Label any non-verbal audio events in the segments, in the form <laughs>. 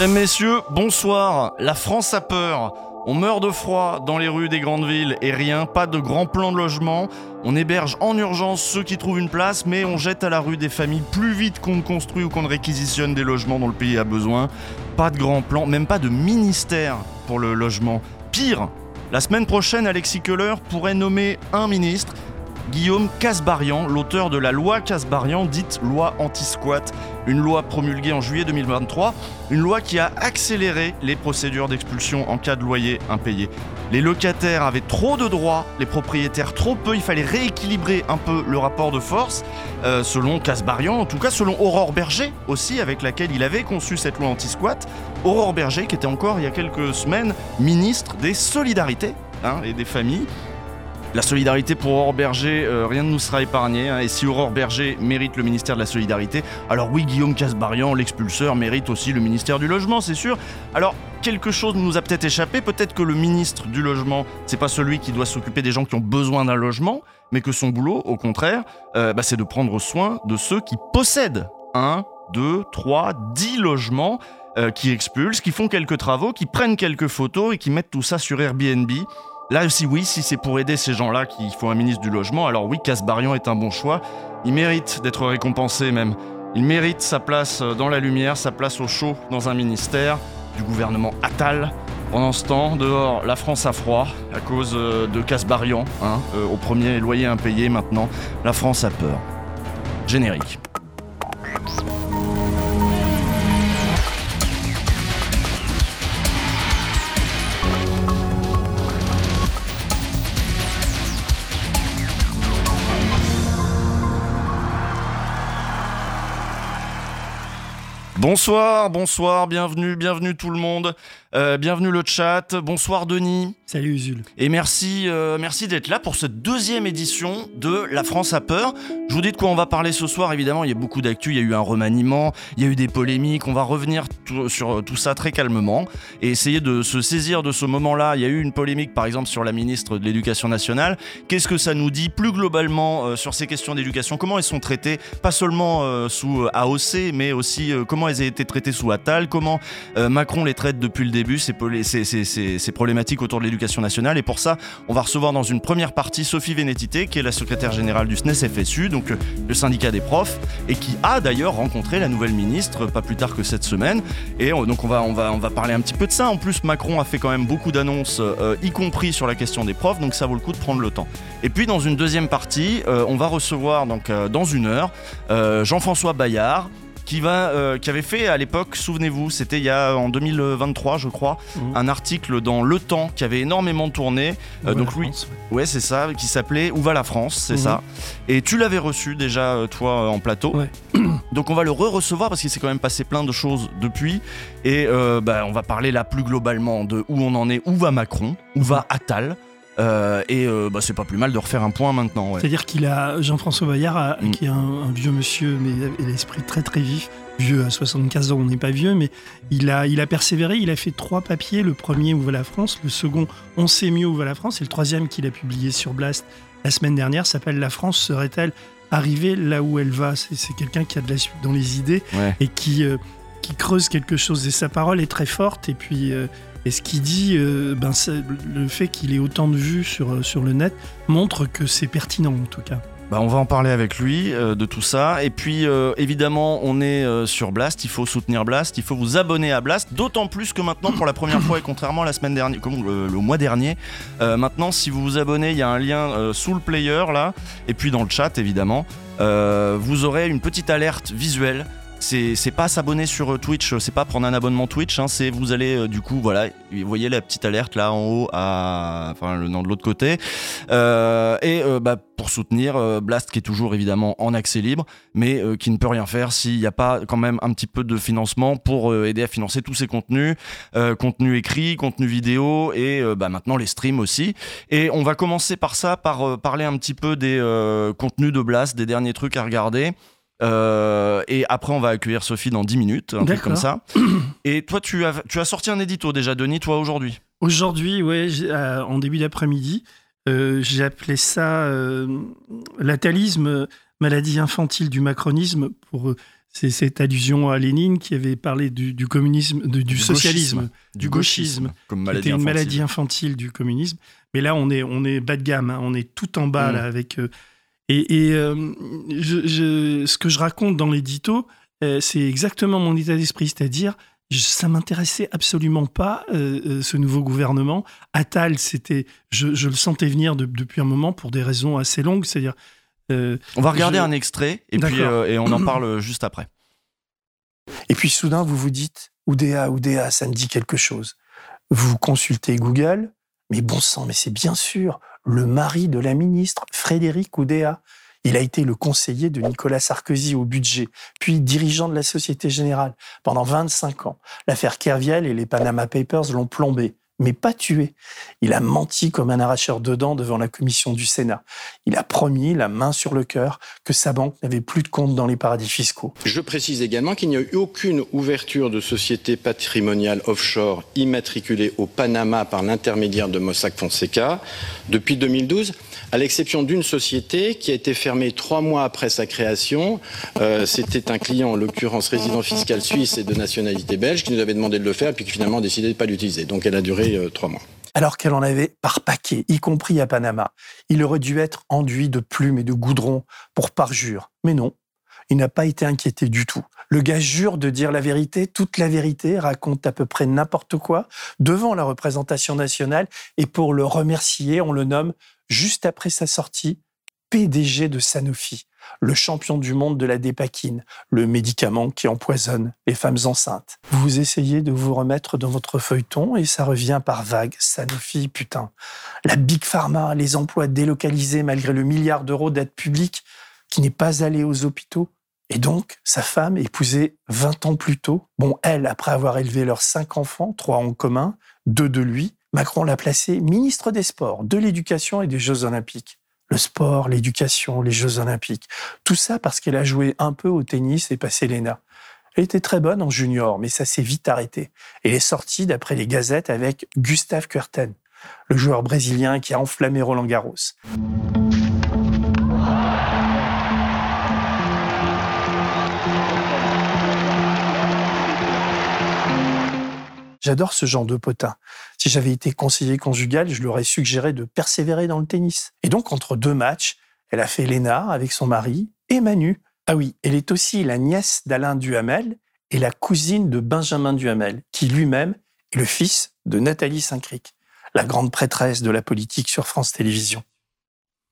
Mesdames, Messieurs, bonsoir. La France a peur. On meurt de froid dans les rues des grandes villes et rien, pas de grand plan de logement. On héberge en urgence ceux qui trouvent une place, mais on jette à la rue des familles plus vite qu'on ne construit ou qu'on ne réquisitionne des logements dont le pays a besoin. Pas de grand plan, même pas de ministère pour le logement. Pire, la semaine prochaine, Alexis Keller pourrait nommer un ministre Guillaume Casbarian, l'auteur de la loi Casbarian, dite loi anti-squat, une loi promulguée en juillet 2023, une loi qui a accéléré les procédures d'expulsion en cas de loyer impayé. Les locataires avaient trop de droits, les propriétaires trop peu, il fallait rééquilibrer un peu le rapport de force, euh, selon Casbarian, en tout cas selon Aurore Berger aussi, avec laquelle il avait conçu cette loi anti-squat. Aurore Berger, qui était encore il y a quelques semaines ministre des Solidarités hein, et des familles. La solidarité pour Aurore Berger, euh, rien ne nous sera épargné. hein, et si Aurore Berger mérite le ministère de la Solidarité, alors oui, Guillaume Casbarian, l'expulseur, mérite aussi le ministère du Logement, c'est sûr. Alors, quelque chose nous a peut-être échappé. Peut-être que le ministre du Logement, c'est pas celui qui doit s'occuper des gens qui ont besoin d'un logement, mais que son boulot, au contraire, euh, bah, c'est de prendre soin de ceux qui possèdent un, deux, trois, dix logements. euh, qui expulsent, qui font quelques travaux, qui prennent quelques photos et qui mettent tout ça sur Airbnb. Là aussi, oui, si c'est pour aider ces gens-là qu'il faut un ministre du logement, alors oui, Casbarian est un bon choix. Il mérite d'être récompensé même. Il mérite sa place dans la lumière, sa place au chaud dans un ministère du gouvernement Attal. Pendant ce temps, dehors, la France a froid à cause euh, de Casbarian, hein, euh, au premier loyer impayé maintenant. La France a peur. Générique. Bonsoir, bonsoir, bienvenue, bienvenue tout le monde, Euh, bienvenue le chat, bonsoir Denis, Salut Usul. et merci, euh, merci d'être là pour cette deuxième édition de La France a peur. Je vous dis de quoi on va parler ce soir, évidemment, il y a beaucoup d'actu, il y a eu un remaniement, il y a eu des polémiques, on va revenir sur tout ça très calmement et essayer de se saisir de ce moment-là. Il y a eu une polémique par exemple sur la ministre de l'Éducation nationale. Qu'est-ce que ça nous dit plus globalement euh, sur ces questions d'éducation? Comment elles sont traitées, pas seulement euh, sous euh, AOC, mais aussi euh, comment elles ont été traitées sous Attal, comment euh, Macron les traite depuis le début, ces, ces- problématiques autour de l'éducation nationale. Et pour ça, on va recevoir dans une première partie Sophie Vénétité, qui est la secrétaire générale du SNES FSU, donc euh, le syndicat des profs, et qui a d'ailleurs rencontré la nouvelle ministre euh, pas plus tard que cette semaine. Et donc on va, on, va, on va parler un petit peu de ça. En plus, Macron a fait quand même beaucoup d'annonces, y compris sur la question des profs, donc ça vaut le coup de prendre le temps. Et puis dans une deuxième partie, on va recevoir donc dans une heure Jean-François Bayard. Qui, va, euh, qui avait fait à l'époque, souvenez-vous, c'était il y a en 2023, je crois, Mhm. un article dans Le Temps qui avait énormément tourné. Euh, Ouais, donc lui, France, ouais. c'est ça, qui s'appelait Où va la France, c'est Mhm. ça. Et tu l'avais reçu déjà, euh, toi, en plateau. Ouais. <coughs> Donc on va le re-recevoir parce qu'il s'est quand même passé plein de choses depuis. Et euh, bah, on va parler là plus globalement de où on en est, où va Macron, où va Attal. Euh, et euh, bah, c'est pas plus mal de refaire un point maintenant. Ouais. C'est-à-dire qu'il a Jean-François Bayard, a- Mm. qui est un, un vieux monsieur, mais l'esprit très très vif. Vieux à 75 ans, on n'est pas vieux, mais il a, il a persévéré. Il a fait trois papiers. Le premier, Où va la France? Le second, On sait mieux où va la France Et le troisième qu'il a publié sur Blast la semaine dernière s'appelle La France serait-elle arrivée là où elle va? C'est c'est quelqu'un qui a de la suite dans les idées Ouais. et qui, euh, qui creuse quelque chose. Et sa parole est très forte. Et puis, et ce qu'il dit, euh, ben, le fait qu'il ait autant de vues sur, euh, sur le net montre que c'est pertinent en tout cas? Bah, on va en parler avec lui euh, de tout ça. Et puis, évidemment, on est sur Blast. Il faut soutenir Blast. Il faut vous abonner à Blast. D'autant plus que maintenant, pour la première fois, et contrairement à la semaine dernière, comme le, mois dernier, maintenant, si vous vous abonnez, il y a un lien sous le player là, et puis dans le chat, évidemment, vous aurez une petite alerte visuelle. C'est pas s'abonner sur euh, Twitch, euh, c'est pas prendre un abonnement Twitch, hein, c'est vous allez euh, du coup, voilà, vous voyez la petite alerte là en haut, enfin le nom de l'autre côté, et bah, pour soutenir Blast qui est toujours évidemment en accès libre, mais qui ne peut rien faire s'il n'y a pas quand même un petit peu de financement pour aider à financer tous ces contenus, contenu écrit, contenu vidéo et bah, maintenant les streams aussi. Et on va commencer par ça, par parler un petit peu des contenus de Blast, des derniers trucs à regarder. Euh, et après, on va accueillir Sophie dans 10 minutes, un truc comme ça. <clears throat> Et toi, tu as, tu as sorti un édito déjà, Denis, toi, aujourd'hui? Aujourd'hui, ouais, j'ai- euh, en début d'après-midi, Euh, j'ai appelé ça euh, l'atalisme, maladie infantile du macronisme, pour c'est cette allusion à Lénine qui avait parlé du, communisme, du, socialisme, du gauchisme, comme maladie une maladie infantile du communisme. Mais là, on est, on est bas de gamme, hein. on est tout en bas mm. là avec. Et, ce que je raconte dans l'édito, c'est exactement mon état d'esprit, c'est-à-dire ça m'intéressait absolument pas euh, euh, ce nouveau gouvernement. Attal, c'était, je, le sentais venir depuis un moment pour des raisons assez longues, c'est-à-dire. Euh, on va regarder un extrait et puis et on en parle <clears throat> juste après. Et puis soudain, vous vous dites, Oudéa, Oudéa, ça me dit quelque chose. Vous consultez Google, mais bon sang, mais c'est bien sûr le mari de la ministre, Frédéric Oudéa. Il a été le conseiller de Nicolas Sarkozy au budget, puis dirigeant de la Société Générale pendant 25 ans. L'affaire Kerviel et les Panama Papers l'ont plombé mais pas tué. Il a menti comme un arracheur de dents devant la commission du Sénat. Il a promis, la main sur le cœur, que sa banque n'avait plus de compte dans les paradis fiscaux. Je précise également qu'il n'y a eu aucune ouverture de société patrimoniale offshore immatriculée au Panama par l'intermédiaire de Mossack Fonseca depuis 2012, à l'exception d'une société qui a été fermée trois mois après sa création. Euh, c'était un client, en l'occurrence résident fiscal suisse et de nationalité belge, qui nous avait demandé de le faire et puis qui finalement a décidé de ne pas l'utiliser. Donc elle a duré euh, trois mois. Alors qu'elle en avait par paquet, y compris à Panama. Il aurait dû être enduit de plumes et de goudron pour parjure. Mais non, il n'a pas été inquiété du tout. Le gars jure de dire la vérité, toute la vérité, raconte à peu près n'importe quoi devant la représentation nationale et pour le remercier, on le nomme juste après sa sortie PDG de Sanofi le champion du monde de la dépakine, le médicament qui empoisonne les femmes enceintes. Vous essayez de vous remettre dans votre feuilleton et ça revient par vagues. Sanofi, putain. La Big Pharma, les emplois délocalisés malgré le milliard d'euros d'aide publique qui n'est pas allé aux hôpitaux. Et donc, sa femme, épousée 20 ans plus tôt, bon, elle, après avoir élevé leurs cinq enfants, trois en commun, deux de lui, Macron l'a placée ministre des Sports, de l'Éducation et des Jeux Olympiques le sport, l'éducation, les Jeux olympiques. Tout ça parce qu'elle a joué un peu au tennis et passé l'ENA. Elle était très bonne en junior, mais ça s'est vite arrêté. Elle est sortie, d'après les gazettes, avec Gustave Kuerten, le joueur brésilien qui a enflammé Roland Garros. J'adore ce genre de potin. Si j'avais été conseiller conjugal, je lui aurais suggéré de persévérer dans le tennis. Et donc, entre deux matchs, elle a fait Léna avec son mari et Manu. Ah oui, elle est aussi la nièce d'Alain Duhamel et la cousine de Benjamin Duhamel, qui lui-même est le fils de Nathalie Saint-Cric, la grande prêtresse de la politique sur France Télévisions.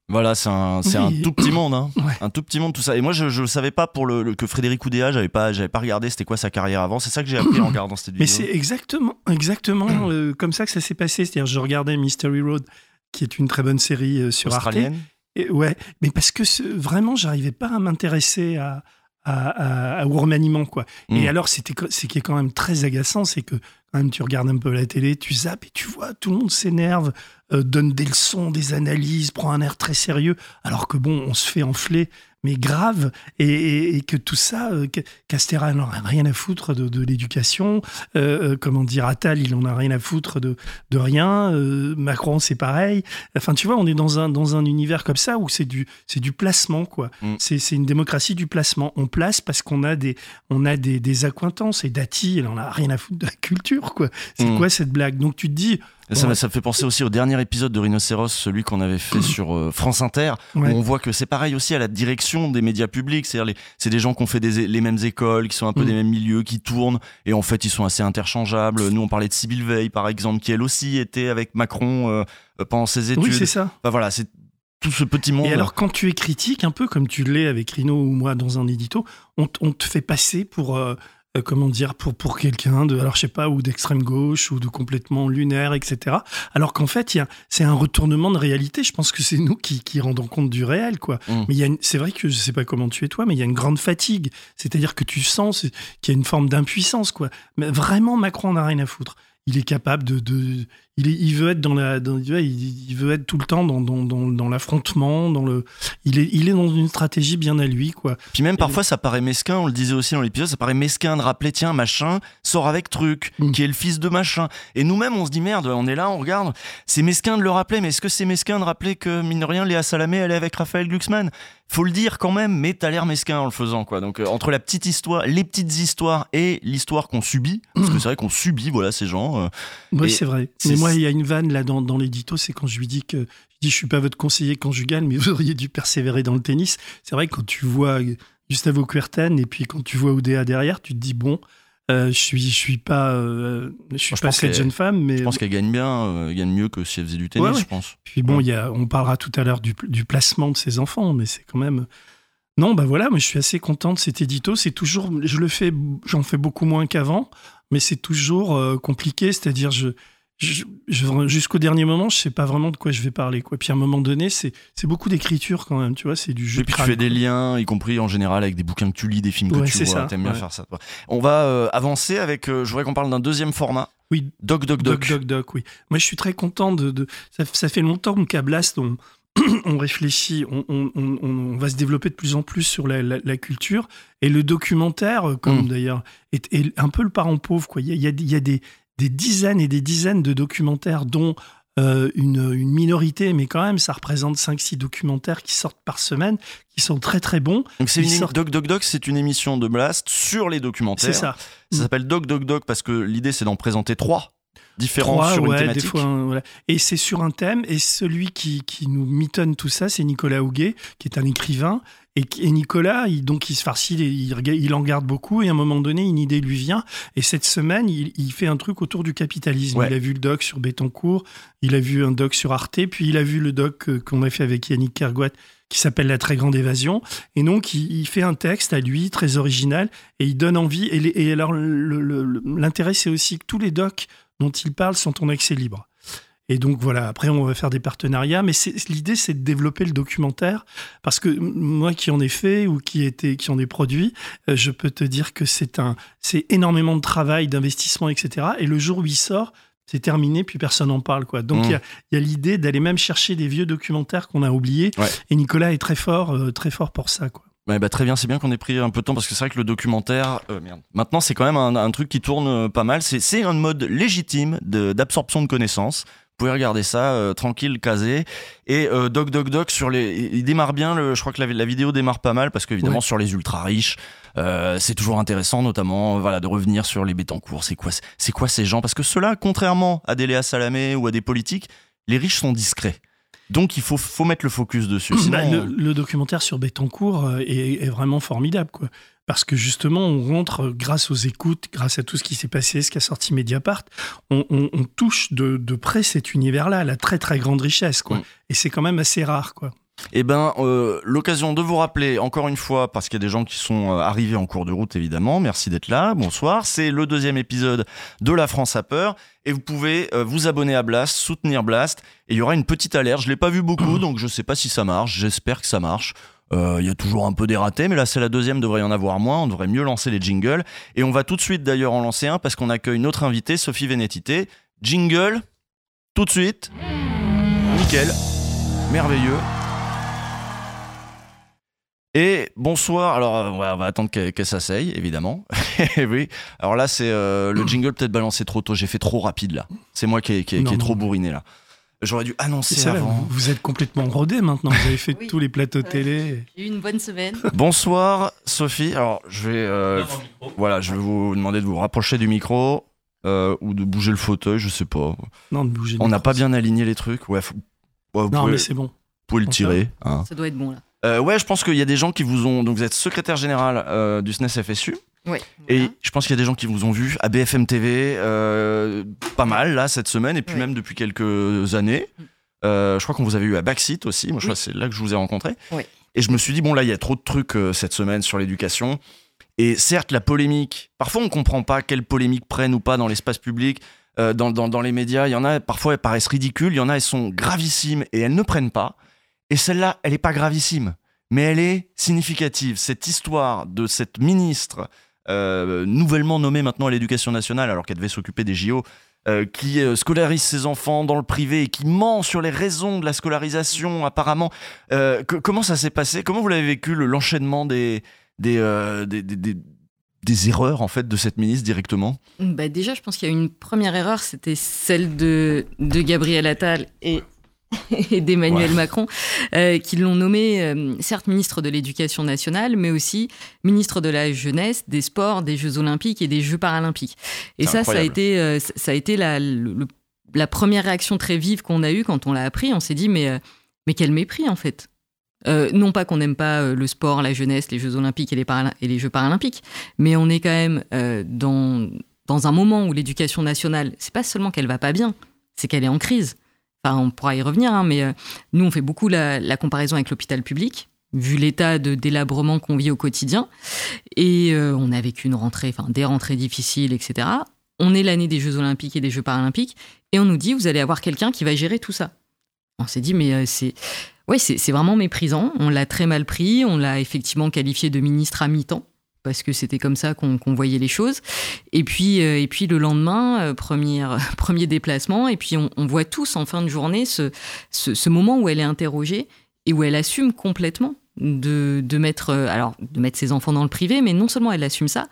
Voilà, c'est un, un, tout petit monde, hein. <coughs> un tout petit monde tout ça. Et moi, je ne savais pas pour le, que Frédéric Oudéa, j'avais pas, j'avais pas regardé c'était quoi sa carrière avant. C'est ça que j'ai appris en <coughs> regardant cette vidéo. Mais c'est exactement, exactement <coughs> euh, comme ça que ça s'est passé. C'est-à-dire, je regardais Mystery Road, qui est une très bonne série euh, sur Australienne. Arte. Et, ouais, mais parce que vraiment, j'arrivais pas à m'intéresser à, à, au remaniement quoi. Et mm. alors c'était ce qui est quand même très agaçant, c'est que quand même tu regardes un peu la télé, tu zappes et tu vois tout le monde s'énerve, euh, donne des leçons, des analyses, prend un air très sérieux, alors que bon, on se fait enfler mais grave, et, que tout ça, euh, Castéra n'en a rien à foutre de, l'éducation, euh, euh, comment dire, Attal, il en a rien à foutre de, de rien, Macron, c'est pareil. Enfin, tu vois, on est dans un, dans un univers comme ça où c'est du, c'est du placement, quoi. Mm. C'est, une démocratie du placement. On place parce qu'on a des, on a des, des accointances, et Dati, il en a rien à foutre de la culture, quoi. C'est mm. quoi cette blague? Donc tu te dis, ça, me fait penser aussi au dernier épisode de Rhinocéros, celui qu'on avait fait sur euh, France Inter, où on voit que c'est pareil aussi à la direction des médias publics. C'est-à-dire, c'est des gens qui ont fait des, les mêmes écoles, qui sont un peu mm. des mêmes milieux, qui tournent, et en fait, ils sont assez interchangeables. Nous, on parlait de Sybille Veil, par exemple, qui elle aussi était avec Macron euh, euh, pendant ses études. Oui, c'est ça. voilà, c'est tout ce petit monde. Et alors, quand tu es critique, un peu comme tu l'es avec Rino ou moi dans un édito, on, te fait passer pour euh, comment dire, pour, pour quelqu'un de, alors je sais pas, ou d'extrême gauche, ou de complètement lunaire, etc. Alors qu'en fait, c'est un retournement de réalité. Je pense que c'est nous qui, qui rendons compte du réel, quoi. Mm. Mais c'est vrai que je sais pas comment tu es toi, mais il y a une grande fatigue. C'est-à-dire que tu sens qu'il y a une forme d'impuissance, quoi. Mais vraiment, Macron n'a rien à foutre il est capable de, de il, est- il veut être dans la, dans- il, veut être tout le temps dans, dans, dans, dans l'affrontement, dans le, il est, il est dans une stratégie bien à lui, quoi. Puis même Et- parfois ça paraît mesquin, on le disait aussi dans l'épisode, ça paraît mesquin de rappeler tiens machin sort avec truc Mm. qui est le fils de machin. Et nous-mêmes on se dit merde, on est là, on regarde, c'est mesquin de le rappeler, mais est-ce que c'est mesquin de rappeler que mine de rien Léa Salamé elle est avec Raphaël Glucksmann? Faut le dire quand même, mais t'as l'air mesquin en le faisant quoi. Donc euh, entre la petite histoire, les petites histoires et l'histoire qu'on subit, parce que c'est vrai qu'on subit voilà ces gens. euh, Oui, c'est vrai. c'est- moi, il y a une vanne là dans, dans l'édito, c'est quand je lui dis que je dis je suis pas votre conseiller conjugal, mais <laughs> vous auriez dû persévérer dans le tennis. C'est vrai que quand tu vois Gustavo Kuerten et puis quand tu vois Oudéa derrière, tu te dis bon, euh, je suis je suis pas euh, je suis je pas cette jeune femme, mais Je pense qu'elle gagne bien, euh, elle gagne mieux que si elle faisait du tennis, Ouais, ouais. je pense. puis bon, il y a, on parlera tout à l'heure du, du placement de ses enfants, mais c'est quand même non, bah voilà, moi je suis assez content de cet édito. C'est toujours, je le fais, j'en fais beaucoup moins qu'avant, mais c'est toujours euh, compliqué. C'est-à-dire, je- jusqu'au dernier moment, je sais pas vraiment de quoi je vais parler. Quoi. Puis à un moment donné, c'est, beaucoup d'écriture quand même. Tu vois, c'est du jeu Et puis tu fais des liens, y compris en général avec des bouquins que tu lis, des films que tu c'est vois. ça, T'aimes bien ouais. faire ça. toi. On va euh, avancer avec. euh, je voudrais qu'on parle d'un deuxième format. Oui, Doc Doc Doc. Doc, doc, doc, oui. Moi, je suis très content de. de- ça, ça fait longtemps qu'à Blast, on, <clears throat> on réfléchit, on, on- on- on va se développer de plus en plus sur la, la- la culture. Et le documentaire, euh, comme Mm. d'ailleurs, est, est un peu le parent pauvre. Quoi. Il y a, il y a- il y a des, des dizaines et des dizaines de documentaires, dont euh, une, une minorité, mais quand même, ça représente 5-6 documentaires qui sortent par semaine, qui sont très très bons. Donc c'est une sortent- Doc Doc Doc, c'est une émission de Blast sur les documentaires. C'est ça. Ça s'appelle Doc Doc Doc parce que l'idée c'est d'en présenter trois différents Trois, sur une ouais, des thématique. fois, hein, voilà. Et c'est sur un thème, et celui qui, qui nous mitonne tout ça, c'est Nicolas Houguet, qui est un écrivain. Et, Nicolas, il, donc, il se farcit, il, il, en garde beaucoup, et à un moment donné, une idée lui vient. Et cette semaine, il, il fait un truc autour du capitalisme. Ouais. Il a vu le doc sur Bettencourt, il a vu un doc sur Arte, puis il a vu le doc euh, qu'on a fait avec Yannick Kergoat, qui s'appelle La très grande évasion. Et donc, il, fait un texte à lui, très original, et il donne envie. Et, alors, l'intérêt, c'est aussi que tous les docs dont il parle sont en accès libre. Et donc voilà, après on va faire des partenariats, mais l'idée c'est de développer le documentaire parce que moi qui en ai fait ou qui était qui en ai produit, euh, je peux te dire que c'est énormément de travail, d'investissement, etc. Et le jour où il sort, c'est terminé, puis personne n'en parle quoi. Donc il Mm. y a, l'idée d'aller même chercher des vieux documentaires qu'on a oubliés. Ouais. Et Nicolas est très fort, euh, très fort pour ça quoi. Ouais, bah, très bien, c'est bien qu'on ait pris un peu de temps parce que c'est vrai que le documentaire, euh, merde. Maintenant, c'est quand même un, un truc qui tourne euh, pas mal. C'est, un mode légitime de- d'absorption de connaissances. Vous pouvez regarder ça euh, tranquille, casé. Et euh, Doc Doc Doc sur les, il démarre bien. Le, je crois que la, la vidéo démarre pas mal parce qu'évidemment Ouais. sur les ultra riches, euh, c'est toujours intéressant, notamment voilà de revenir sur les Bétancourt. C'est quoi, c'est quoi ces gens? Parce que ceux-là, contrairement à des Léa Salamé ou à des politiques, les riches sont discrets. Donc il faut, faut mettre le focus dessus. Sinon, Bah, le, le documentaire sur Bettencourt euh, est, est vraiment formidable, quoi. Parce que justement, on rentre euh, grâce aux écoutes, grâce à tout ce qui s'est passé, ce qu'a sorti Mediapart, on, on- on touche de, de près cet univers-là, la très très grande richesse, quoi. Mm. Et c'est quand même assez rare, quoi. Eh ben, euh, l'occasion de vous rappeler encore une fois, parce qu'il y a des gens qui sont euh, arrivés en cours de route, évidemment. Merci d'être là. Bonsoir. C'est le deuxième épisode de La France a peur. Et vous pouvez euh, vous abonner à Blast, soutenir Blast. Et il y aura une petite alerte. Je l'ai pas vu beaucoup, donc je sais pas si ça marche. J'espère que ça marche. Il y a toujours un peu des ratés, mais là c'est la deuxième, devrait y en avoir moins. On devrait mieux lancer les jingles. Et on va tout de suite d'ailleurs en lancer un parce qu'on accueille notre invitée, Sophie Vénétité. Jingle, tout de suite. Nickel. Merveilleux. Et bonsoir. Alors, euh, on va attendre qu'elle qu'elle s'asseye, évidemment. <laughs> Eh oui. Alors là, c'est euh, le jingle peut-être balancé trop tôt. J'ai fait trop rapide là. C'est moi qui ai, qui ai- Non, qui ai non. trop bourriné là. J'aurais dû annoncer ça, avant. vous, vous êtes complètement rodé maintenant. Vous avez fait <laughs> Oui. tous les plateaux Ouais. télé. J'ai eu une bonne semaine. <laughs> Bonsoir, Sophie. Alors, je vais, euh, voilà, je vais vous demander de vous rapprocher du micro euh, ou de bouger le fauteuil, je sais pas. Non, ne bougez On n'a pas bien aligné les trucs. Ouais, faut- ouais, vous Non, pouvez, mais c'est bon. pouvez le tirer. hein. Ça doit être bon là. Euh, ouais, je pense qu'il y a des gens qui vous ont. Donc, vous êtes secrétaire général euh, du SNES FSU. Ouais. Et voilà. je pense qu'il y a des gens qui vous ont vu à BFM TV, euh, pas mal là cette semaine, et puis Oui. même depuis quelques années. Je crois qu'on vous avait eu à Backseat aussi. Moi, je crois Oui. que c'est là que je vous ai rencontré. Oui. Et je me suis dit bon là, il y a trop de trucs cette semaine sur l'éducation. Et certes, la polémique. Parfois, on comprend pas quelle polémique prennent ou pas dans l'espace public, dans, dans, dans les médias. Il y en a parfois elles paraissent ridicules. Il y en a elles sont gravissimes et elles ne prennent pas. Et celle-là, elle est pas gravissime, mais elle est significative. Cette histoire de cette ministre euh, nouvellement nommée maintenant à l'éducation nationale, alors qu'elle devait s'occuper des JO, euh, qui euh, scolarise ses enfants dans le privé et qui ment sur les raisons de la scolarisation apparemment. Comment ça s'est passé? Comment vous l'avez vécu l'enchaînement des des, des, des, des, erreurs en fait de cette ministre directement? Bah Déjà, je pense qu'il y a une première erreur, c'était celle de, de Gabriel Attal et <laughs> et d'Emmanuel Macron, euh, qui l'ont nommé, euh, certes, ministre de l'Éducation nationale, mais aussi ministre de la Jeunesse, des Sports, des Jeux Olympiques et des Jeux Paralympiques. Et ça, ça a été, euh, ça a été la, la première réaction très vive qu'on a eue quand on l'a appris. On s'est dit, mais, mais quel mépris, en fait. non pas qu'on n'aime pas le sport, la jeunesse, les Jeux Olympiques et les, et les Jeux Paralympiques, mais on est quand même dans, dans un moment où l'éducation nationale, c'est pas seulement qu'elle va pas bien, c'est qu'elle est en crise on pourra y revenir, hein, mais euh, nous, on fait beaucoup la, comparaison avec l'hôpital public, vu l'état de délabrement qu'on vit au quotidien. Et euh, on a vécu une rentrée, enfin des rentrées difficiles, etc. On est l'année des Jeux Olympiques et des Jeux Paralympiques, et on nous dit, vous allez avoir quelqu'un qui va gérer tout ça. On s'est dit, mais euh, c'est... Oui, c'est vraiment méprisant. On l'a très mal pris. On l'a effectivement qualifié de ministre à mi-temps parce que c'était comme ça qu'on voyait les choses. Et puis, euh, et puis le lendemain, euh, premier, <laughs> premier déplacement, et puis on, voit tous en fin de journée ce, ce, moment où elle est interrogée et où elle assume complètement de, de, mettre, euh, alors, de mettre ses enfants dans le privé, mais non seulement elle assume ça,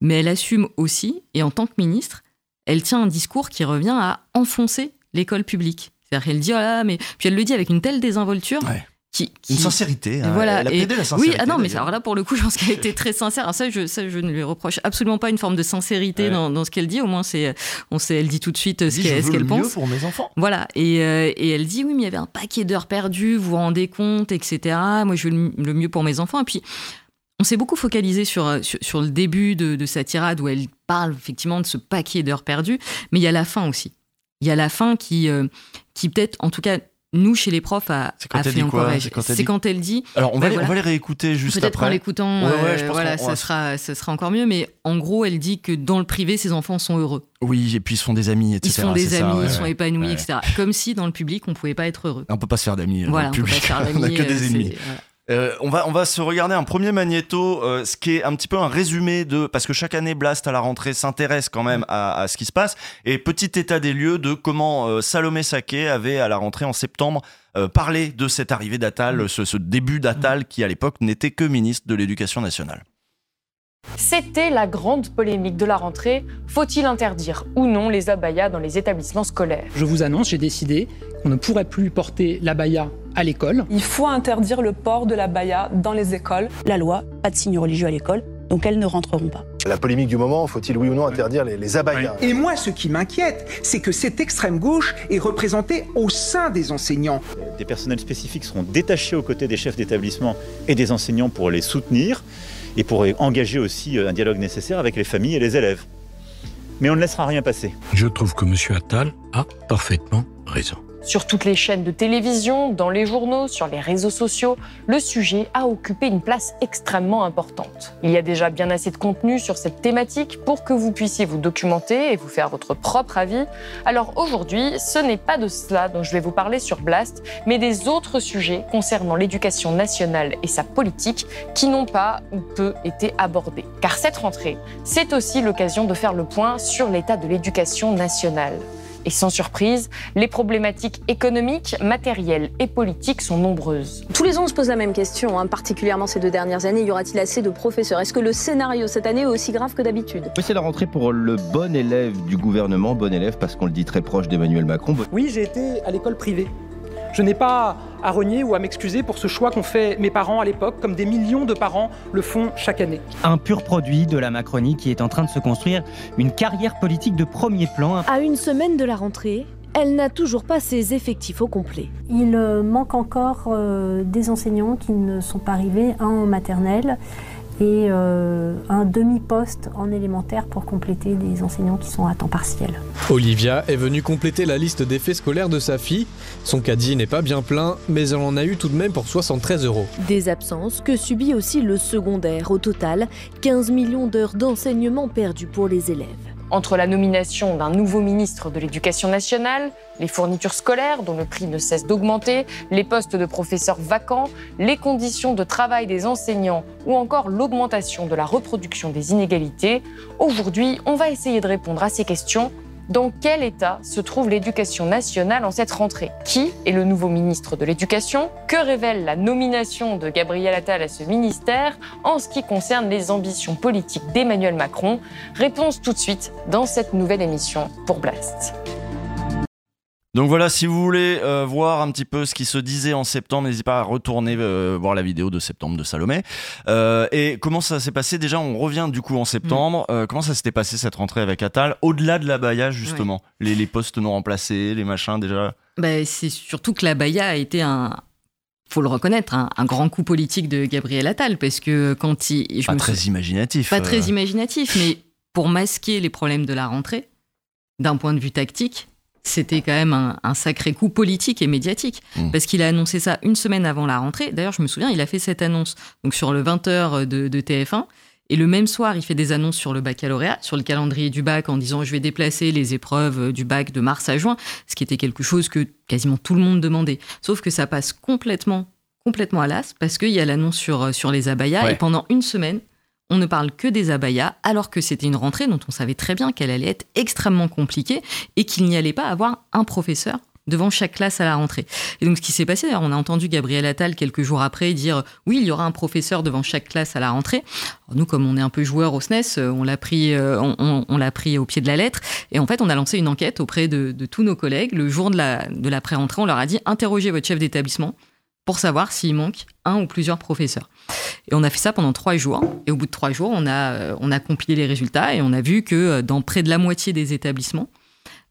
mais elle assume aussi, et en tant que ministre, elle tient un discours qui revient à enfoncer l'école publique. C'est-à-dire qu'elle dit, oh là, mais... Puis elle le dit avec une telle désinvolture une sincérité. Hein. Voilà. Elle a la sincérité. Oui, ah non, mais alors là, pour le coup, je pense qu'elle a été très sincère. ça, je, ça, je ne lui reproche absolument pas une forme de sincérité dans, dans, ce qu'elle dit. Au moins, c'est, on sait, elle dit tout de suite ce qu'elle, ce qu'elle pense. pour mes enfants. Voilà. Et, euh, et, elle dit, oui, mais il y avait un paquet d'heures perdues, vous vous rendez compte, etc. Moi, je veux le mieux pour mes enfants. Et puis, on s'est beaucoup focalisé sur, sur, sur le début de, de, sa tirade où elle parle effectivement de ce paquet d'heures perdues, mais il y a la fin aussi. Il y a la fin qui, euh, qui peut-être, en tout cas, nous, chez les profs, a, a fait encore C'est quand, elle dit. Alors, on, va, bah, les, on va les réécouter juste Peut-être qu'en l'écoutant, euh, voilà, ça, sera, ça sera encore mieux. Mais en gros, elle dit que dans le privé, ses enfants sont heureux. Oui, et puis ils se font des amis, etc. Ils se font des amis, ils sont épanouis, etc. Comme si dans le public, on pouvait pas être heureux. On peut pas se faire d'amis. Voilà, on peut pas se faire d'amis. <laughs> on a que des euh, ennemis. Euh, on, va, on va se regarder un premier magnéto, euh, ce qui est un petit peu un résumé de. Parce que chaque année, Blast à la rentrée s'intéresse quand même à, ce qui se passe. Et petit état des lieux de comment euh, Salomé Saké avait à la rentrée en septembre parlé de cette arrivée d'Atal, ce, ce début d'Atal qui à l'époque n'était que ministre de l'Éducation nationale. C'était la grande polémique de la rentrée. Faut-il interdire ou non les abayas dans les établissements scolaires? Je vous annonce, j'ai décidé qu'on ne pourrait plus porter l'abaya à l'école. Il faut interdire le port de la baya dans les écoles. La loi, pas de signes religieux à l'école, donc elles ne rentreront pas. La polémique du moment, faut-il oui ou non interdire les, les abayas Et moi, ce qui m'inquiète, c'est que cette extrême gauche est représentée au sein des enseignants. Des personnels spécifiques seront détachés aux côtés des chefs d'établissement et des enseignants pour les soutenir et pour engager aussi euh, un dialogue nécessaire avec les familles et les élèves. Mais on ne laissera rien passer. Je trouve que M. Attal a parfaitement raison. Sur toutes les chaînes de télévision, dans les journaux, sur les réseaux sociaux, le sujet a occupé une place extrêmement importante. Il y a déjà bien assez de contenu sur cette thématique pour que vous puissiez vous documenter et vous faire votre propre avis. Alors aujourd'hui, ce n'est pas de cela dont je vais vous parler sur Blast, mais des autres sujets concernant l'éducation nationale et sa politique qui n'ont pas ou peu été abordés. Car cette rentrée, c'est aussi l'occasion de faire le point sur l'état de l'éducation nationale. Et sans surprise, les problématiques économiques, matérielles et politiques sont nombreuses. Tous les ans, on se pose la même question, hein, particulièrement ces deux dernières années. Y aura-t-il assez de professeurs? Est-ce que le scénario cette année est aussi grave que d'habitude? Oui, c'est la rentrée pour le bon élève du gouvernement, bon élève parce qu'on le dit très proche d'Emmanuel Macron. Oui, j'ai été à l'école privée. Je n'ai pas à renier ou à m'excuser pour ce choix qu'ont fait mes parents à l'époque, comme des millions de parents le font chaque année. Un pur produit de la Macronie qui est en train de se construire une carrière politique de premier plan. À une semaine de la rentrée, elle n'a toujours pas ses effectifs au complet. Il euh, manque encore euh, des enseignants qui ne sont pas arrivés, en maternelle et euh, un demi-poste en élémentaire pour compléter des enseignants qui sont à temps partiel. Olivia est venue compléter la liste d'effets scolaires de sa fille. Son caddie n'est pas bien plein, mais elle en a eu tout de même pour 73 euros. Des absences que subit aussi le secondaire. Au total, 15 millions d'heures d'enseignement perdues pour les élèves. Entre la nomination d'un nouveau ministre de l'Éducation nationale, les fournitures scolaires dont le prix ne cesse d'augmenter, les postes de professeurs vacants, les conditions de travail des enseignants ou encore l'augmentation de la reproduction des inégalités, aujourd'hui, on va essayer de répondre à ces questions Dans quel état se trouve l'éducation nationale en cette rentrée? Qui est le nouveau ministre de l'Éducation? Que révèle la nomination de Gabriel Attal à ce ministère en ce qui concerne les ambitions politiques d'Emmanuel Macron? Réponse tout de suite dans cette nouvelle émission pour Blast. Donc voilà, si vous voulez euh, voir un petit peu ce qui se disait en septembre, n'hésitez pas à retourner euh, voir la vidéo de septembre de Salomé. Euh, et comment ça s'est passé? Déjà, on revient du coup en septembre. Euh, comment ça s'était passé cette rentrée avec Attal Au-delà de la Baïa, justement, les, les postes non remplacés, les machins déjà? Bah, c'est surtout que la Baïa a été un, faut le reconnaître, un, un grand coup politique de Gabriel Attal, parce que quand il... je Pas me très imaginatif. Pas euh. très imaginatif, mais pour masquer les problèmes de la rentrée, d'un point de vue tactique, c'était quand même un, un sacré coup politique et médiatique. Mm. Parce qu'il a annoncé ça une semaine avant la rentrée. D'ailleurs, je me souviens, il a fait cette annonce donc sur le 20h de, de TF1. Et le même soir, il fait des annonces sur le baccalauréat, sur le calendrier du bac, en disant je vais déplacer les épreuves du bac de mars à juin, ce qui était quelque chose que quasiment tout le monde demandait. Sauf que ça passe complètement, complètement à l'as, parce qu'il y a l'annonce sur, sur les abayas, Ouais. et pendant une semaine, on ne parle que des abayas, alors que c'était une rentrée dont on savait très bien qu'elle allait être extrêmement compliquée et qu'il n'y allait pas avoir un professeur devant chaque classe à la rentrée. Et donc ce qui s'est passé, on a entendu Gabriel Attal quelques jours après dire oui, il y aura un professeur devant chaque classe à la rentrée. Nous, comme on est un peu joueur au SNES, euh, on l'a pris, euh, on, l'a pris au pied de la lettre. Et en fait, on a lancé une enquête auprès de, de tous nos collègues. Le jour de la, de la pré-rentrée, on leur a dit interrogez votre chef d'établissement pour savoir s'il manque un ou plusieurs professeurs. Et on a fait ça pendant trois jours. Et au bout de trois jours, on a, euh, on a compilé les résultats et on a vu que euh, dans près de la moitié des établissements,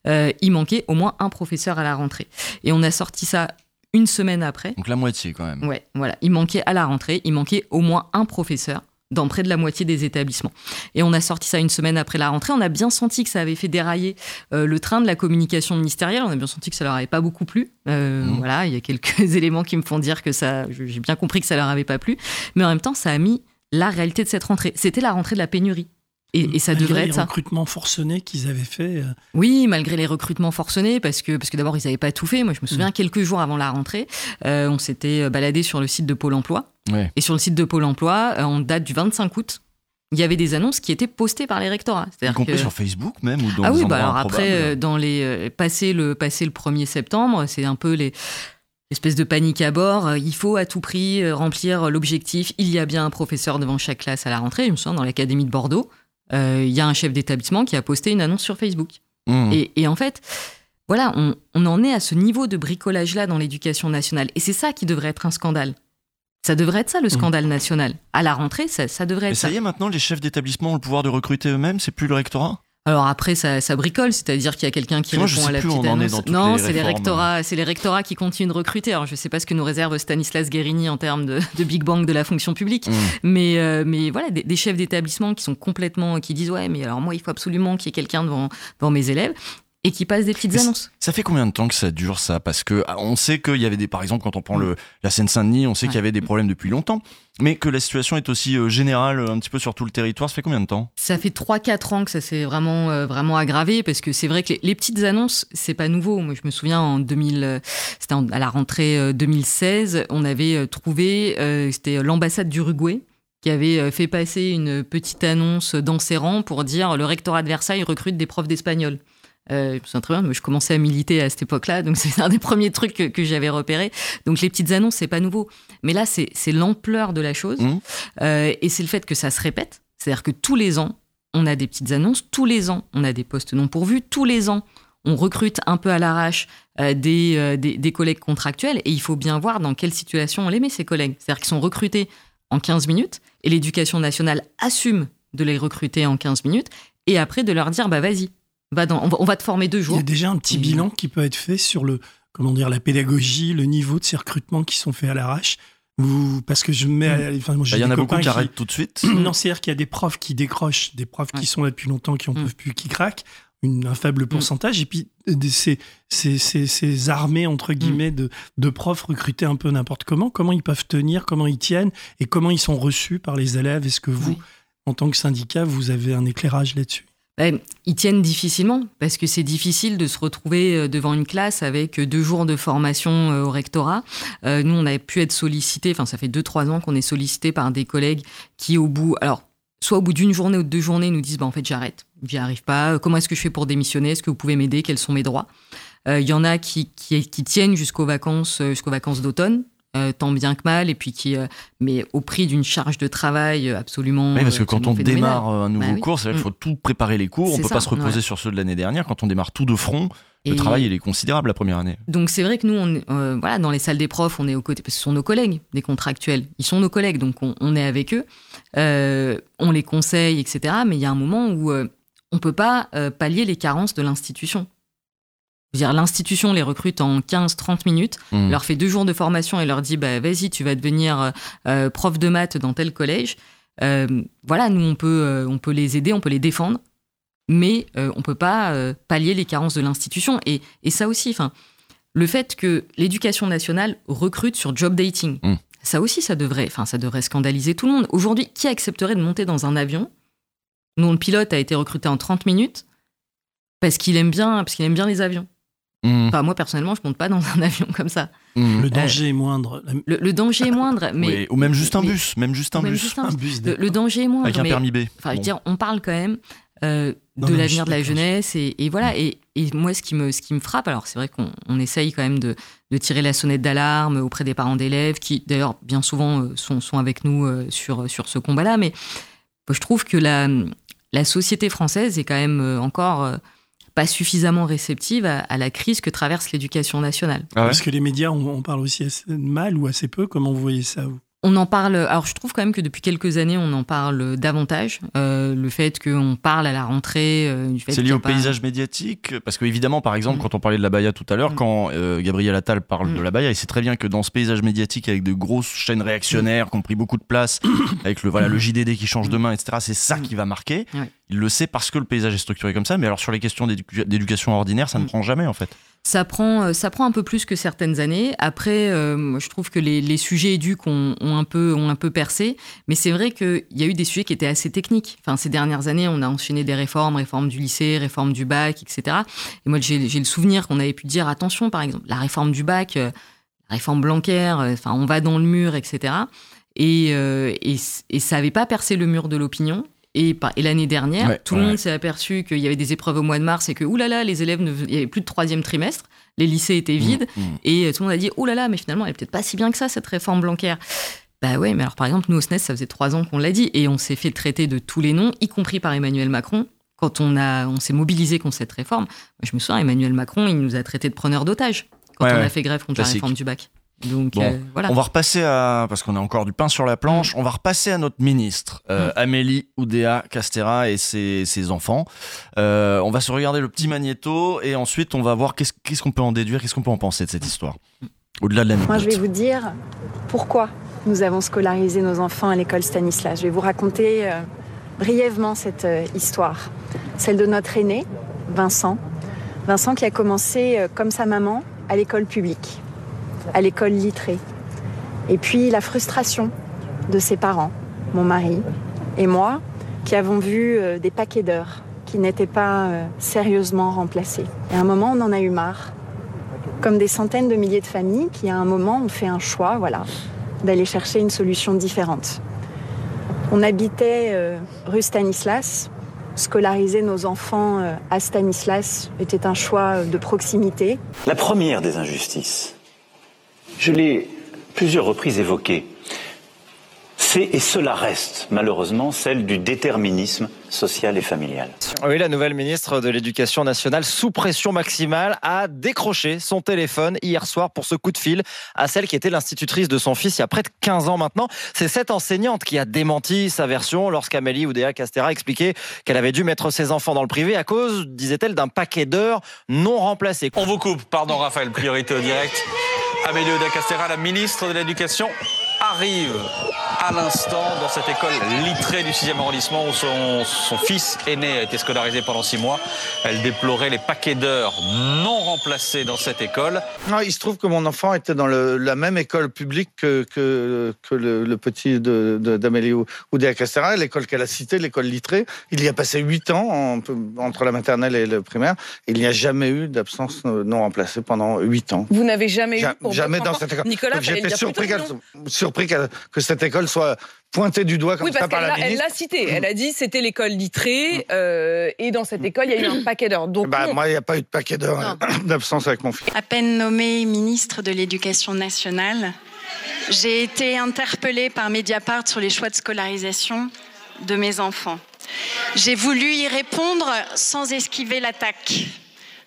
euh, il manquait au moins un professeur à la rentrée. Et on a sorti ça une semaine après. Donc la moitié quand même. Ouais, voilà. Il manquait à la rentrée, il manquait au moins un professeur dans près de la moitié des établissements. Et on a sorti ça une semaine après la rentrée. On a bien senti que ça avait fait dérailler euh, le train de la communication ministérielle. On a bien senti que ça leur avait pas beaucoup plu. Euh, Mmh. Voilà, il y a quelques <laughs> éléments qui me font dire que ça, j'ai bien compris que ça leur avait pas plu. Mais en même temps, ça a mis la réalité de cette rentrée. C'était la rentrée de la pénurie. Et, et ça Malgré devrait les être ça. recrutements forcenés qu'ils avaient fait. euh, Oui, malgré les recrutements forcenés, parce que, parce que d'abord, ils n'avaient pas tout fait. Moi, je me souviens, quelques jours avant la rentrée, euh, on s'était baladé sur le site de Pôle emploi. Ouais. Et sur le site de Pôle emploi, euh, en date du 25 août, il y avait des annonces qui étaient postées par les rectorats. Y C'est-à-dire compris que- sur Facebook même ou dans ah oui, bah alors après, euh, dans les, euh, passé, le, passé le 1er septembre, c'est un peu les espèce de panique à bord. Euh, Il faut à tout prix euh, remplir l'objectif. Il y a bien un professeur devant chaque classe à la rentrée. Je me souviens, dans l'académie de Bordeaux, euh, il y a un chef d'établissement qui a posté une annonce sur Facebook. Mmh. Et, et en fait, voilà, on, on en est à ce niveau de bricolage-là dans l'éducation nationale. Et c'est ça qui devrait être un scandale. Ça devrait être ça le scandale national. À la rentrée, ça, ça devrait Mais être ça y est, maintenant, les chefs d'établissement ont le pouvoir de recruter eux-mêmes, c'est plus le rectorat? Alors après, ça, ça bricole, c'est-à-dire qu'il y a quelqu'un qui Moi, répond à la plus petite annonce. non, les c'est les réformes. rectorats, c'est les rectorats qui continuent de recruter. Alors je sais pas ce que nous réserve Stanislas Guérini en termes de, de Big Bang de la fonction publique, Mmh. mais euh, mais voilà, des, des chefs d'établissement qui sont complètement, qui disent ouais, mais alors moi, il faut absolument qu'il y ait quelqu'un devant devant mes élèves et qui passent des petites annonces. Ça fait combien de temps que ça dure ça? Parce que ah, on sait qu'il y avait des, par exemple, quand on prend le, la Seine-Saint-Denis, on sait qu'il y avait des problèmes depuis longtemps, mais que la situation est aussi euh, générale euh, un petit peu sur tout le territoire. Ça fait combien de temps? Ça fait 3-4 ans que ça s'est vraiment, euh, vraiment aggravé parce que c'est vrai que les, les petites annonces, c'est pas nouveau. Moi, je me souviens en 2000, euh, c'était à la rentrée euh, 2016, on avait trouvé, euh, c'était l'ambassade d'Uruguay qui avait fait passer une petite annonce dans ses rangs pour dire le rectorat de Versailles recrute des profs d'espagnol. Euh, je me souviens très bien, mais je commençais à militer à cette époque-là, donc <laughs> c'est un des premiers trucs que, que j'avais repéré. Donc les petites annonces, c'est pas nouveau. Mais là, c'est l'ampleur de la chose Mmh. euh, et c'est le fait que ça se répète. C'est-à-dire que tous les ans, on a des petites annonces, tous les ans, on a des postes non pourvus, tous les ans, on recrute un peu à l'arrache euh, des, euh, des, des collègues contractuels et il faut bien voir dans quelle situation on les met, ces collègues. C'est-à-dire qu'ils sont recrutés en 15 minutes et l'éducation nationale assume de les recruter en 15 minutes et après de leur dire bah vas-y, va dans, on, va, on va te former deux Il jours. y a déjà un petit Et- bilan qui peut être fait sur le, comment dire, la pédagogie, le niveau de ces recrutements qui sont faits à l'arrache. Ou parce que je me mets, à- enfin, moi, Bah, Il y en a beaucoup qui arrêtent tout de suite. <clears throat> Non, c'est-à-dire qu'il y a des profs qui décrochent, des profs qui sont là depuis longtemps, qui en peuvent plus, qui craquent, une, un faible pourcentage, et puis euh, des- ces, ces, ces, ces armées, entre guillemets, de, de profs recrutés un peu n'importe comment, comment ils peuvent tenir, comment ils tiennent, et comment ils sont reçus par les élèves? Est-ce que vous, en tant que syndicat, vous avez un éclairage là-dessus? Ben, ils tiennent difficilement parce que c'est difficile de se retrouver euh, devant une classe avec euh, deux jours de formation euh, au rectorat. Nous, on avait pu être sollicité, enfin ça fait deux trois ans qu'on est sollicité par des collègues qui, au bout, alors soit au bout d'une journée ou de deux journées, nous disent bah, en fait, j'arrête, j'y arrive pas. Comment est-ce que je fais pour démissionner Est-ce que vous pouvez m'aider Quels sont mes droits? Il y en a qui, qui, qui tiennent jusqu'aux vacances, jusqu'aux vacances d'automne. Euh, tant bien que mal, et puis qui, euh, mais au prix d'une charge de travail absolument. Oui, parce que quand on démarre un nouveau Bah oui. cours, c'est vrai qu'il faut Mm. tout préparer les cours, on C'est peut ça, pas se reposer ouais. sur ceux de l'année dernière. Quand on démarre tout de front, le travail il est considérable la première année. Donc c'est vrai que nous, on, euh, voilà, dans les salles des profs, on est aux côtés, parce que ce sont nos collègues, des contractuels. Ils sont nos collègues, donc on, on est avec eux, Euh, on les conseille, etc. Mais il y a un moment où euh, on peut pas euh, pallier les carences de l'institution. L'institution les recrute en 15-30 minutes, Mm. leur fait deux jours de formation et leur dit bah, vas-y, tu vas devenir euh, euh, prof de maths dans tel collège. Euh, voilà, nous, on peut, on peut les aider, on peut les défendre, mais on peut pas pallier les carences de l'institution. Et, et ça aussi, enfin, le fait que l'éducation nationale recrute sur job dating, Mm. ça aussi, ça devrait, enfin, ça devrait scandaliser tout le monde. Aujourd'hui, qui accepterait de monter dans un avion dont le pilote a été recruté en 30 minutes parce qu'il aime bien, parce qu'il aime bien les avions? Mm. Enfin, moi, personnellement, je monte pas dans un <laughs> avion comme ça. Mm. Le danger est moindre. Le, le danger est moindre, mais Oui, ou même juste un mais- bus, même juste un ou même bus. juste un Un bus. Le, le danger est moindre. Avec un mais- permis B. Enfin, je veux Bon. dire, on parle quand même euh, Non, de l'avenir de la jeunesse et, et voilà. Et, et moi, ce qui me, ce qui me frappe, alors c'est vrai qu'on on essaye quand même de, de tirer la sonnette d'alarme auprès des parents d'élèves, qui d'ailleurs bien souvent euh, sont, sont avec nous euh, sur, sur ce combat-là, mais moi, je trouve que la, la société française est quand même euh, encore euh, pas suffisamment réceptive à, à la crise que traverse l'éducation nationale. Ah ouais Parce que les médias, on, on parle aussi assez mal ou assez peu. Comment vous voyez ça vous? On en parle. Alors, je trouve quand même que depuis quelques années, on en parle davantage. Euh, le fait qu'on parle à la rentrée euh, C'est lié au pas- paysage médiatique Parce que, évidemment, par exemple, Mm. quand on parlait de la Baïa tout à l'heure, Mm. quand euh, Gabriel Attal parle Mm. de la Baïa, il sait très bien que dans ce paysage médiatique avec de grosses chaînes réactionnaires qui ont pris beaucoup de place, <coughs> avec le, voilà, le JDD qui change de main, etc., c'est ça qui va marquer. Mm. Il le sait parce que le paysage est structuré comme ça, mais alors sur les questions d'édu- d'éducation ordinaire, ça ne Mm. prend jamais, en fait. Ça prend, euh, ça prend un peu plus que certaines années. Après, euh, je trouve que les, les sujets éduques ont, ont un peu, ont un peu percé. Mais c'est vrai qu'il y a eu des sujets qui étaient assez techniques. Enfin, ces dernières années, on a enchaîné des réformes, réforme du lycée, réforme du bac, etc. Et moi, j'ai le souvenir qu'on avait pu dire attention, par exemple, la réforme du bac, euh, la réforme Blanquer, euh, enfin, on va dans le mur, etc. Et, et, et ça n'avait pas percé le mur de l'opinion. Et, l'année dernière, Ouais, tout le monde s'est aperçu qu'il y avait des épreuves au mois de mars et que, oulala, les élèves, ne, il y avait plus de troisième trimestre, les lycées étaient vides. Mm. Et euh, tout le monde a dit, là, mais finalement, elle est peut-être pas si bien que ça, cette réforme Blanquer. Bah ouais, mais alors par exemple, nous au SNES, ça faisait trois ans qu'on l'a dit, et on s'est fait traiter de tous les noms, y compris par Emmanuel Macron. Quand on, a, on s'est mobilisé contre cette réforme, moi, je me souviens, Emmanuel Macron, il nous a traités de preneurs d'otages quand Ouais, on a fait grève contre Classique. la réforme du bac. Donc Bon, euh, voilà. on va repasser à, parce qu'on a encore du pain sur la planche, on va repasser à notre ministre, euh, Amélie Oudéa Castera et ses, ses enfants. Euh, on va se regarder le petit magnéto et ensuite on va voir qu'est-ce qu'est-ce qu'on peut en déduire, qu'est-ce qu'on peut en penser de cette histoire. Au-delà de la Moi, je vais vous dire pourquoi nous avons scolarisé nos enfants à l'école Stanislas. Je vais vous raconter euh, brièvement cette euh, histoire. Celle de notre aîné, Vincent. Vincent qui a commencé, euh, comme sa maman, à l'école publique, à l'école littrée. Et puis la frustration de ses parents, mon mari et moi, qui avons vu euh, des paquets d'heures qui n'étaient pas euh, sérieusement remplacés. Et à un moment, on en a eu marre comme des centaines de milliers de familles qui, à un moment, ont fait un choix, voilà, d'aller chercher une solution différente. On habitait euh, rue Stanislas. Scolariser nos enfants à Stanislas était un choix de proximité. La première des injustices, je l'ai plusieurs reprises évoquée, c'est et cela reste malheureusement celle du déterminisme social et familial. Oui, la nouvelle ministre de l'Éducation nationale, sous pression maximale, a décroché son téléphone hier soir pour ce coup de fil à celle qui était l'institutrice de son fils il y a près de 15 ans maintenant. C'est cette enseignante qui a démenti sa version lorsqu'Amélie Oudéa Castera expliquait qu'elle avait dû mettre ses enfants dans le privé à cause, disait-elle, d'un paquet d'heures non remplacées. On vous coupe, pardon Raphaël, priorité au direct. Amélie Oda Castera, la ministre de l'Éducation, arrive à l'instant dans cette école littrée du 6e arrondissement où son, son fils aîné a été scolarisé pendant six mois. Elle déplorait les paquets d'heures non remplacés dans cette école. Non, il se trouve que mon enfant était dans le- la même école publique que, que, que le, le petit d'Amélie Ou- Oudéa Castera, l'école qu'elle a citée, l'école littrée. Il y a passé huit ans en- entre la maternelle et le primaire. Il n'y a jamais eu d'absence non remplacée pendant huit ans. Vous n'avez jamais Ja- eu pour jamais dans cette école. Nicolas, j'étais surpris surpris surpris que, que cette école soit pointée du doigt comme Oui, ça parce par qu'elle la l'a- elle ministre. l'a cité. Elle a dit c'était l'école littrée euh, et dans cette école il y a eu un paquet d'heures. Donc Bah, on- moi, il n'y a pas eu de paquet d'heures euh, <coughs> d'absence avec mon fils. À peine nommée ministre de l'Éducation nationale, j'ai été interpellée par Mediapart sur les choix de scolarisation de mes enfants. J'ai voulu y répondre sans esquiver l'attaque.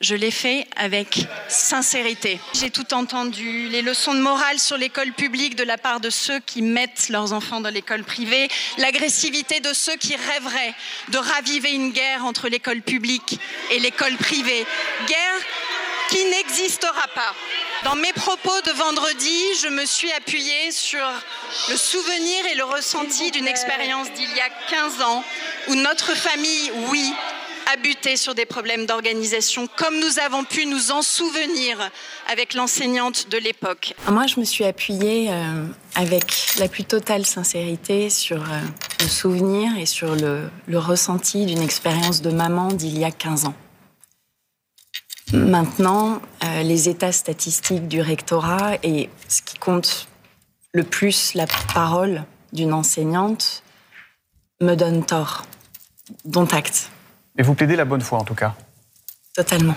Je l'ai fait avec sincérité. J'ai tout entendu, les leçons de morale sur l'école publique de la part de ceux qui mettent leurs enfants dans l'école privée, l'agressivité de ceux qui rêveraient de raviver une guerre entre l'école publique et l'école privée. Guerre qui n'existera pas. Dans mes propos de vendredi, je me suis appuyée sur le souvenir et le ressenti d'une expérience d'il y a 15 ans où notre famille, oui, a buté sur des problèmes d'organisation, comme nous avons pu nous en souvenir avec l'enseignante de l'époque. Moi, je me suis appuyée euh, avec la plus totale sincérité sur euh, le souvenir et sur le, ressenti d'une expérience de maman d'il y a 15 ans. Maintenant, euh, les états statistiques du rectorat et ce qui compte le plus, la parole d'une enseignante, me donnent tort. Dont acte. Mais vous plaidez la bonne foi en tout cas. Totalement.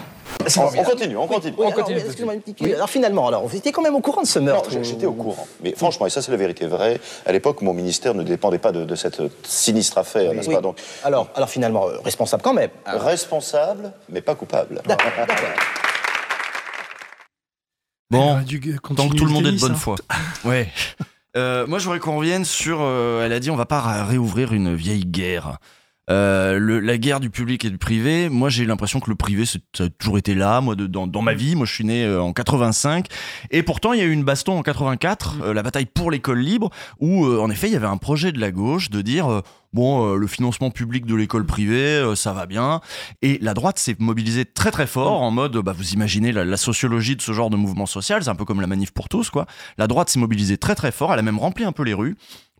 On, on continue, on continue. Oui, on continue. excuse-moi une petite- Alors finalement, alors, vous étiez quand même au courant de ce meurtre Non, J'étais au courant. Mais franchement, et ça c'est la vérité vraie, à l'époque, mon ministère ne dépendait pas de, de cette sinistre affaire, n'est-ce Oui. pas Donc, Alors, alors finalement, euh, responsable quand même. Responsable, mais pas coupable. Bon, tant que tout le monde est de bonne hein. foi. <laughs> Ouais. Euh, moi, je voudrais qu'on revienne sur. euh, elle a dit on va pas réouvrir une vieille guerre. Euh, le- la guerre du public et du privé, moi j'ai l'impression que le privé ça a toujours été là, moi de- dans, dans ma vie. Moi je suis né euh, en 85 et pourtant il y a eu une baston en 84, euh, la bataille pour l'école libre, où en effet il y avait un projet de la gauche de dire bon euh, le financement public de l'école privée euh, ça va bien. Et la droite s'est mobilisée très très fort en mode bah vous imaginez la, la sociologie de ce genre de mouvement social, c'est un peu comme la manif pour tous quoi. La droite s'est mobilisée très très fort, elle a même rempli un peu les rues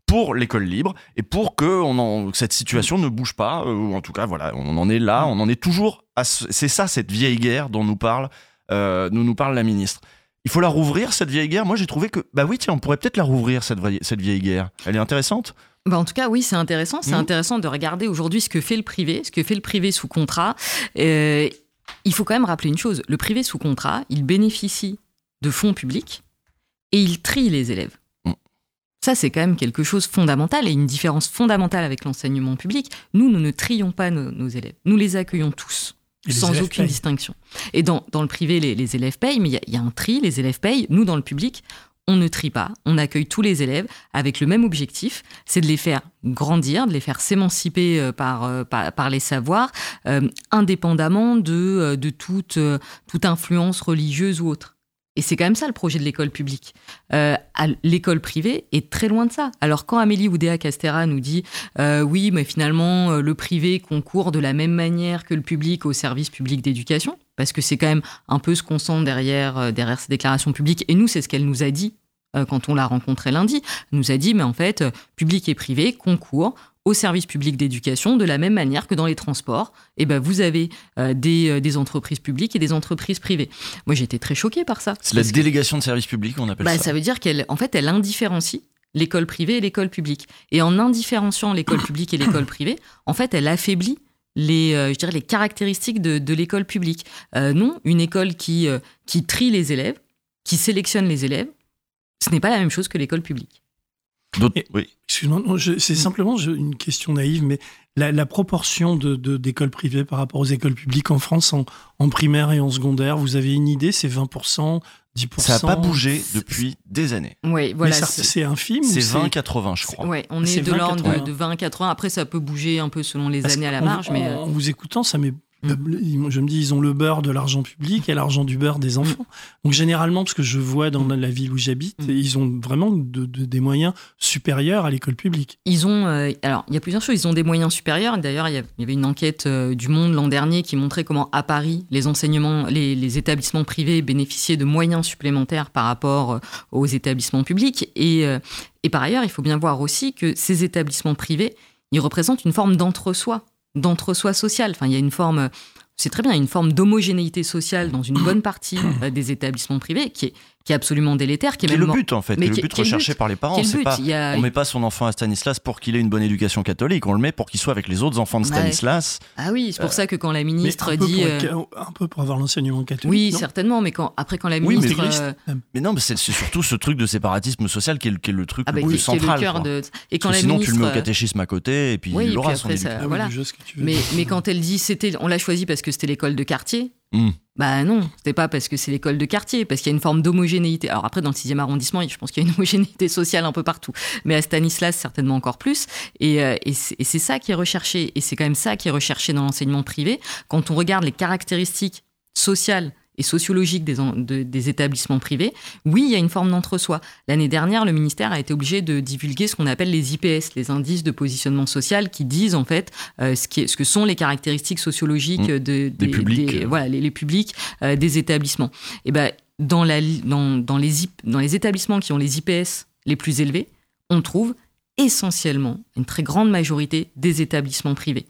pour l'école libre et pour que, on en- que cette situation ne bouge pas, euh, ou en tout cas, voilà, on en est là, on en est toujours à ce- C'est ça, cette vieille guerre dont nous parle, euh, nous, nous parle la ministre. Il faut la rouvrir, cette vieille guerre? Moi, j'ai trouvé que, bah oui, tiens, on pourrait peut-être la rouvrir, cette, vieille- cette vieille guerre. Elle est intéressante? Bah, en tout cas, oui, c'est intéressant. C'est Mhm. intéressant de regarder aujourd'hui ce que fait le privé, ce que fait le privé sous contrat. Euh, il faut quand même rappeler une chose le privé sous contrat, il bénéficie de fonds publics et il trie les élèves. Ça, c'est quand même quelque chose de fondamental et une différence fondamentale avec l'enseignement public. Nous, nous ne trions pas nos, nos élèves. Nous les accueillons tous. Et sans aucune payent. distinction. Et dans, dans le privé, les, les élèves payent, mais il y a- il y, a un tri, les élèves payent. Nous, dans le public, on ne trie pas. On accueille tous les élèves avec le même objectif, c'est de les faire grandir, de les faire s'émanciper euh, par, euh, par, par les savoirs, euh, indépendamment de, de toute, toute influence religieuse ou autre. Et c'est quand même ça le projet de l'école publique. Euh, l'école privée est très loin de ça. Alors quand Amélie Oudéa-Castera nous dit euh, oui, mais finalement euh, le privé concourt de la même manière que le public au service public d'éducation, parce que c'est quand même un peu ce qu'on sent derrière, derrière ces déclarations publiques. Et nous, c'est ce qu'elle nous a dit quand on l'a rencontrée lundi. Nous a dit, mais en fait, public et privé concourent au service public d'éducation de la même manière que dans les transports. Et ben, vous avez euh, des, euh, des entreprises publiques et des entreprises privées. Moi, j'ai été très choquée par ça. C'est la que- délégation de service public, on appelle bah, ça. ça veut dire qu'elle, en fait, elle indifférencie l'école privée et l'école publique. Et en indifférenciant l'école publique et l'école privée, en fait, elle affaiblit les, euh, je dirais, les caractéristiques de, de l'école publique. Euh, non, une école qui, euh, qui trie les élèves, qui sélectionne les élèves, ce n'est pas la même chose que l'école publique. Oui. Excuse-moi, c'est simplement je- une question naïve, mais la, la proportion de, de- d'écoles privées par rapport aux écoles publiques en France, en, en primaire et en secondaire, vous avez une idée C'est 20%, 10% Ça n'a pas bougé depuis des années. Oui, voilà. Mais c'est infime C'est c'est- 20-80, je crois. Ouais, on est de l'ordre de, 20-80. de 20-80. Après, ça peut bouger un peu selon les Parce années à la marge, mais. En, euh, en vous écoutant, ça m'est. Je me dis, ils ont le beurre de l'argent public et l'argent du beurre des enfants. Donc, généralement, parce que je vois dans la ville où j'habite, ils ont vraiment de- de- des moyens supérieurs à l'école publique. Ils ont, euh, alors il y a plusieurs choses. Ils ont des moyens supérieurs. D'ailleurs, il y avait une enquête euh, du Monde l'an dernier qui montrait comment à Paris les enseignements, les, les établissements privés bénéficiaient de moyens supplémentaires par rapport euh, aux établissements publics. Et, euh, et par ailleurs, il faut bien voir aussi que ces établissements privés, ils représentent une forme d'entre-soi, d'entre-soi social. Enfin, il y a une forme c'est très bien, il y a une forme d'homogénéité sociale dans une bonne partie <coughs> euh, des établissements privés qui est, qui est absolument délétère, qui est Qui est même le but en fait, Mais qui est le but recherché but. par les parents. C'est pas, a- on met pas son enfant à Stanislas pour qu'il ait une bonne éducation catholique. On le met pour qu'il soit avec les autres enfants de Ouais. Stanislas. Ah oui, c'est pour Euh, ça que quand la ministre un dit. pour euh, un peu pour avoir l'enseignement catholique. Oui, non certainement, mais quand, après, quand la Oui, mais- ministre. euh, Mais non, mais c'est surtout ce truc de séparatisme social qui est, le- qui est le truc Ah le bah, plus qui- qui est le central. cœur quoi. de- et quand Parce la sinon, tu le mets au ministre- catéchisme à côté et puis il aura son éducation. mais, quand elle dit c'était, on l'a choisi parce que c'était l'école de quartier. Hmm. Bah non, c'était pas parce que c'est l'école de quartier, parce qu'il y a une forme d'homogénéité. Alors après, dans le 6e arrondissement, je pense qu'il y a une <laughs> homogénéité sociale un peu partout. Mais à Stanislas, certainement encore plus. Et, euh, c'est et c'est ça qui est recherché. Et c'est quand même ça qui est recherché dans l'enseignement privé. Quand on regarde les caractéristiques sociales et sociologiques des, en- de- des établissements privés, oui, il y a une forme d'entre-soi. L'année dernière, le ministère a été obligé de divulguer ce qu'on appelle les IPS, les indices de positionnement social, qui disent en fait euh, ce, qui est- ce que sont les caractéristiques sociologiques Mmh. de, Des publics. des- voilà, les, les publics euh, des établissements. Et ben, dans, la, dans, dans les, dans les établissements qui ont les IPS les plus élevés, on trouve essentiellement une très grande majorité des établissements privés.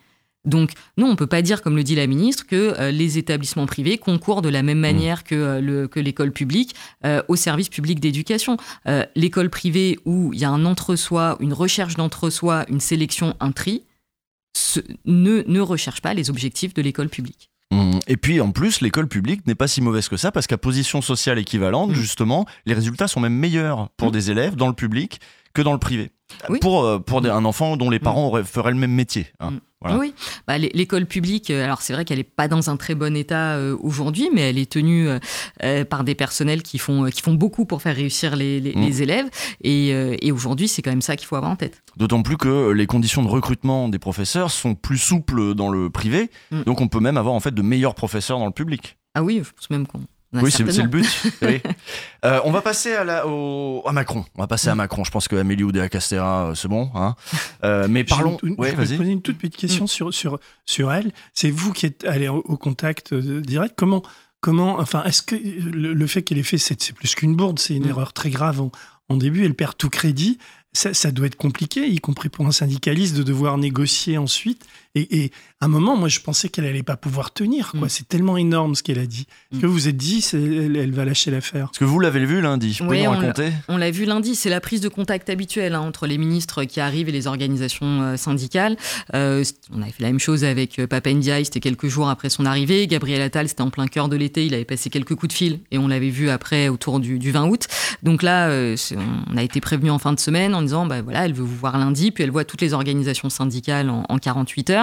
Donc, non, on ne peut pas dire, comme le dit la ministre, que euh, les établissements privés concourent de la même manière que, euh, le- que l'école publique euh, au service public d'éducation. L'école privée où il y a un entre-soi, une recherche d'entre-soi, une sélection, un tri, ce- ne, ne recherche pas les objectifs de l'école publique. Hum, Et puis en plus, l'école publique n'est pas si mauvaise que ça parce qu'à position sociale équivalente, justement, les résultats sont même meilleurs pour des élèves dans le public que dans le privé. Pour, euh, pour un enfant dont les parents auraient, feraient le même métier. hein. Voilà. Oui, bah, l'é- l'école publique, euh, alors c'est vrai qu'elle n'est pas dans un très bon état euh, aujourd'hui, mais elle est tenue euh, par des personnels qui font, qui font beaucoup pour faire réussir les, les- Mm. les élèves. Et, euh, et aujourd'hui, c'est quand même ça qu'il faut avoir en tête. D'autant plus que les conditions de recrutement des professeurs sont plus souples dans le privé, Mm. donc on peut même avoir en fait de meilleurs professeurs dans le public. Ah oui, je pense même qu'on. Oui, c'est c'est le but. oui. <laughs> Euh, on va passer à, la, au- à Macron. On va passer à Macron. Je pense que Amélie Oudéa Castera, euh, c'est bon. Hein Euh, mais parlons. Une- Ouais, je vais vas-y. poser une toute petite question sur, sur, sur elle. C'est vous qui êtes allé au, au contact direct. Comment, comment enfin, est-ce que le, le fait qu'elle ait fait, c'est c'est plus qu'une bourde, c'est une Mm. erreur très grave en, en début. Elle perd tout crédit. Ça, ça doit être compliqué, y compris pour un syndicaliste, de devoir négocier ensuite. Et, et à un moment, moi, je pensais qu'elle allait pas pouvoir tenir. Mm. C'est tellement énorme ce qu'elle a dit. Est-ce que vous vous êtes dit, c'est- elle, elle va lâcher l'affaire Est-ce que vous l'avez vu lundi? Vous pouvez Oui, nous on l'a- raconter? On l'a vu lundi, c'est la prise de contact habituelle hein, entre les ministres qui arrivent et les organisations euh, syndicales. Euh, on avait fait la même chose avec euh, Papa Ndiaye, c'était quelques jours après son arrivée. Gabriel Attal, c'était en plein cœur de l'été, il avait passé quelques coups de fil et on l'avait vu après autour du, du 20 août. Donc là, euh, on a été prévenu en fin de semaine en disant, bah voilà, elle veut vous voir lundi, puis elle voit toutes les organisations syndicales en, en 48 heures.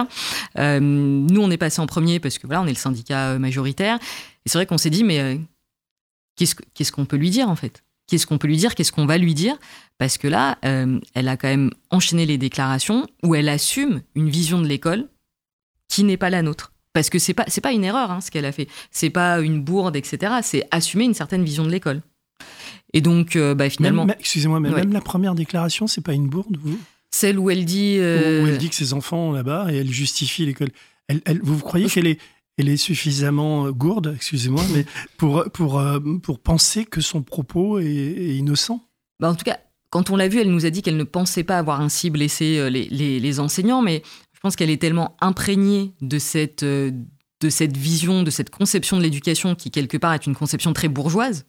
Euh, nous, on est passé en premier parce que voilà, on est le syndicat euh, majoritaire. Et c'est vrai qu'on s'est dit, mais euh, qu'est-ce que- qu'est-ce qu'on peut lui dire en fait? Qu'est-ce qu'on peut lui dire? Qu'est-ce qu'on va lui dire? Parce que là, euh, elle a quand même enchaîné les déclarations où elle assume une vision de l'école qui n'est pas la nôtre. Parce que c'est pas c'est pas une erreur hein, ce qu'elle a fait. C'est pas une bourde, etc. C'est assumer une certaine vision de l'école. Et donc, euh, bah, finalement, Excusez-moi, mais Ouais. même la première déclaration, c'est pas une bourde, vous? Celle où elle dit, euh, où elle dit que ses enfants ont là-bas et elle justifie l'école. Elle, elle- vous croyez qu'elle est, elle est suffisamment euh, gourde, excusez-moi, mais pour, pour, euh, pour penser que son propos est, est innocent? Bah, en tout cas, quand on l'a vue, elle nous a dit qu'elle ne pensait pas avoir ainsi blessé les, les- les enseignants, mais je pense qu'elle est tellement imprégnée de cette, de cette vision, de cette conception de l'éducation qui, quelque part, est une conception très bourgeoise,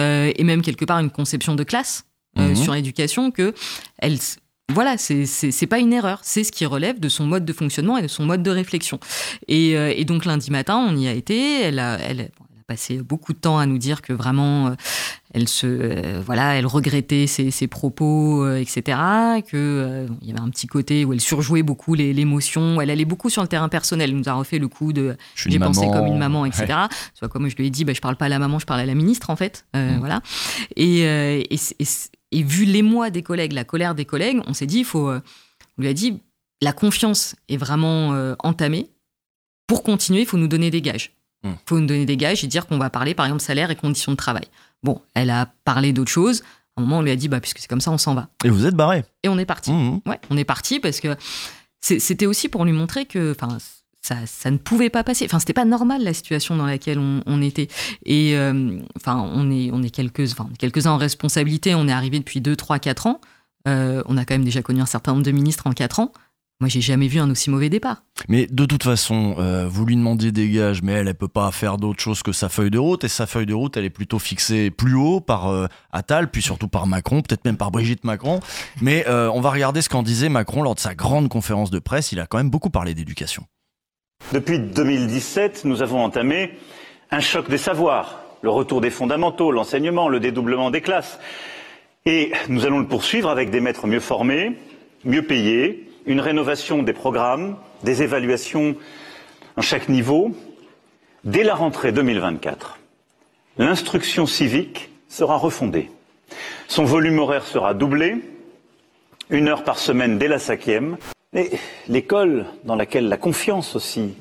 euh, et même quelque part une conception de classe euh, Mhm. sur l'éducation, que elle. Voilà, c'est pas une erreur, c'est ce qui relève de son mode de fonctionnement et de son mode de réflexion. Et, euh, et donc lundi matin, on y a été. Elle a, elle, bon, elle a passé beaucoup de temps à nous dire que vraiment, euh, elle se, euh, voilà, elle regrettait ses, ses propos, euh, etc. Que euh, il y avait un petit côté où elle surjouait beaucoup l'émotion. Elle allait beaucoup sur le terrain personnel. Elle nous a refait le coup de j'ai pensé comme une maman, etc. Ouais. Soit comme je lui ai dit, bah, je parle pas à la maman, je parle à la ministre en fait. Mm. Voilà. Et, et vu l'émoi des collègues, la colère des collègues, on s'est dit, il faut, euh, on lui a dit, la confiance est vraiment euh, entamée. Pour continuer, il faut nous donner des gages. Il Mm. faut nous donner des gages et dire qu'on va parler, par exemple, salaire et conditions de travail. Bon, elle a parlé d'autre chose. À un moment, on lui a dit, bah, puisque c'est comme ça, on s'en va. Et vous êtes barré. Et on est parti. Mhm. Ouais, on est parti parce que c'était aussi pour lui montrer que, enfin, ça, ne pouvait pas passer. Enfin, c'était pas normal la situation dans laquelle on, était. Et euh, enfin, on est, on est quelques, enfin, quelques uns en responsabilité. On est arrivé depuis 2, 3, 4 ans. Euh, on a quand même déjà connu un certain nombre de ministres en 4 ans. Moi, j'ai jamais vu un aussi mauvais départ. Mais de toute façon, euh, vous lui demandiez des gages, mais elle, elle peut pas faire d'autre chose que sa feuille de route. Et sa feuille de route, elle est plutôt fixée plus haut par Attal, puis surtout par Macron, peut-être même par Brigitte Macron. Mais on va regarder ce qu'en disait Macron lors de sa grande conférence de presse. Il a quand même beaucoup parlé d'éducation. Depuis 2017, nous avons entamé un choc des savoirs, le retour des fondamentaux, l'enseignement, le dédoublement des classes. Et nous allons le poursuivre avec des maîtres mieux formés, mieux payés, une rénovation des programmes, des évaluations à chaque niveau. Dès la rentrée 2024, l'instruction civique sera refondée. Son volume horaire sera doublé, une heure par semaine dès la cinquième. Et l'école dans laquelle la confiance aussi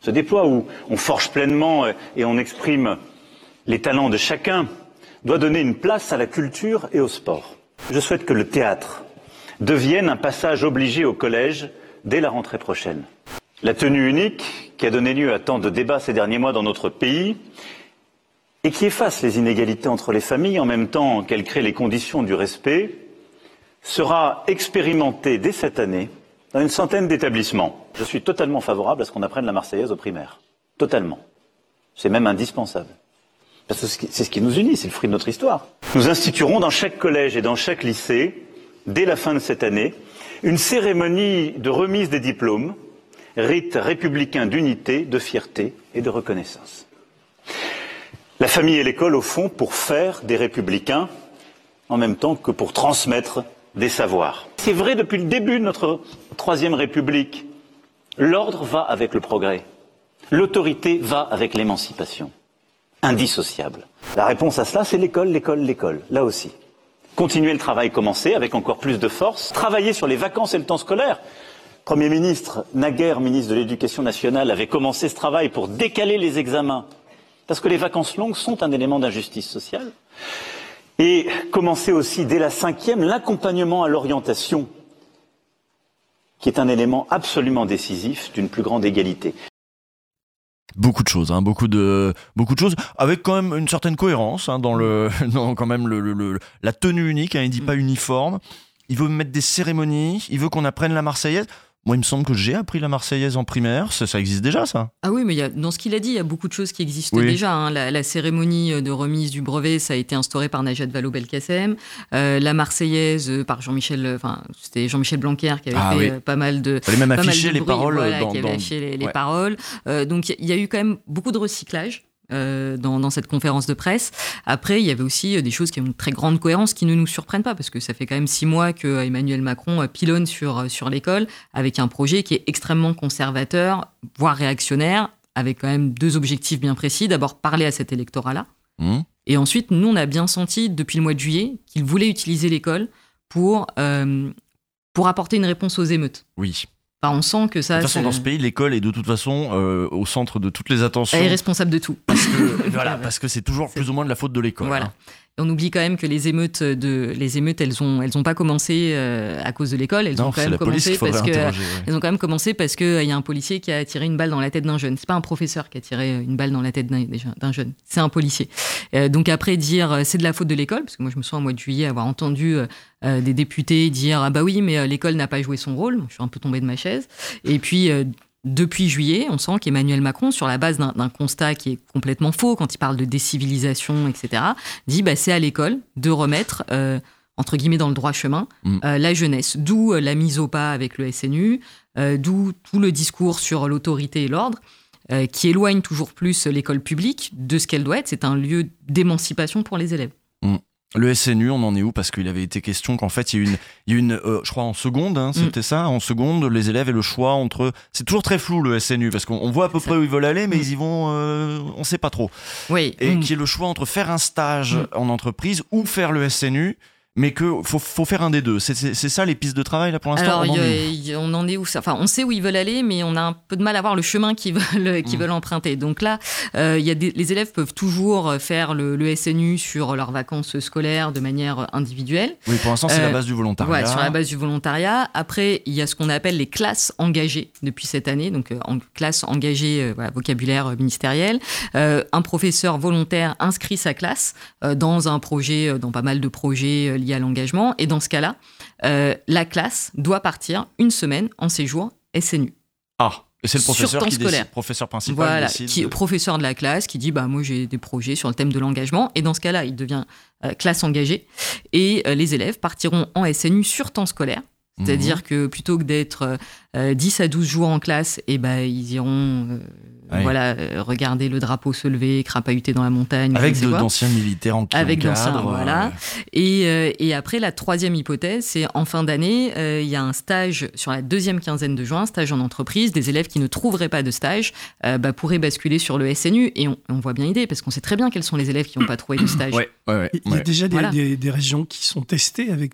se déploie, où on forge pleinement et on exprime les talents de chacun, doit donner une place à la culture et au sport. Je souhaite que le théâtre devienne un passage obligé au collège dès la rentrée prochaine. La tenue unique, qui a donné lieu à tant de débats ces derniers mois dans notre pays, et qui efface les inégalités entre les familles en même temps qu'elle crée les conditions du respect, sera expérimentée dès cette année dans une centaine d'établissements. Je suis totalement favorable à ce qu'on apprenne la Marseillaise au primaire. Totalement. C'est même indispensable. Parce que c'est ce qui nous unit, c'est le fruit de notre histoire. Nous instituerons dans chaque collège et dans chaque lycée, dès la fin de cette année, une cérémonie de remise des diplômes, rite républicain d'unité, de fierté et de reconnaissance. La famille et l'école, au fond, pour faire des républicains, en même temps que pour transmettre des savoirs. C'est vrai depuis le début de notre Troisième République. L'ordre va avec le progrès. L'autorité va avec l'émancipation. Indissociable. La réponse à cela, c'est l'école, l'école, l'école. Là aussi. Continuer le travail commencé avec encore plus de force. Travailler sur les vacances et le temps scolaire. Premier ministre, naguère ministre de l'Éducation nationale, avait commencé ce travail pour décaler les examens. Parce que les vacances longues sont un élément d'injustice sociale. Et commencer aussi dès la cinquième l'accompagnement à l'orientation, qui est un élément absolument décisif d'une plus grande égalité. Beaucoup de choses, hein, beaucoup de beaucoup de choses, avec quand même une certaine cohérence hein, dans le, <laughs> dans quand même le, le- le- la tenue unique. Hein, il dit pas uniforme. Il veut mettre des cérémonies. Il veut qu'on apprenne la Marseillaise. Moi, il me semble que j'ai appris la Marseillaise en primaire. Ça, ça existe déjà, ça. Ah oui, mais il y a, dans ce qu'il a dit, il y a beaucoup de choses qui existent Oui. déjà. hein. La, la cérémonie de remise du brevet, ça a été instauré par Najat Vallaud-Belkacem. Euh, la Marseillaise euh, par Jean-Michel, euh, enfin c'était Jean-Michel Blanquer qui avait Ah fait oui. euh, pas mal de. Fallait même afficher les paroles voilà, dans- qui avait dans- affiché les, paroles. Euh, donc il y a eu quand même beaucoup de recyclage. Euh, dans, dans cette conférence de presse. Après, il y avait aussi euh, des choses qui ont une très grande cohérence qui ne nous surprennent pas, parce que ça fait quand même six mois que euh, Emmanuel Macron pilonne sur, sur l'école avec un projet qui est extrêmement conservateur, voire réactionnaire, avec quand même deux objectifs bien précis. D'abord, parler à cet électorat-là. Mmh. Et ensuite, nous, on a bien senti depuis le mois de juillet qu'il voulait utiliser l'école pour, euh, pour apporter une réponse aux émeutes. Oui. Enfin, on sent que ça. De toute façon, dans ce pays, l'école est de toute façon euh, au centre de toutes les attentions. Elle est responsable de tout. Parce que <laughs> voilà, parce que c'est toujours plus ou moins de la faute de l'école. Voilà. hein. Et on oublie quand même que les émeutes, de, les émeutes, elles ont, elles ont pas commencé euh, à cause de l'école. Elles Non, ont quand même commencé qu'il parce que, interroger, ouais. elles ont quand même commencé parce euh, il y a un policier qui a tiré une balle dans la tête d'un jeune. C'est pas un professeur qui a tiré une balle dans la tête d'un jeune. C'est un policier. Euh, donc après dire c'est de la faute de l'école, parce que moi je me souviens au mois de juillet avoir entendu des députés dire ah bah oui mais l'école n'a pas joué son rôle. Je suis un peu tombée de ma chaise. Et puis depuis juillet, on sent qu'Emmanuel Macron, sur la base d'un constat qui est complètement faux quand il parle de décivilisation, etc., dit bah, c'est à l'école de remettre, euh, entre guillemets, dans le droit chemin, Mm. euh, la jeunesse. D'où euh, la mise au pas avec le SNU, euh, d'où tout le discours sur l'autorité et l'ordre, qui éloigne toujours plus l'école publique de ce qu'elle doit être. C'est un lieu d'émancipation pour les élèves. Mm. Le SNU, on en est où? Parce qu'il avait été question qu'en fait, il y a une, il y a une euh, je crois en seconde, hein, c'était ça, en seconde, les élèves et le choix entre. C'est toujours très flou le SNU parce qu'on on voit à peu près où ils veulent aller, mais ils y vont, euh, on sait pas trop. Oui. Et Mm. qui est le choix entre faire un stage en entreprise ou faire le SNU, mais que faut, faut faire un des deux. C'est ça les pistes de travail là pour l'instant? Alors, on en est où il y a- on en est où? Ça Enfin, on sait où ils veulent aller, mais on a un peu de mal à voir le chemin qu'ils veulent, <laughs> qu'ils veulent emprunter. Donc là, euh, il y a des- les élèves peuvent toujours faire le, le SNU sur leurs vacances scolaires de manière individuelle. Oui, pour l'instant, c'est la Euh, base du volontariat. Ouais, sur la base du volontariat. Après, il y a ce qu'on appelle les classes engagées depuis cette année, donc euh, en classe engagée, euh, voilà, vocabulaire ministériel. Euh, un professeur volontaire inscrit sa classe dans un projet, dans pas mal de projets liées à l'engagement. Et dans ce cas-là, euh, la classe doit partir une semaine en séjour SNU. Ah, et c'est le professeur qui décide, professeur principal Voilà, décide. qui est professeur de la classe, qui dit bah moi j'ai des projets sur le thème de l'engagement et dans ce cas-là il devient euh, classe engagée et euh, les élèves partiront en SNU sur temps scolaire. C'est-à-dire Mhm. que plutôt que d'être euh, 10 à 12 jours en classe, et ben ils iront voilà, euh, regarder le drapeau se lever, crapahuter dans la montagne. Avec d'anciens militaires en qui Avec d'anciens, voilà. Et, euh, et après, la troisième hypothèse, c'est en fin d'année, euh, il y a un stage sur la deuxième quinzaine de juin, stage en entreprise. Des élèves qui ne trouveraient pas de stage euh, bah, pourraient basculer sur le SNU. Et on, on voit bien l'idée, parce qu'on sait très bien quels sont les élèves qui n'ont pas trouvé de <coughs> stage. Ouais, ouais, ouais, Il y a déjà des, Voilà. des- des régions qui sont testées avec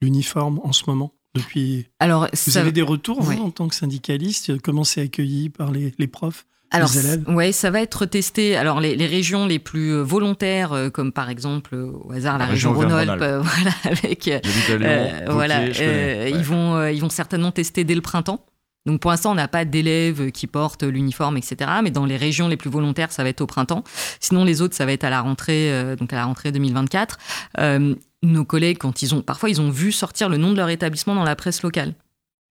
l'uniforme en ce moment. Depuis... Alors, vous ça- avez des retours, vous, Ouais. en tant que syndicaliste Comment c'est accueilli par les, les profs, Alors, ouais, ça va être testé. Alors, les, les régions les plus euh, volontaires, euh, comme par exemple, euh, au hasard, la, La région, région Rhône-Alpes, euh, <laughs> voilà, avec, euh, Lyon, voilà, euh, ouais. ils vont, euh, ils vont certainement tester dès le printemps. Donc, pour l'instant, on n'a pas d'élèves qui portent l'uniforme, etc. Mais dans les régions les plus volontaires, ça va être au printemps. Sinon, les autres, ça va être à la rentrée, euh, donc à la rentrée 2024. Euh, nos collègues, quand ils ont, parfois, ils ont vu sortir le nom de leur établissement dans la presse locale.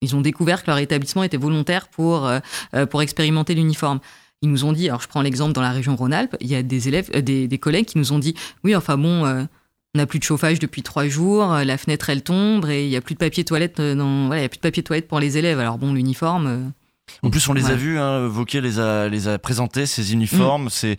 Ils ont découvert que leur établissement était volontaire pour, euh, euh, pour expérimenter l'uniforme. Ils nous ont dit, alors je prends l'exemple dans la région Rhône-Alpes, il y a des élèves, euh, des, des collègues qui nous ont dit, oui, enfin bon, on n'a plus de chauffage depuis trois jours, la fenêtre elle tombe et il y a plus de papier toilette dans, voilà, il y a plus de papier toilette pour les élèves. Alors bon, l'uniforme. En plus, on les a vus, hein, Vauquier les a, les a présentés, ces uniformes. Mm. C'est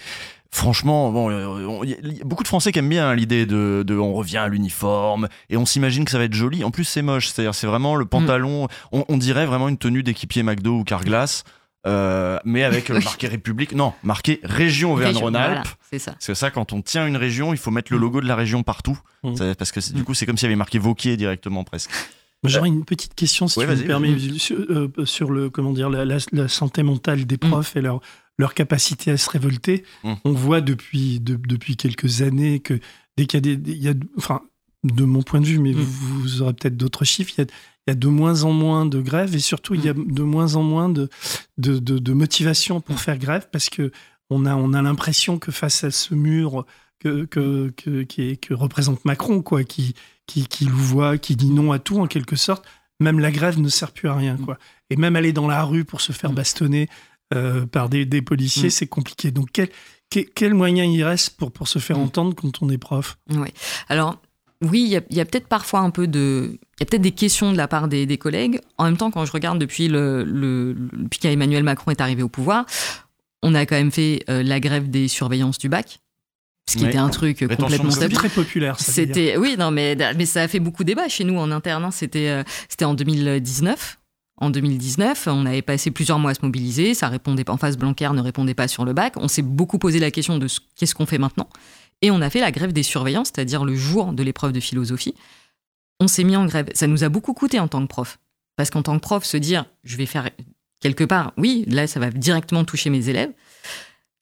franchement, bon, euh, y, a- beaucoup de Français qui aiment bien hein, l'idée de, de on revient à l'uniforme et on s'imagine que ça va être joli. En plus, c'est moche, c'est-à-dire c'est vraiment Mm. le pantalon. On, on dirait vraiment une tenue d'équipier McDo ou Carglass. euh, mais avec euh, marqué République, non, marqué Région Auvergne-Rhône-Alpes. Voilà, c'est ça. C'est ça, quand on tient une région, il faut mettre le logo de la région partout. Mm. Ça- Parce que c'est- du coup, c'est comme s'il y avait marqué Vauquier directement presque. J'aurais une petite question, si Ouais, tu me permets, sur, euh, sur le, comment dire, la, la- la santé mentale des profs et leur, leur capacité à se révolter. Mm. On voit depuis, de- depuis quelques années que dès qu'il y a des. il y a, enfin, de mon point de vue, mais vous, vous aurez peut-être d'autres chiffres, il y, a, il y a de moins en moins de grèves et surtout il y a de moins en moins de, de, de- de motivation pour faire grève parce que on a, on a l'impression que face à ce mur que, que, que, qui est- que représente Macron, quoi, qui, qui, qui louvoie, qui dit non à tout en quelque sorte, même la grève ne sert plus à rien. Quoi. Et même aller dans la rue pour se faire bastonner euh, par des, des policiers, Mm. c'est compliqué. Donc quel, quel, quel moyen il reste pour, pour se faire entendre quand on est prof? Ouais. Alors, oui, il y a, peut-être parfois un peu de. Il y a peut-être des questions de la part des, des collègues. En même temps, quand je regarde depuis, le, le, depuis qu'Emmanuel Macron est arrivé au pouvoir, on a quand même fait euh, la grève des surveillances du bac. Ce qui Ouais. était un truc Rétention complètement tabou. très populaire, ça, C'était, oui, non, mais, mais ça a fait beaucoup débat chez nous en interne. hein. C'était, euh, c'était en 2019. En 2019, on avait passé plusieurs mois à se mobiliser. Ça répondait pas. En face, Blanquer ne répondait pas sur le bac. On s'est beaucoup posé la question de ce- qu'est-ce qu'on fait maintenant. Et on a fait la grève des surveillants, c'est-à-dire le jour de l'épreuve de philosophie. On s'est mis en grève. Ça nous a beaucoup coûté en tant que prof. Parce qu'en tant que prof, se dire, je vais faire quelque part, oui, là, ça va directement toucher mes élèves.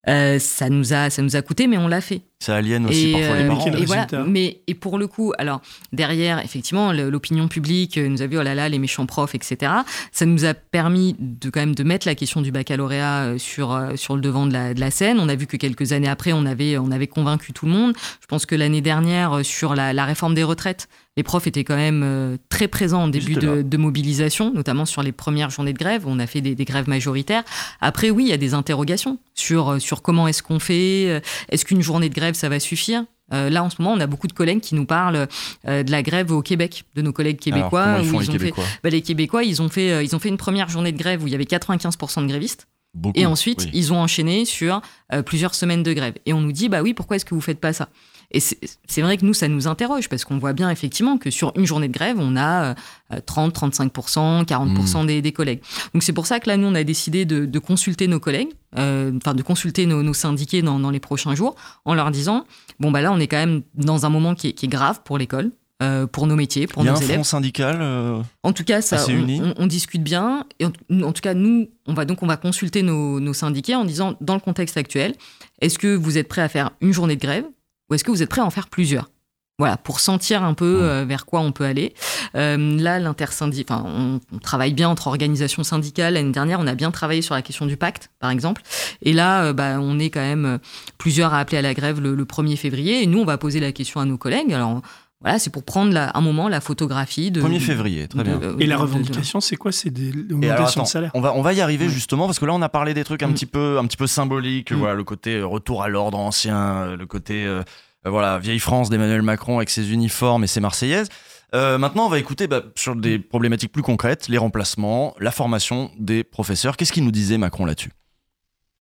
Euh, ça nous a, ça nous a coûté, mais on l'a fait. Ça aliène aussi parfois les euh, parents. et voilà, mais et pour le coup, alors derrière, effectivement, l'opinion publique euh, nous a vu oh là là les méchants profs, etc. Ça nous a permis de quand même de mettre la question du baccalauréat euh, sur sur le devant de la, de la scène. On a vu que quelques années après, on avait on avait convaincu tout le monde. Je pense que l'année dernière sur la, la réforme des retraites, les profs étaient quand même très présents en début de, de mobilisation, notamment sur les premières journées de grève. On a fait des, des grèves majoritaires. Après, oui, il y a des interrogations sur, sur comment est-ce qu'on fait. Est-ce qu'une journée de grève, ça va suffire Euh, Là, en ce moment, on a beaucoup de collègues qui nous parlent euh, de la grève au Québec, de nos collègues québécois. ils où les ont Québécois fait, bah, les Québécois, ils ont, fait, euh, ils ont fait une première journée de grève où il y avait 95% de grévistes. Beaucoup, et ensuite, oui. ils ont enchaîné sur plusieurs semaines de grève. Et on nous dit, bah oui, pourquoi est-ce que vous faites pas ça? Et c'est vrai que nous, ça nous interroge parce qu'on voit bien effectivement que sur une journée de grève, on a euh, 30, 35%, 40% Hmm. des, des collègues. Donc c'est pour ça que là, nous, on a décidé de, de consulter nos collègues, euh, enfin de consulter nos, nos syndiqués dans, dans les prochains jours, en leur disant, bon bah là, on est quand même dans un moment qui est, qui est grave pour l'école. euh, pour nos métiers, pour Il y a nos un élèves. front syndical. euh, En tout cas, ça, on, on- on discute bien. Et en, en tout cas, nous, on va donc on va consulter nos, nos syndiqués en disant, dans le contexte actuel, est-ce que vous êtes prêts à faire une journée de grève ou est-ce que vous êtes prêts à en faire plusieurs? Voilà, pour sentir un peu euh, vers quoi on peut aller. Euh, là, l'intersyndic, enfin, on, on travaille bien entre organisations syndicales. L'année dernière, on a bien travaillé sur la question du pacte, par exemple. Et là, euh, bah, on est quand même plusieurs à appeler à la grève le, le 1er février. Et nous, on va poser la question à nos collègues. Alors, voilà, c'est pour prendre la- un moment la photographie de 1er février, très bien. Et la revendication, c'est quoi? C'est des attends, de salaire? on va on va y arriver justement parce que là on a parlé des trucs un petit peu un petit peu symboliques, voilà le côté euh, retour à l'ordre ancien, euh, le côté euh, euh, voilà vieille France d'Emmanuel Macron avec ses uniformes et ses Marseillaises. Euh, maintenant on va écouter bah, sur des problématiques plus concrètes, les remplacements, la formation des professeurs. Qu'est-ce qu'il nous disait Macron là-dessus?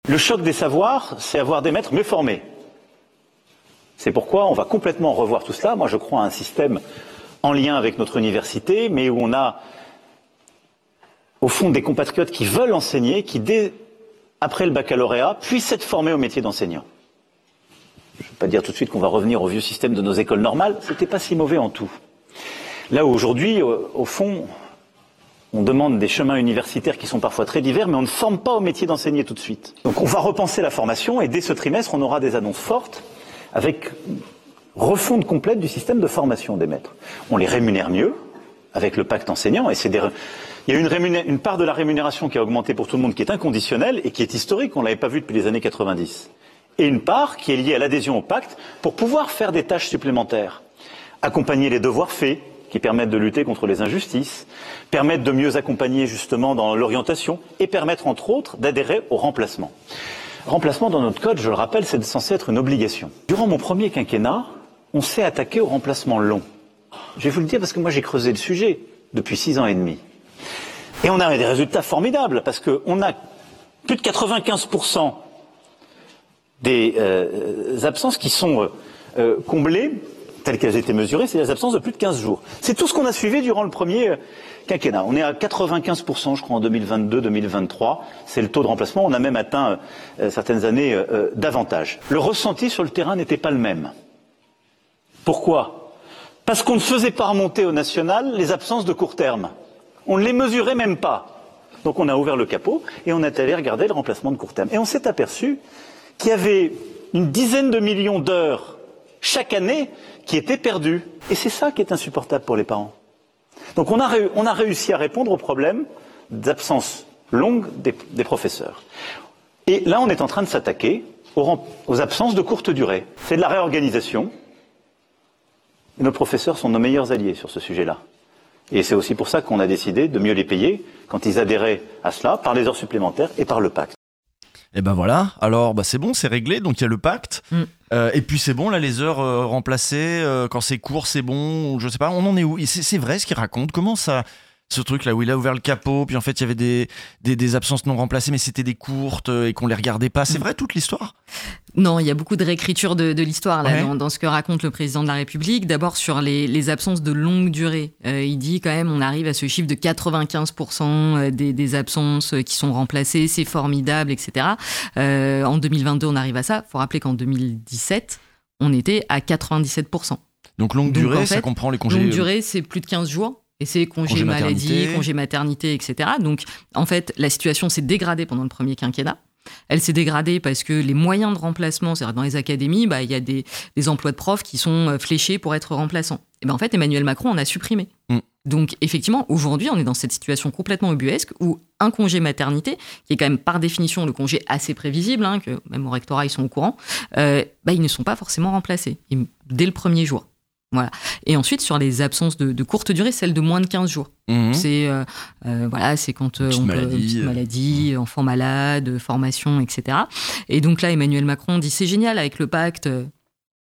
Le choc des savoirs, c'est avoir des maîtres mieux formés. C'est pourquoi on va complètement revoir tout cela. Moi, je crois à un système en lien avec notre université, mais où on a, au fond, des compatriotes qui veulent enseigner, qui, dès après le baccalauréat, puissent être formés au métier d'enseignant. Je ne vais pas dire tout de suite qu'on va revenir au vieux système de nos écoles normales. C'était pas si mauvais en tout. Là où aujourd'hui, au, fond, on demande des chemins universitaires qui sont parfois très divers, mais on ne forme pas au métier d'enseigner tout de suite. Donc on va repenser la formation et dès ce trimestre, on aura des annonces fortes avec refonte complète du système de formation des maîtres. On les rémunère mieux avec le pacte enseignant. Il y a une, part de la rémunération qui a augmenté pour tout le monde qui est inconditionnelle et qui est historique, on ne l'avait pas vu depuis les années 90. Et une part qui est liée à l'adhésion au pacte pour pouvoir faire des tâches supplémentaires. Accompagner les devoirs faits, qui permettent de lutter contre les injustices, permettre de mieux accompagner justement dans l'orientation et permettre entre autres d'adhérer au remplacement. Remplacement dans notre code, je le rappelle, c'est censé être une obligation. Durant mon premier quinquennat, on s'est attaqué au remplacement long. Je vais vous le dire parce que moi j'ai creusé le sujet depuis six ans et demi. Et on a des résultats formidables parce qu'on a plus de 95% des euh, absences qui sont euh, euh, comblées telles qu'elles étaient mesurées, c'est les absences de plus de 15 jours. C'est tout ce qu'on a suivi durant le premier euh, quinquennat. On est à 95%, je crois, en 2022-2023. C'est le taux de remplacement. On a même atteint euh, certaines années euh, euh, davantage. Le ressenti sur le terrain n'était pas le même. Pourquoi? Parce qu'on ne faisait pas remonter au national les absences de court terme. On ne les mesurait même pas. Donc on a ouvert le capot et on est allé regarder le remplacement de court terme. Et on s'est aperçu qu'il y avait une dizaine de millions d'heures chaque année qui étaient perdues. Et c'est ça qui est insupportable pour les parents. Donc on a, réu- on a réussi à répondre au problème d'absence longue des, des professeurs. Et là, on est en train de s'attaquer aux, absences de courte durée. C'est de la réorganisation. Et nos professeurs sont nos meilleurs alliés sur ce sujet-là. Et c'est aussi pour ça qu'on a décidé de mieux les payer quand ils adhéraient à cela par les heures supplémentaires et par le pacte. Et ben voilà, alors bah c'est bon, c'est réglé, donc il y a le pacte. Euh, et puis c'est bon, là, les heures euh, remplacées, euh, quand c'est court, c'est bon, je sais pas, on en est où? C'est vrai ce qu'il raconte, comment ça, ce truc-là où il a ouvert le capot, puis en fait il y avait des, des, des absences non remplacées, mais c'était des courtes euh, et qu'on les regardait pas, c'est vrai toute l'histoire? Non, il y a beaucoup de réécriture de, de l'histoire là Ouais. dans, dans ce que raconte le président de la République. D'abord sur les, les absences de longue durée. Euh, il dit quand même on arrive à ce chiffre de 95% des, des absences qui sont remplacées, c'est formidable, etc. Euh, en 2022, on arrive à ça. faut rappeler qu'en 2017, on était à 97%. Donc longue Donc, durée, en ça comprend les congés. euh, Longue durée, c'est plus de 15 jours. Et c'est congé, Congé maladie, maternité. congé maternité, etc. Donc, en fait, la situation s'est dégradée pendant le premier quinquennat. Elle s'est dégradée parce que les moyens de remplacement, c'est-à-dire dans les académies, bah, il y a des, des emplois de profs qui sont euh, fléchés pour être remplaçants. Et ben en fait, Emmanuel Macron en a supprimé. Mm. Donc, effectivement, aujourd'hui, on est dans cette situation complètement ubuesque où un congé maternité, qui est quand même par définition le congé assez prévisible, hein, que même au rectorat, ils sont au courant, euh, bah, ils ne sont pas forcément remplacés dès le premier jour. Voilà. Et ensuite, sur les absences de, de courte durée, celles de moins de 15 jours. Mhm. C'est euh, euh, voilà, c'est quand euh, on peut- maladie, petite maladie, enfant malade, formation, etc. Et donc là, Emmanuel Macron dit c'est génial avec le pacte.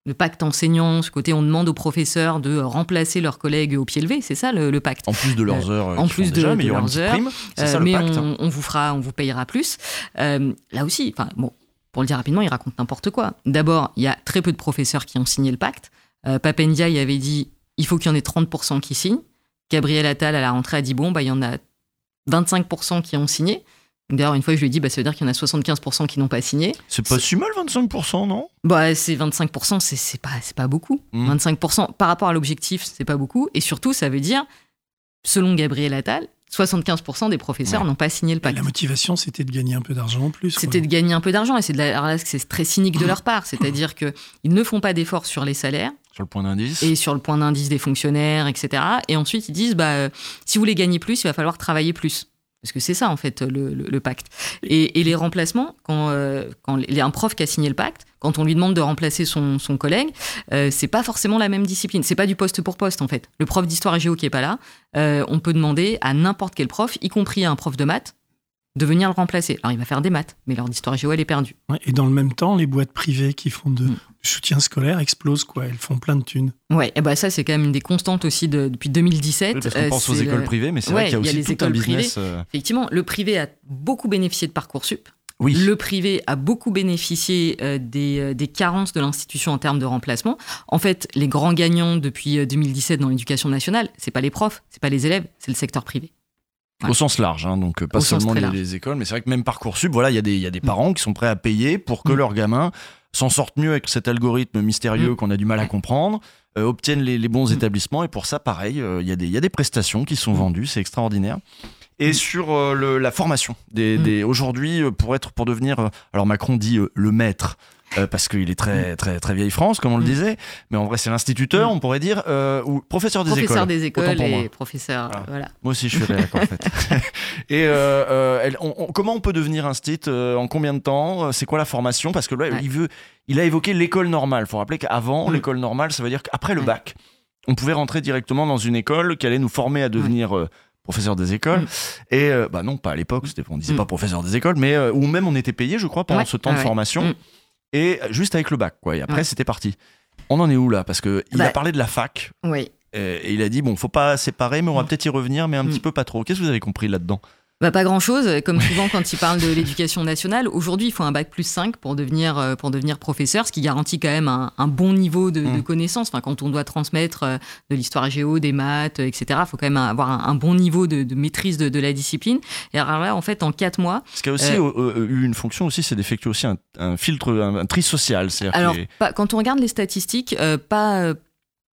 Le pacte enseignant, ce côté on demande aux professeurs de remplacer leurs collègues au pied levé, c'est ça le, le pacte. En plus de leurs heures, en plus de, déjà, mais leurs heures, prime. C'est ça, le mais pacte. on, on vous fera, on vous payera plus. Là aussi, enfin bon, pour le dire rapidement, il raconte n'importe quoi. D'abord, il y a très peu de professeurs qui ont signé le pacte. Euh, Papendia, il avait dit il faut qu'il y en ait 30% qui signent. Gabriel Attal, à la rentrée, a dit bon, bah, il y en a 25% qui ont signé. D'ailleurs, une fois, je lui ai dit bah, ça veut dire qu'il y en a 75% qui n'ont pas signé. C'est pas si mal 25%, non? Bah, c'est 25%, c'est c'est pas, c'est pas beaucoup. Mm. 25% par rapport à l'objectif, c'est pas beaucoup. Et surtout, ça veut dire, selon Gabriel Attal, 75% des professeurs Ouais. n'ont pas signé le pacte. La motivation, c'était de gagner un peu d'argent en plus. quoi. C'était de gagner un peu d'argent et c'est de la- alors là, c'est très cynique de leur part, c'est-à-dire que ils ne font pas d'efforts sur les salaires Point d'indice. et sur le point d'indice des fonctionnaires, etc. Et ensuite ils disent bah si vous voulez gagner plus, il va falloir travailler plus. Parce que c'est ça, en fait, le, pacte. Et, les remplacements, quand, euh, quand il y a un prof qui a signé le pacte, quand on lui demande de remplacer son, son collègue, euh, c'est pas forcément la même discipline. C'est pas du poste pour poste, en fait. Le prof d'histoire et géo qui est pas là, euh, on peut demander à n'importe quel prof, y compris à un prof de maths, de venir le remplacer. Alors, il va faire des maths, mais l'heure d'histoire géo, elle est perdue. Ouais, et dans le même temps, les boîtes privées qui font Mm. de, du soutien scolaire explosent, quoi. Elles font plein de thunes. Ouais, et bah ça c'est quand même une des constantes aussi de- depuis 2017. Oui, parce qu'on pense aux écoles le- privées, mais c'est vrai qu'il y a aussi les tout un écoles business, privées. euh. Effectivement, le privé a beaucoup bénéficié de Parcoursup. Oui. Le privé a beaucoup bénéficié euh, des, euh, des carences de l'institution en termes de remplacement. En fait, les grands gagnants depuis euh, 2017 dans l'éducation nationale, c'est pas les profs, c'est pas les élèves, c'est le secteur privé. Au sens large, hein, donc euh, pas Au seulement les, écoles, mais c'est vrai que même Parcoursup, voilà, il y, a des- il y a des parents qui sont prêts à payer pour Mm. que leurs gamins s'en sortent mieux avec cet algorithme mystérieux Mm. qu'on a du mal à comprendre, euh, obtiennent les, les bons établissements, et pour ça, pareil, euh, il y, a des- il y a des prestations qui Mm. sont vendues, c'est extraordinaire. Et sur euh, le- la formation, des, Mm. des- aujourd'hui, pour être, pour devenir, alors Macron dit le maître. Euh, parce qu'il est Mm. très, très, très vieille France, comme on le disait, mais en vrai, c'est l'instituteur, on pourrait dire, euh, ou professeur des Professeur écoles. des Autant écoles pour moi. et professeur, voilà. Moi aussi, je suis d'accord en fait. <laughs> <laughs> Et euh, elle- on- on- comment on peut devenir un stit euh, En combien de temps? C'est quoi la formation? Parce que là, il veut, il a évoqué l'école normale. Il faut rappeler qu'avant l'école normale, ça veut dire qu'après le bac, on pouvait rentrer directement dans une école qui allait nous former à devenir professeur des écoles. Et euh, bah non, pas à l'époque. On disait pas professeur des écoles, mais euh, ou même on était payé, je crois, pendant Ouais, ce temps de ouais, formation. Et juste avec le bac, quoi. Et après, Ouais. c'était parti. On en est où là? Parce que il a Bah, parlé de la fac. Oui. Et il a dit bon, faut pas séparer, mais on va peut-être y revenir, mais un petit peu pas trop. Qu'est-ce que vous avez compris là-dedans? Bah, pas grand-chose, comme souvent quand il parle de <laughs> l'éducation nationale. Aujourd'hui, il faut un bac plus 5 pour devenir, euh, pour devenir professeur, ce qui garantit quand même un, un bon niveau de, de connaissances. Enfin, quand on doit transmettre euh, de l'histoire géo, des maths, euh, etc., il faut quand même avoir un, un bon niveau de, de maîtrise de, de la discipline. Et alors là, en fait, en 4 mois... Ce qui a aussi euh, euh, euh, eu une fonction aussi, c'est d'effectuer aussi un, un filtre, un, tri social. Alors, que pas- quand on regarde les statistiques, euh, pas, euh,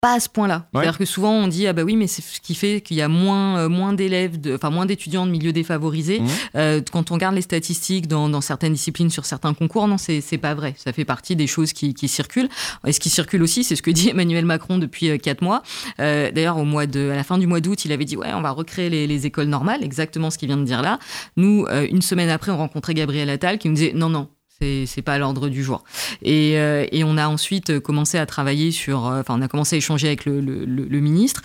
pas à ce point-là. Ouais. C'est-à-dire que souvent on dit ah bah oui mais c'est ce qui fait qu'il y a moins euh, moins d'élèves, enfin moins d'étudiants de milieux défavorisés. Mhm. Euh, quand on regarde les statistiques dans, dans certaines disciplines sur certains concours, non c'est c'est pas vrai. Ça fait partie des choses qui, qui circulent. Et ce qui circule aussi, c'est ce que dit <laughs> Emmanuel Macron depuis euh, quatre mois. D'ailleurs au mois de à la fin du mois d'août, il avait dit ouais on va recréer les, les écoles normales, exactement ce qu'il vient de dire là. Nous une semaine après on rencontrait Gabriel Attal qui nous disait non non c'est pas à l'ordre du jour. Et, euh, et on a ensuite euh, commencé à travailler sur, euh, enfin, on a commencé à échanger avec le, ministre,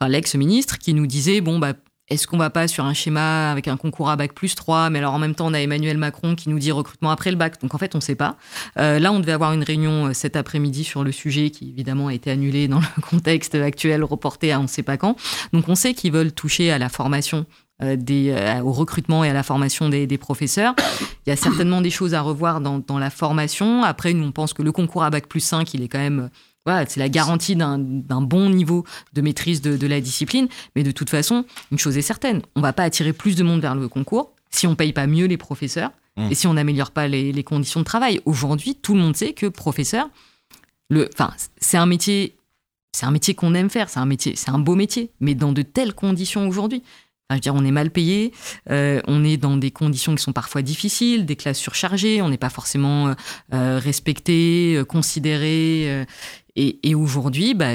enfin, l'ex-ministre, qui nous disait, bon, bah, est-ce qu'on va pas sur un schéma avec un concours à bac plus 3 Mais alors en même temps, on a Emmanuel Macron qui nous dit recrutement après le bac. Donc en fait, on ne sait pas. Là, on devait avoir une réunion cet après-midi sur le sujet qui évidemment a été annulée dans le <laughs> contexte actuel, reporté à on ne sait pas quand. Donc on sait qu'ils veulent toucher à la formation des, euh, au recrutement et à la formation des, des professeurs. Il y a certainement des choses à revoir dans, dans la formation. Après, nous, on pense que le concours à bac plus 5, il est quand même... euh, Voilà, c'est la garantie d'un bon niveau de maîtrise de, de la discipline. Mais de toute façon, une chose est certaine, on va pas attirer plus de monde vers le concours si on paye pas mieux les professeurs Mmh. et si on n'améliore pas les, les conditions de travail. Aujourd'hui, tout le monde sait que professeur, c'est un métier, c'est un métier qu'on aime faire, c'est un métier, c'est un beau métier, mais dans de telles conditions aujourd'hui. Enfin, je veux dire, on est mal payé, euh, on est dans des conditions qui sont parfois difficiles, des classes surchargées, on n'est pas forcément euh, euh, respecté, considéré. et et aujourd'hui, bah,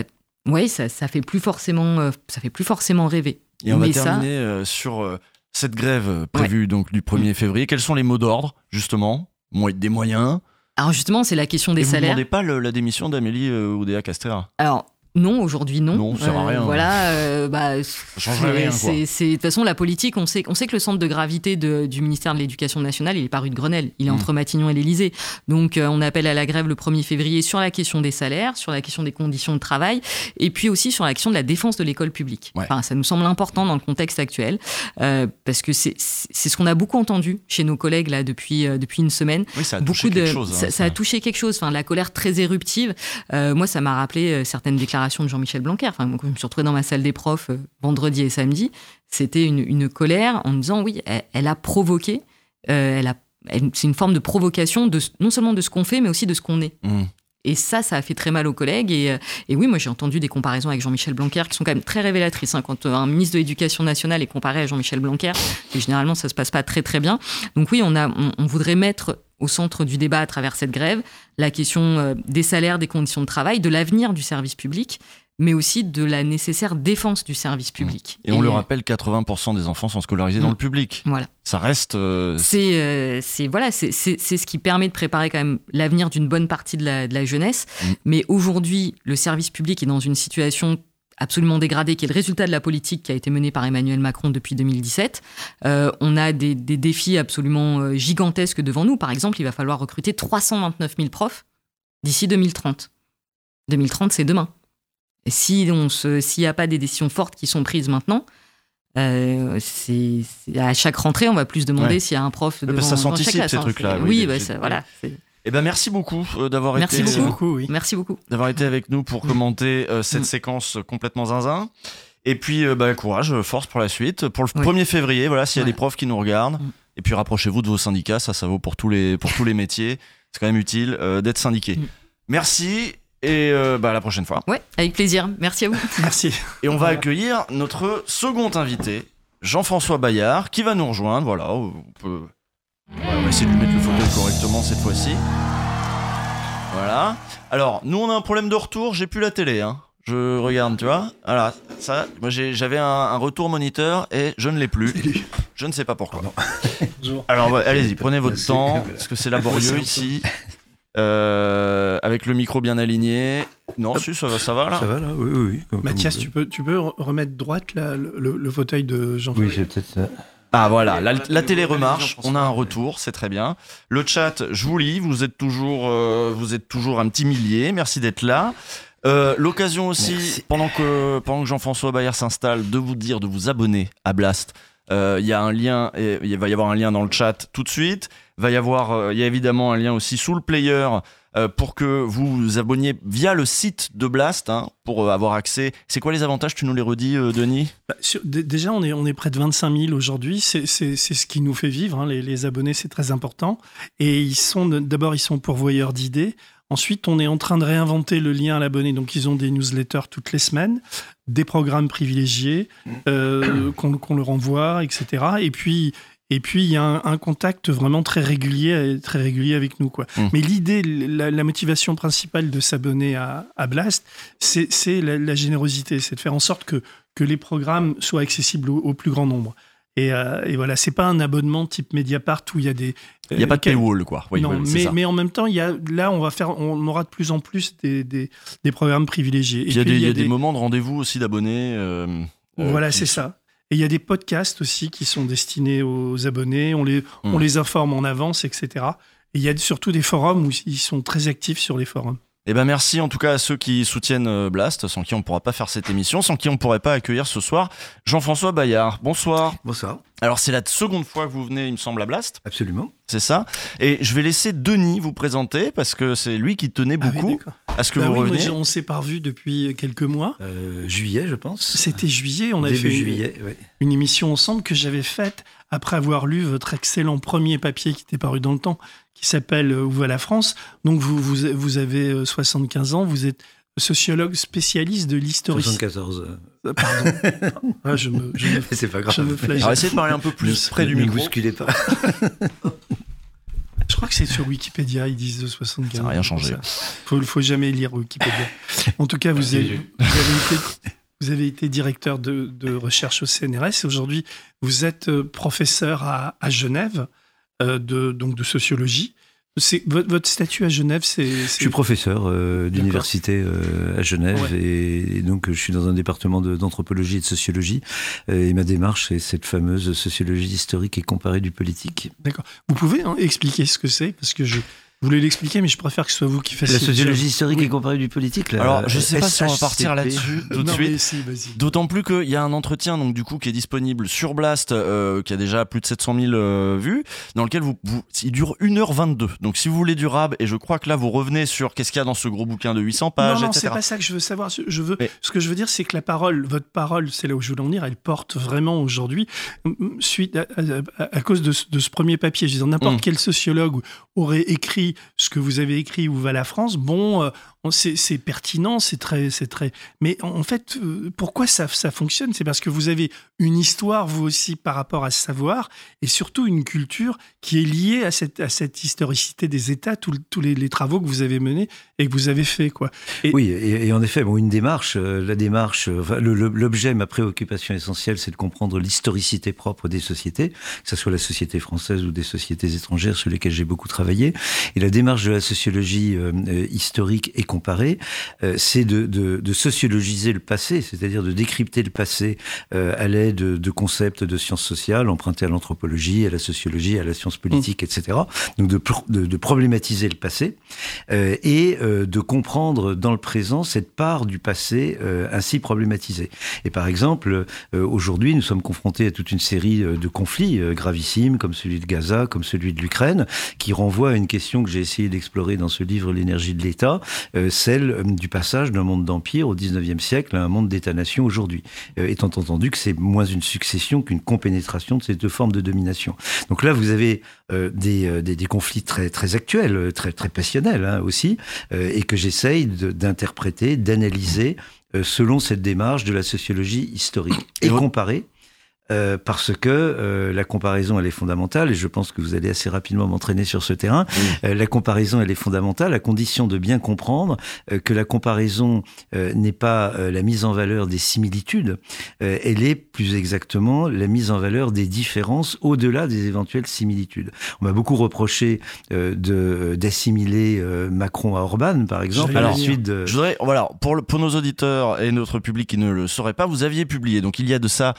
ouais, ça, ça fait plus forcément, ça fait plus forcément rêver. Et on va Mais ça- terminer sur cette grève prévue donc du 1er février. Quels sont les mots d'ordre, justement? Des moyens? Alors justement, c'est la question des Et vous ne salaires. demandez pas le- la démission d'Amélie euh, Oudéa Castera Alors, non, aujourd'hui, non. Non, ça sert à rien. Voilà, euh, bah, c'est- De toute façon, la politique, on sait, on sait que le centre de gravité de- du ministère de l'Éducation nationale, il est pas rue de Grenelle, il est Mm. entre Matignon et l'Élysée. Donc, euh, on appelle à la grève le 1er février sur la question des salaires, sur la question des conditions de travail, et puis aussi sur la question de la défense de l'école publique. Enfin, ça nous semble important dans le contexte actuel, euh, parce que c'est c'est ce qu'on a beaucoup entendu chez nos collègues là depuis, euh, depuis une semaine. Oui, ça a beaucoup touché de, quelque chose, hein, ça, ça a touché quelque chose. Enfin, la colère très éruptive. Euh, moi, ça m'a rappelé euh, certaines déclarations de Jean-Michel Blanquer. Enfin, je me suis retrouvée dans ma salle des profs euh, vendredi et samedi, c'était une, une colère en me disant oui, elle, elle a provoqué, euh, elle a, c'est une forme de provocation de, non seulement de ce qu'on fait, mais aussi de ce qu'on est. Mmh. Et ça, ça a fait très mal aux collègues. Et, euh, et oui, moi, j'ai entendu des comparaisons avec Jean-Michel Blanquer qui sont quand même très révélatrices. hein. Quand un ministre de l'Éducation nationale est comparé à Jean-Michel Blanquer, et généralement, ça se passe pas très très bien. Donc oui, on, a, on, on voudrait mettre au centre du débat à travers cette grève la question euh, des salaires, des conditions de travail, de l'avenir du service public. mais aussi de la nécessaire défense du service public. Et, on le rappelle, 80% des enfants sont scolarisés dans le public. Voilà. Ça reste. euh, C'est euh, voilà, c'est ce qui permet de préparer quand même l'avenir d'une bonne partie de la, de la jeunesse. Mais aujourd'hui, le service public est dans une situation absolument dégradée, qui est le résultat de la politique qui a été menée par Emmanuel Macron depuis 2017. Euh, on a des, des défis absolument euh, gigantesques devant nous. Par exemple, il va falloir recruter 329 000 profs d'ici 2030. 2030, c'est demain. Et si on se- s'il n'y a pas des décisions fortes qui sont prises maintenant, euh, c'est à chaque rentrée, on va plus demander Ouais. s'il y a un prof devant, que ça s'anticipe, ces hein. trucs-là, oui, Oui, bah, d'habitude. ça- voilà. c'est- Eh ben merci beaucoup euh, d'avoir Merci été beaucoup. Merci beaucoup. d'avoir été avec nous pour commenter euh, Mm. cette séquence complètement zinzin. Et puis euh, bah, courage, force pour la suite. Pour le 1er février, voilà, s'il y a des profs qui nous regardent. Mm. Et puis rapprochez-vous de vos syndicats, ça, ça vaut pour tous les, pour tous les métiers. C'est quand même utile euh, d'être syndiqué. Mm. Merci et euh, bah, à la prochaine fois. Ouais, avec plaisir. Merci à vous. <laughs> Merci. Et on va accueillir notre second invité, Jean-François Bayard, qui va nous rejoindre. Voilà, on peut. Voilà, on va essayer de lui mettre le fauteuil correctement cette fois-ci. Voilà. Alors, nous, on a un problème de retour. J'ai plus la télé. Hein. Je regarde, tu vois. Voilà, ça. Moi, j'avais un, un retour moniteur et je ne l'ai plus. <laughs> Je ne sais pas pourquoi. <laughs> Alors, bah, allez-y, prenez votre temps, parce que c'est laborieux ici. Euh, avec le micro bien aligné. Non, si, ça va, ça va là. Ça va là Oui, oui. oui, comme- Mathias, comme tu peux, tu peux re- remettre droite là, le, le- le fauteuil de jean Oui, j'ai peut-être ça. Ah voilà, la, la télé remarche, on a un retour, c'est très bien. Le chat, je vous lis, vous êtes toujours, euh, vous êtes toujours un petit millier, merci d'être là. Euh, L'occasion aussi, pendant que, pendant que Jean-François Bayer s'installe, de vous dire de vous abonner à Blast. Euh, Il y a un lien, et il va y avoir un lien dans le chat tout de suite. Va y avoir, il y a évidemment un lien aussi sous le player euh, pour que vous vous abonniez via le site de Blast hein, pour euh, avoir accès. C'est quoi les avantages? Tu nous les redis, euh, Denis? Bah, sur- déjà, on est, on est près de 25 000 aujourd'hui. C'est c'est- c'est ce qui nous fait vivre. hein. Les, les abonnés, c'est très important. Et ils sont d'abord, ils sont pourvoyeurs d'idées. Ensuite, on est en train de réinventer le lien à l'abonné. Donc, ils ont des newsletters toutes les semaines, des programmes privilégiés euh, qu'on qu'on leur envoie, etc. Et puis, et puis, il y a un, un contact vraiment très régulier, très régulier avec nous. Quoi. Mm. Mais l'idée, la, la motivation principale de s'abonner à, à Blast, c'est la, la générosité, c'est de faire en sorte que, que les programmes soient accessibles au, au plus grand nombre. Et, euh, et voilà, c'est pas un abonnement type Mediapart où il y a des. Il n'y a pas de paywall, quoi. Oui, non, oui, mais, ça. mais en même temps, il y a, là, on va faire, on aura de plus en plus des, des, des programmes privilégiés. Il y a, des, il y a des moments de rendez-vous aussi d'abonnés. euh, euh, voilà, qui- c'est ça. Et il y a des podcasts aussi qui sont destinés aux abonnés. On les, on Mm. les informe en avance, etc. Et il y a surtout des forums où ils sont très actifs sur les forums. Eh ben merci en tout cas à ceux qui soutiennent euh, Blast, sans qui on ne pourra pas faire cette émission, sans qui on ne pourrait pas accueillir ce soir Jean-François Bayard. Bonsoir. Bonsoir. Alors c'est la seconde fois que vous venez, il me semble, à Blast. Absolument. C'est ça. Et je vais laisser Denis vous présenter parce que c'est lui qui tenait beaucoup à ce que Bah vous oui, reveniez. on s'est pas revus depuis quelques mois. Euh, juillet, je pense. C'était juillet. On a fait juillet, oui. une émission ensemble que j'avais faite après avoir lu votre excellent premier papier qui était paru dans le temps, qui s'appelle euh, Où va la France? Donc vous, vous, vous avez euh, 75 ans, vous êtes sociologue spécialiste de l'historique. 74. Euh, Pardon. <laughs> Ah, je me, je me- C'est pas grave. Je me. Alors essayez de parler un peu plus Ne- près du ne micro. bousculez pas. <laughs> Je crois que c'est sur Wikipédia, ils disent de 75. Ça n'a rien changé. Faut, faut jamais lire Wikipédia. En tout cas, vous avez, vous avez été, vous avez été directeur de, de recherche au CNRS et aujourd'hui, vous êtes euh, professeur à, à Genève, euh, de, donc de sociologie. C'est, votre, votre statut à Genève, c'est. Je suis professeur euh, d'université euh, à Genève et, et donc je suis dans un département d'anthropologie et de sociologie Euh, et ma démarche c'est cette fameuse sociologie historique et comparée du politique. D'accord. Vous pouvez hein, expliquer ce que c'est Parce que je voulais l'expliquer, mais je préfère que ce soit vous qui fassiez La sociologie historique et comparée du politique. là, Alors, je sais pas si on va partir là-dessus tout de Non, mais suite. si, vas-y. D'autant plus qu'il y a un entretien donc du coup qui est disponible sur Blast, euh, qui a déjà plus de 700 000 euh, vues, dans lequel vous, vous- il dure 1h22. Donc si vous voulez du rab, et je crois que là vous revenez sur qu'est-ce qu'il y a dans ce gros bouquin de 800 pages, non, non, c'est pas ça que je veux savoir. Je veux, ce que je veux dire, c'est que la parole, votre parole, c'est là où je veux en venir, elle porte vraiment aujourd'hui, suite à, à- à cause de ce, de ce premier papier. Je veux dire, n'importe Mm. quel sociologue aurait écrit ce que vous avez écrit Où va la France Bon, euh, c'est pertinent, c'est très, c'est très. Mais en fait, euh, pourquoi ça, ça fonctionne? C'est parce que vous avez une histoire, vous aussi, par rapport à ce savoir, et surtout une culture qui est liée à cette, à cette historicité des États, tous les travaux que vous avez menés et que vous avez fait, quoi. Et- Oui, et, et en effet, bon, une démarche, euh, la démarche, euh, enfin, l'objet, ma préoccupation essentielle, c'est de comprendre l'historicité propre des sociétés, que ce soit la société française ou des sociétés étrangères sur lesquelles j'ai beaucoup travaillé. Et la démarche de la sociologie euh, historique et comparée, euh, c'est de, de, de sociologiser le passé, c'est-à-dire de décrypter le passé euh, à l'aide de, de concepts de sciences sociales empruntés à l'anthropologie, à la sociologie, à la science politique, etc. Donc de, de, problématiser le passé euh, et euh, de comprendre dans le présent cette part du passé euh, ainsi problématisée. Et par exemple, euh, aujourd'hui, nous sommes confrontés à toute une série de conflits gravissimes, comme celui de Gaza, comme celui de l'Ukraine, qui renvoient à une question que j'ai essayé d'explorer dans ce livre L'énergie de l'État, celle du passage d'un monde d'empire au 19e siècle à un monde d'État-nation aujourd'hui, étant entendu que c'est moins une succession qu'une compénétration de ces deux formes de domination. Donc là, vous avez des, des, conflits très, très actuels, très, très passionnels hein, aussi, et que j'essaye d'interpréter, d'analyser euh, selon cette démarche de la sociologie historique et comparée. Euh, parce que euh, la comparaison elle est fondamentale et je pense que vous allez assez rapidement m'entraîner sur ce terrain. Euh, la comparaison elle est fondamentale à condition de bien comprendre que la comparaison n'est pas la mise en valeur des similitudes, elle est plus exactement la mise en valeur des différences au-delà des éventuelles similitudes. On m'a beaucoup reproché de d'assimiler Macron à Orban par exemple. Alors, suite de... je voudrais, voilà, pour, le- pour nos auditeurs et notre public qui ne le sauraient pas, vous aviez publié, donc il y a de ça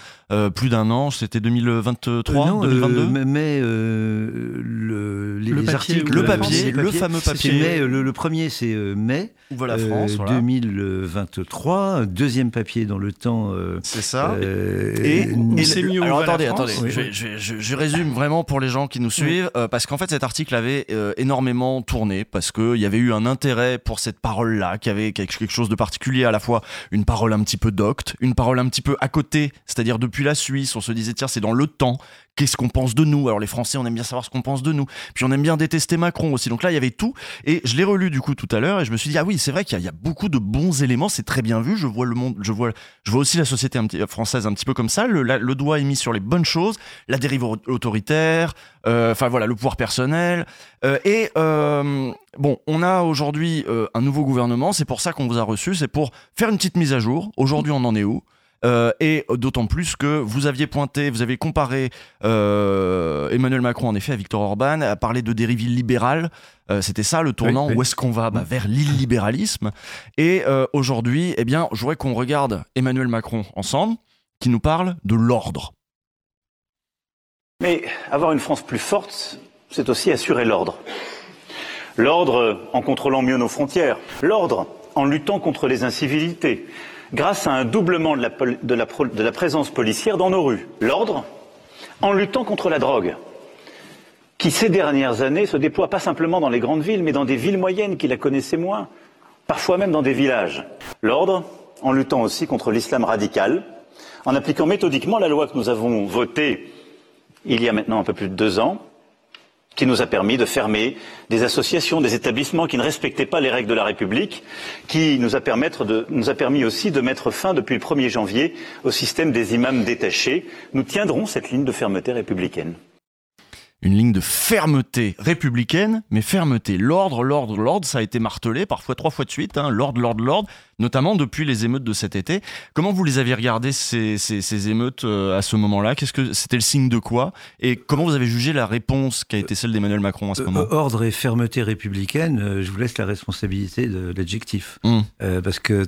plus d'un an, c'était 2023, Euh, non, 2022 euh, mais, euh, le, les, Le les papier, articles, le euh, papier, le fameux papier. mai, euh, le, le premier, c'est euh, mai. La euh, France, voilà. 2023. Deuxième papier dans le temps. euh, C'est ça. euh, Et, et c'est mieux. Alors la attendez, attendez. Oui. Je, je- je- je résume vraiment pour les gens qui nous suivent, euh, parce qu'en fait cet article avait euh, énormément tourné, parce qu'il y avait eu un intérêt pour cette parole-là, qui avait quelque quelque chose de particulier, à la fois une parole un petit peu docte, une parole un petit peu à côté, c'est-à-dire depuis la Suisse, on se disait tiens c'est dans le temps, qu'est-ce qu'on pense de nous? Alors les Français on aime bien savoir ce qu'on pense de nous, puis on aime bien détester Macron aussi, donc là il y avait tout, et je l'ai relu du coup tout à l'heure, et je me suis dit ah oui c'est vrai qu'il y, a- beaucoup de bons éléments, c'est très bien vu, je vois le monde, je vois, je vois aussi la société française un petit peu comme ça, le, doigt est mis sur les bonnes choses, la dérive au- autoritaire, euh, enfin voilà le pouvoir personnel, euh, et euh, bon on a aujourd'hui un nouveau gouvernement, c'est pour ça qu'on vous a reçu, c'est pour faire une petite mise à jour, aujourd'hui on en est où? Euh, et d'autant plus que vous aviez pointé, vous avez comparé euh, Emmanuel Macron en effet à Victor Orban, à parler de dérive illibérale. Euh, C'était ça le tournant. Oui, oui. Où est-ce qu'on va? Bah, Vers l'illibéralisme. Et euh, aujourd'hui, eh bien, je voudrais qu'on regarde Emmanuel Macron ensemble, qui nous parle de l'ordre. Mais avoir une France plus forte, c'est aussi assurer l'ordre. L'ordre en contrôlant mieux nos frontières. L'ordre en luttant contre les incivilités, grâce à un doublement de la, présence policière dans nos rues. L'ordre en luttant contre la drogue, qui ces dernières années se déploie pas simplement dans les grandes villes, mais dans des villes moyennes qui la connaissaient moins, parfois même dans des villages. L'ordre en luttant aussi contre l'islam radical, en appliquant méthodiquement la loi que nous avons votée il y a maintenant un peu plus de deux ans, qui nous a permis de fermer des associations, des établissements qui ne respectaient pas les règles de la République, qui nous a, permis aussi de mettre fin depuis le 1er janvier au système des imams détachés. Nous tiendrons cette ligne de fermeté républicaine. Une ligne de fermeté républicaine, mais fermeté. L'ordre, l'ordre, l'ordre, ça a été martelé parfois trois fois de suite. Hein, l'ordre, l'ordre, l'ordre, notamment depuis les émeutes de cet été. Comment vous les aviez regardées ces, ces, ces émeutes euh, à ce moment-là? Qu'est-ce que c'était le signe de quoi? Et comment vous avez jugé la réponse qui a été celle d'Emmanuel Macron à ce moment? Euh, Ordre et fermeté républicaine, euh, je vous laisse la responsabilité de l'adjectif. Mmh. Euh, parce que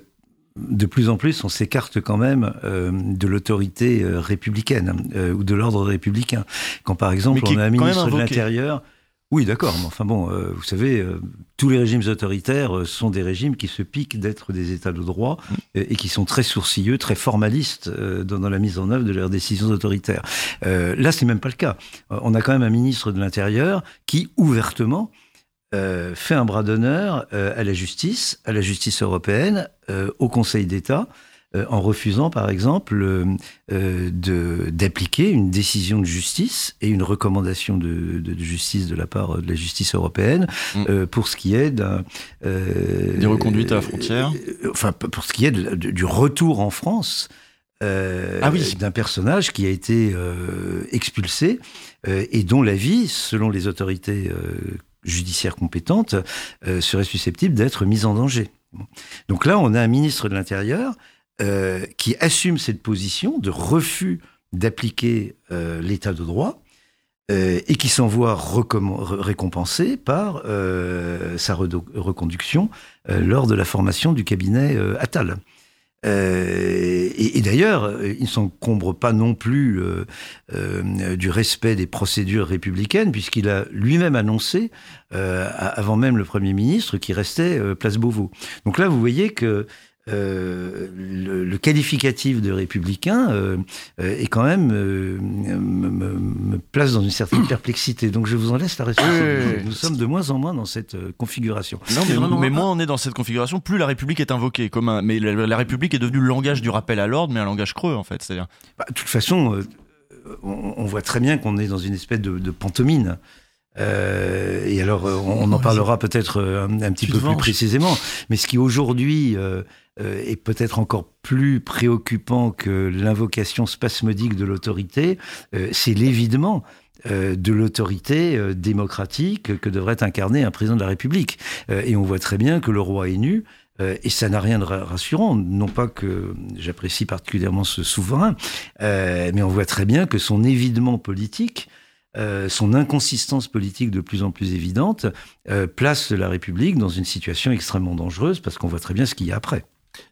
de plus en plus, on s'écarte quand même euh, de l'autorité euh, républicaine euh, ou de l'ordre républicain. Quand par exemple, on a un ministre de l'Intérieur. Oui, d'accord, mais enfin bon, vous savez, tous les régimes autoritaires sont des régimes qui se piquent d'être des États de droit et qui sont très sourcilleux, très formalistes dans, la mise en œuvre de leurs décisions autoritaires. Là, c'est même pas le cas. On a quand même un ministre de l'Intérieur qui, ouvertement, euh, fait un bras d'honneur euh, à la justice, à la justice européenne, euh, au Conseil d'État, en refusant, par exemple, d'appliquer une décision de justice et une recommandation de, de, justice de la part de la justice européenne mm. pour ce qui est d'un des reconduites à la frontière. enfin, pour ce qui est du retour en France. ah oui. d'un personnage qui a été expulsé et dont la vie, selon les autorités judiciaires compétentes, serait susceptible d'être mise en danger. Donc là, on a un ministre de l'Intérieur euh, qui assume cette position de refus d'appliquer euh, l'état de droit euh, et qui s'en voit récompensé par sa reconduction lors de la formation du cabinet Attal. Euh, et, d'ailleurs, il ne s'encombre pas non plus euh, euh, du respect des procédures républicaines, puisqu'il a lui-même annoncé, avant même le Premier ministre, qu'il restait place Beauvau. Donc là, vous voyez que euh, le, qualificatif de républicain euh, euh, est quand même me, place dans une certaine perplexité. Donc je vous en laisse la responsabilité. Nous sommes de moins en moins dans cette configuration. Non, mais, moins on est dans cette configuration, plus la République est invoquée. Comme un, mais la, République est devenue le langage du rappel à l'ordre, mais un langage creux en fait. C'est-à-dire. Bah, de toute façon, on, voit très bien qu'on est dans une espèce de, de pantomime. et alors, on, en parlera peut-être un, petit peu plus précisément. Mais ce qui aujourd'hui euh, est peut-être encore plus préoccupant que l'invocation spasmodique de l'autorité, euh, c'est l'évidement euh, de l'autorité démocratique que devrait incarner un président de la République. et on voit très bien que le roi est nu. et ça n'a rien de rassurant. Non pas que j'apprécie particulièrement ce souverain, mais on voit très bien que son évidement politique, son inconsistance politique de plus en plus évidente, place la République dans une situation extrêmement dangereuse parce qu'on voit très bien ce qu'il y a après.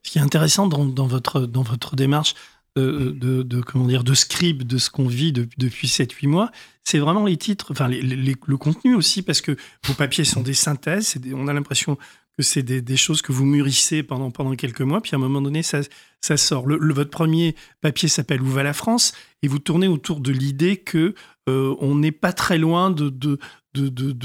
Ce qui est intéressant dans, votre, dans votre démarche euh, de, de, comment dire, de scribe de ce qu'on vit depuis 7-8 mois, c'est vraiment les titres, enfin le contenu aussi, parce que vos papiers sont des synthèses, on a l'impression que c'est des, choses que vous mûrissez pendant, quelques mois, puis à un moment donné, ça, sort. Le, votre premier papier s'appelle Où va la France? Et vous tournez autour de l'idée que euh, on n'est pas très loin de,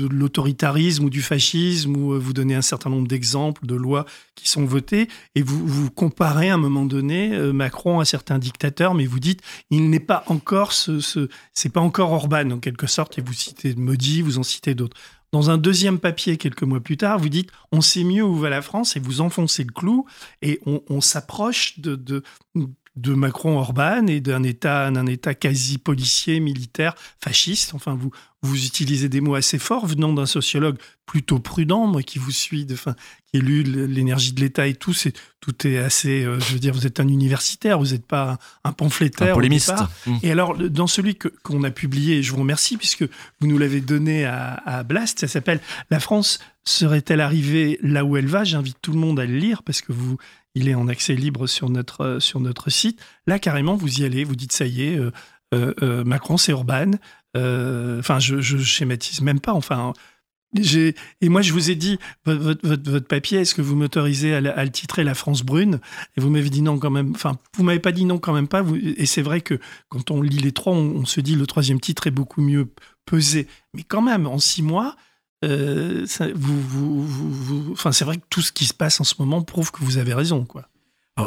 l'autoritarisme ou du fascisme, où euh, vous donnez un certain nombre d'exemples de lois qui sont votées, et vous, vous comparez à un moment donné euh, Macron à certains dictateurs, mais vous dites il n'est pas encore ce, ce c'est pas encore Orban en quelque sorte, et vous citez Modi, vous en citez d'autres. Dans un deuxième papier, quelques mois plus tard, vous dites on sait mieux où va la France et vous enfoncez le clou et on, s'approche de, de Macron-Orban et d'un État, d'un État quasi policier, militaire, fasciste. Enfin, vous, vous utilisez des mots assez forts venant d'un sociologue plutôt prudent, moi qui vous suis, de, enfin, qui ai lu l'énergie de l'État et tout. C'est tout est assez. Euh, je veux dire, vous êtes un universitaire, vous n'êtes pas un, pamphlétaire. Un polémiste. Mmh. Et alors, dans celui qu'on a publié, je vous remercie puisque vous nous l'avez donné à, à Blast. Ça s'appelle La France serait-elle arrivée là où elle va? J'invite tout le monde à le lire parce que vous il est en accès libre sur notre, euh, sur notre site. Là, carrément, vous y allez, vous dites ça y est, euh, euh, Macron, c'est Urban. Enfin, je, schématise même pas. Enfin, et moi, je vous ai dit, votre, votre, papier, est-ce que vous m'autorisez à, le titrer La France brune? Et vous m'avez dit non quand même. Enfin, vous m'avez pas dit non quand même pas. et c'est vrai que quand on lit les trois, on, se dit le troisième titre est beaucoup mieux pesé. Mais quand même, en six mois, euh, vous, enfin, c'est vrai que tout ce qui se passe en ce moment prouve que vous avez raison, quoi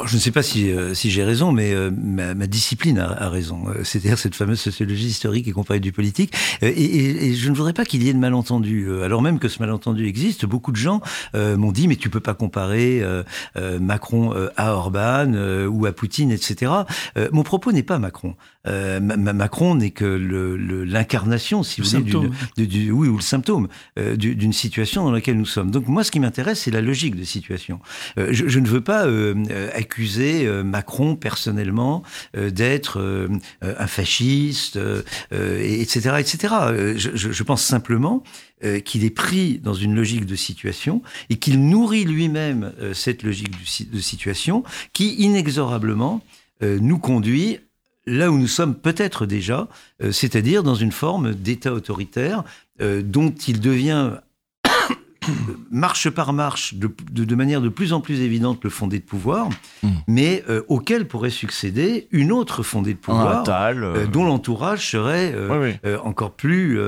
je ne sais pas si, euh, j'ai raison, mais euh, ma, discipline a, raison. C'est-à-dire cette fameuse sociologie historique et comparée du politique. Et, et, et, je ne voudrais pas qu'il y ait de malentendu. Alors même que ce malentendu existe, beaucoup de gens m'ont dit mais tu peux pas comparer Macron à Orban ou à Poutine, etc. mon propos n'est pas Macron. Macron n'est que l'incarnation, le, si vous voulez, du, oui, ou le symptôme d'une situation dans laquelle nous sommes. Donc moi, ce qui m'intéresse, c'est la logique de situation. Je, je, ne veux pas accuser euh, Macron personnellement euh, d'être euh, un fasciste, etc., etc. Je, pense simplement qu'il est pris dans une logique de situation et qu'il nourrit lui-même cette logique de situation qui inexorablement nous conduit là où nous sommes peut-être déjà, c'est-à-dire dans une forme d'État autoritaire dont il devient <coughs> marche par marche, de, de, manière de plus en plus évidente, le fondé de pouvoir, hmm. mais euh, auquel pourrait succéder une autre fondée de pouvoir, euh, euh, dont l'entourage serait encore plus,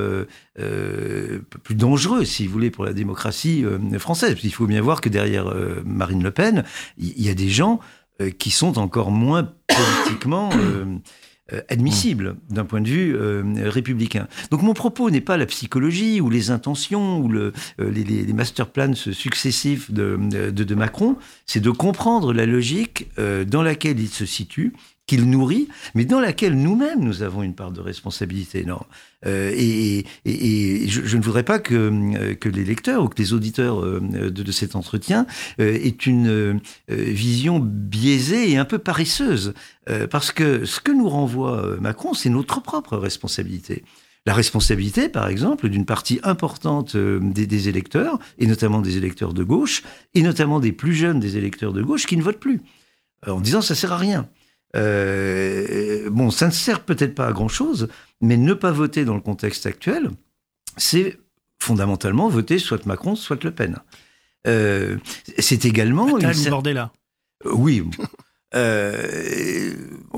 plus dangereux, si vous voulez, pour la démocratie française. Il faut bien voir que derrière Marine Le Pen, il y, a des gens euh, qui sont encore moins politiquement euh, euh, admissibles d'un point de vue euh, républicain. Donc mon propos n'est pas la psychologie ou les intentions ou le, les, les, master plans successifs de, de, de Macron, c'est de comprendre la logique dans laquelle il se situe qu'il nourrit, mais dans laquelle nous-mêmes nous avons une part de responsabilité énorme. Euh, et, et, et je, ne voudrais pas que, euh, que les lecteurs ou que les auditeurs euh, de, de cet entretien euh, aient une euh, vision biaisée et un peu paresseuse, euh, parce que ce que nous renvoie Macron, c'est notre propre responsabilité. La responsabilité, par exemple, d'une partie importante des, des, électeurs, et notamment des électeurs de gauche, et notamment des plus jeunes des électeurs de gauche qui ne votent plus, en disant ça sert à rien. Euh, bon, ça ne sert peut-être pas à grand-chose, mais ne pas voter dans le contexte actuel, c'est fondamentalement voter soit Macron, soit Le Pen. Euh, c'est également... Attal une... Bordella. Oui. Euh,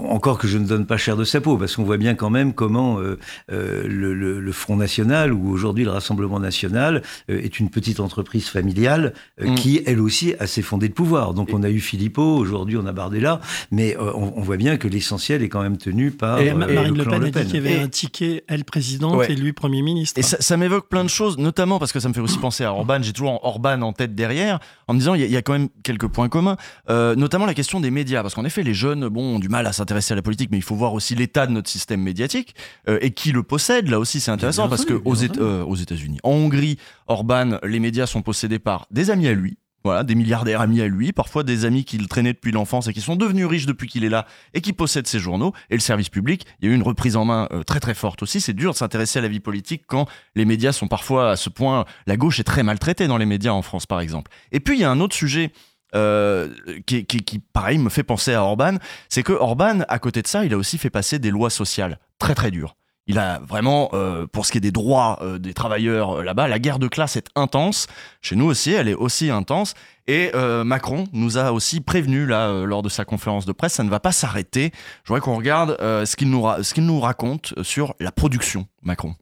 encore que je ne donne pas cher de sa peau, parce qu'on voit bien quand même comment euh, euh, le, le, le, Front National, ou aujourd'hui le Rassemblement National, euh, est une petite entreprise familiale mm. qui, elle aussi, a ses fondés de pouvoir. Donc on a eu Philippot, aujourd'hui on a Bardella, mais on, on, voit bien que l'essentiel est quand même tenu par et Marine Le Pen. a dit qu'il y avait et... un ticket, elle présidente ouais. et lui Premier ministre. Et ça, ça m'évoque plein de choses, notamment parce que ça me fait aussi penser à Orban, j'ai toujours Orban en tête derrière, en me disant il y, y, a quand même quelques points communs, notamment la question des médias, parce qu'en effet les jeunes bon, ont du mal à s'intéresser à la politique, mais il faut voir aussi l'état de notre système médiatique euh, et qui le possède. Là aussi, c'est intéressant parce que aux, Éta euh, aux États-Unis, en Hongrie, Orban, les médias sont possédés par des amis à lui. Voilà, des milliardaires amis à lui, parfois des amis qu'il traînait depuis l'enfance et qui sont devenus riches depuis qu'il est là et qui possèdent ses journaux. Et le service public, il y a eu une reprise en main euh, très très forte aussi. C'est dur de s'intéresser à la vie politique quand les médias sont parfois à ce point. La gauche est très maltraitée dans les médias en France, par exemple. Et puis il y a un autre sujet euh, qui, pareil, me fait penser à Orban, c'est que Orban, à côté de ça, il a aussi fait passer des lois sociales très très dures. Il a vraiment, euh, pour ce qui est des droits euh, des travailleurs là-bas, la guerre de classe est intense. Chez nous aussi, elle est aussi intense. Et Macron nous a aussi prévenu là lors de sa conférence de presse, ça ne va pas s'arrêter. Je voudrais qu'on regarde ce qu'il nous raconte sur la production, Macron.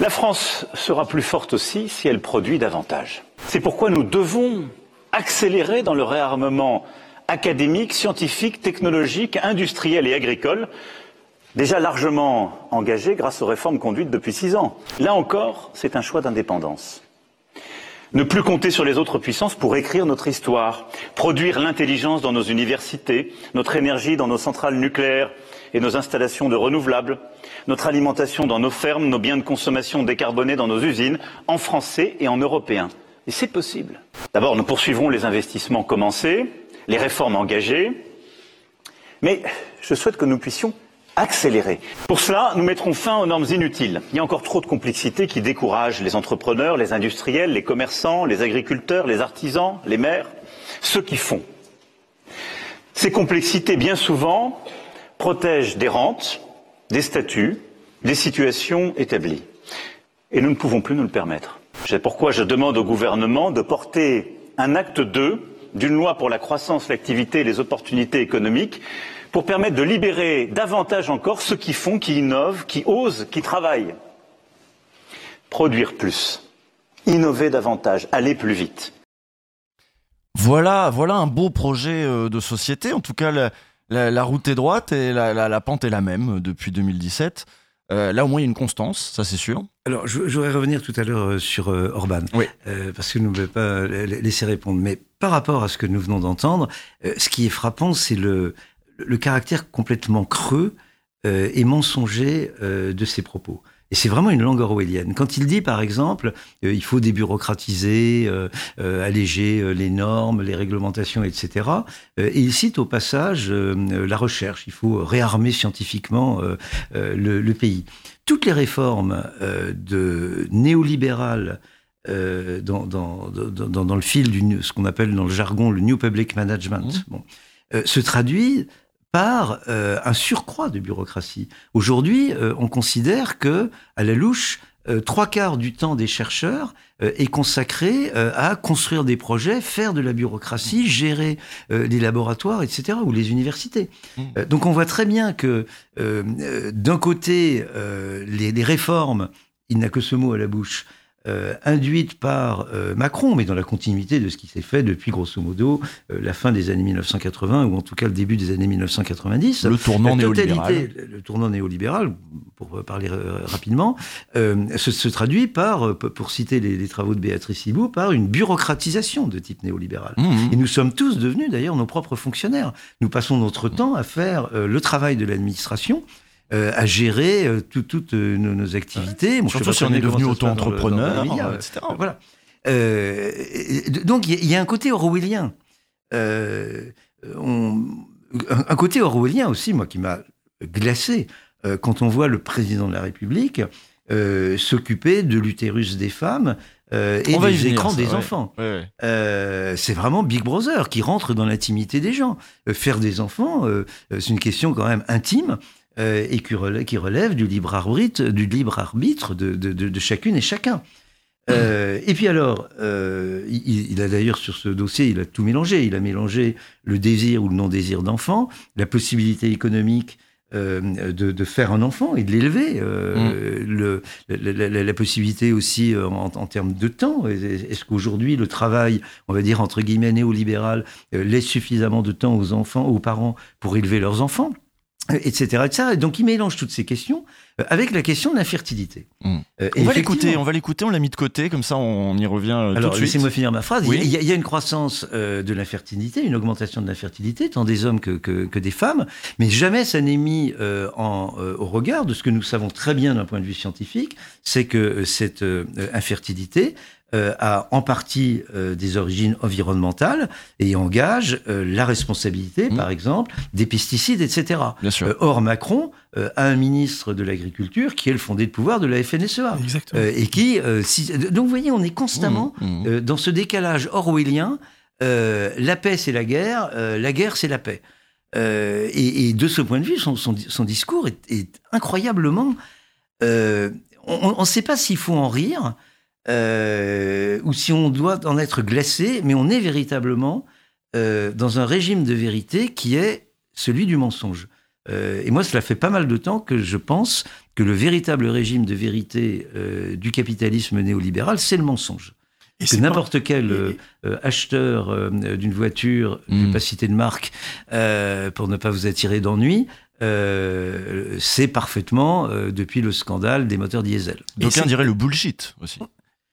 La France sera plus forte aussi si elle produit davantage. C'est pourquoi nous devons accélérer dans le réarmement académique, scientifique, technologique, industriel et agricole, déjà largement engagé grâce aux réformes conduites depuis six ans. Là encore, c'est un choix d'indépendance. Ne plus compter sur les autres puissances pour écrire notre histoire, produire l'intelligence dans nos universités, notre énergie dans nos centrales nucléaires et nos installations de renouvelables, notre alimentation dans nos fermes, nos biens de consommation décarbonés dans nos usines, en français et en européen. Et c'est possible. D'abord, nous poursuivrons les investissements commencés, les réformes engagées, mais je souhaite que nous puissions accélérer. Pour cela, nous mettrons fin aux normes inutiles. Il y a encore trop de complexité qui découragent les entrepreneurs, les industriels, les commerçants, les agriculteurs, les artisans, les maires, ceux qui font. Ces complexités, bien souvent, protègent des rentes, des statuts, des situations établies. Et nous ne pouvons plus nous le permettre. C'est pourquoi je demande au gouvernement de porter un acte 2 d'une loi pour la croissance, l'activité et les opportunités économiques pour permettre de libérer davantage encore ceux qui font, qui innovent, qui osent, qui travaillent. Produire plus, innover davantage, aller plus vite. Voilà, un beau projet euh, de société. En tout cas, la, route est droite et la, la, pente est la même depuis 2017. Euh, là, au moins, il y a une constance, ça c'est sûr. Alors, je, je, voudrais revenir tout à l'heure euh, sur euh, Orban, oui. euh, parce que nous ne pouvons pas laisser répondre. Mais par rapport à ce que nous venons d'entendre, ce qui est frappant, c'est le, le caractère complètement creux et mensonger de ses propos. Et c'est vraiment une langue orwellienne. Quand il dit, par exemple, euh, il faut débureaucratiser, euh, euh, alléger les normes, les réglementations, etc., et il cite au passage la recherche. Il faut réarmer scientifiquement le, le, pays. Toutes les réformes de néolibérales dans, dans, dans, dans, le fil du ce qu'on appelle dans le jargon le New Public Management, mmh. bon, se traduit par euh, un surcroît de bureaucratie. Aujourd'hui, euh, on considère que, à la louche, euh, trois quarts du temps des chercheurs est consacré à construire des projets, faire de la bureaucratie, gérer les laboratoires, etc., ou les universités. Mmh. donc on voit très bien que, d'un côté, les, les, réformes, il n'a que ce mot à la bouche, euh, induite par euh, Macron, mais dans la continuité de ce qui s'est fait depuis, grosso modo, euh, la fin des années 1980, ou en tout cas le début des années 1990. Le tournant La totalité- néolibéral. Le tournant néolibéral, pour parler rapidement, se, se traduit par, pour citer les, les travaux de Béatrice Hibou, par une bureaucratisation de type néolibéral. Mmh, Et nous sommes tous devenus d'ailleurs nos propres fonctionnaires. Nous passons notre temps à faire le travail de l'administration, euh, à gérer euh, tout- toutes euh, nos, nos activités. Bon, je sais Surtout si on est devenu auto-entrepreneur, etc. Voilà. Donc il y a- il y, a un côté orwellien. On- un, côté orwellien aussi, moi, qui m'a glacé quand on voit le président de la République s'occuper de l'utérus des femmes euh, et des venir, écrans ça, des ouais. enfants. Ouais, ouais. Euh, c'est vraiment Big Brother qui rentre dans l'intimité des gens. Euh, faire des enfants, c'est une question quand même intime euh, et qui relève, qui relève du libre arbitre, du libre arbitre de, de- de- de chacune et chacun. Euh, et puis alors, euh, il, il a d'ailleurs sur ce dossier, il a tout mélangé. Il a mélangé le désir ou le non-désir d'enfant, la possibilité économique euh, de, de faire un enfant et de l'élever, le- la, la- la- la possibilité aussi en, en termes de temps. Est-ce qu'aujourd'hui le travail, on va dire entre guillemets néolibéral, laisse suffisamment de temps aux enfants, aux parents pour élever leurs enfants? Etc., etc. Et donc, il mélange toutes ces questions euh, avec la question de l'infertilité. Euh, et On va l'écouter, on va l'écouter, on l'a mis de côté, comme ça on y revient euh, tout alors, de suite. laissez-moi finir ma phrase. Oui. Il, y a, il y a une croissance euh, de l'infertilité, une augmentation de l'infertilité, tant des hommes que, que, que des femmes, mais jamais ça n'est mis euh, en, euh, au regard de ce que nous savons très bien d'un point de vue scientifique, c'est que euh, cette euh, infertilité euh, a en partie euh, des origines environnementales et engage euh, la responsabilité, par exemple, des pesticides, etc. Euh, or, Macron euh, a un ministre de l'Agriculture qui est le fondé de pouvoir de la FNSEA. Exactement. Euh, et qui, euh, si- donc vous voyez, on est constamment Mmh, euh, dans ce décalage orwellien. euh, la paix, c'est la guerre, euh, la guerre, c'est la paix. Euh, et, et de ce point de vue, son, son- son discours est, est incroyablement. euh, on ne sait pas s'il faut en rire euh, ou si on doit en être glacé, mais on est véritablement euh, dans un régime de vérité qui est celui du mensonge. Euh, et moi, cela fait pas mal de temps que je pense que le véritable régime de vérité du capitalisme néolibéral, c'est le mensonge. Et que n'importe quel euh, euh, acheteur euh, d'une voiture, je ne vais pas citer de marque, pour ne pas vous attirer d'ennui, sait parfaitement depuis le scandale des moteurs diesel. D'aucuns diraient le bullshit aussi.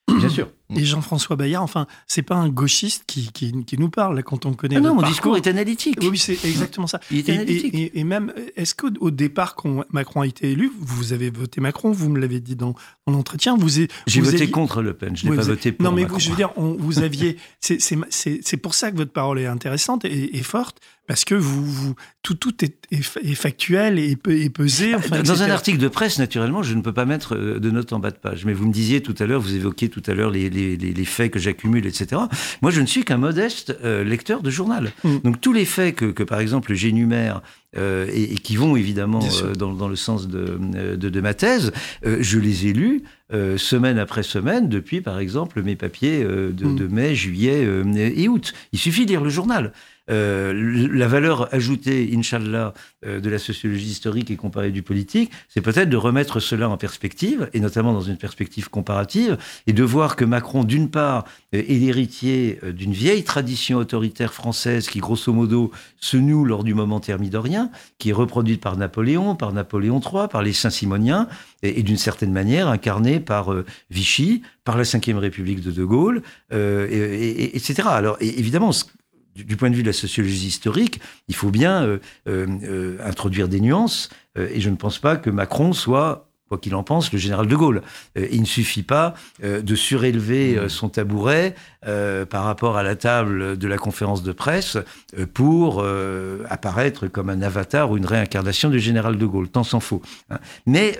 Bien sûr. Et Jean-François Bayard, enfin, c'est pas un gauchiste qui, qui, qui nous parle là, quand on connaît. Ah non, votre mon parcours. discours est analytique. Oui, c'est exactement ça. Il est Et- analytique. Et, même, est-ce qu'au au départ, quand Macron a été élu, vous avez voté Macron, vous me l'avez dit dans, dans l'entretien, vous J'ai voté aviez- contre Le Pen, je n'ai Oui, pas voté pour Non, mais Macron. vous, je veux dire, on- vous aviez. c'est- C'est c'est- c'est pour ça que votre parole est intéressante et, et forte, parce que vous, vous tout, tout est, est fa- est factuel et, pe- et pesé. Enfin, Dans un article de presse, naturellement, je ne peux pas mettre euh, de notes en bas de page. Mais vous me disiez tout à l'heure, vous évoquiez tout à l'heure les, les- les- les faits que j'accumule, etc. Moi, je ne suis qu'un modeste euh, lecteur de journal. Mm. Donc tous les faits que, que, par exemple, j'énumère euh, et, et qui vont évidemment euh, dans, dans le sens de, de, de ma thèse, euh, je les ai lus semaine après semaine depuis, par exemple, mes papiers de, Mm. de mai, juillet et août. Il suffit de lire le journal. Euh, la valeur ajoutée, inshallah, euh, de la sociologie historique et comparée du politique, c'est peut-être de remettre cela en perspective, et notamment dans une perspective comparative, et de voir que Macron, d'une part, euh, est l'héritier euh, d'une vieille tradition autoritaire française qui, grosso modo, se noue lors du moment thermidorien, qui est reproduite par Napoléon, par Napoléon III, par les Saint-Simoniens, et, d'une certaine manière incarnée par Vichy, par la Ve République de De Gaulle, et- et- et- etc. Alors, évidemment, ce- du, point de vue de la sociologie historique, il faut bien euh, euh, euh, introduire des nuances, et je ne pense pas que Macron soit, quoi qu'il en pense, le général de Gaulle. Euh, il ne suffit pas euh, de surélever euh, son tabouret par rapport à la table de la conférence de presse pour apparaître comme un avatar ou une réincarnation du général de Gaulle, tant s'en faut. hein. Mais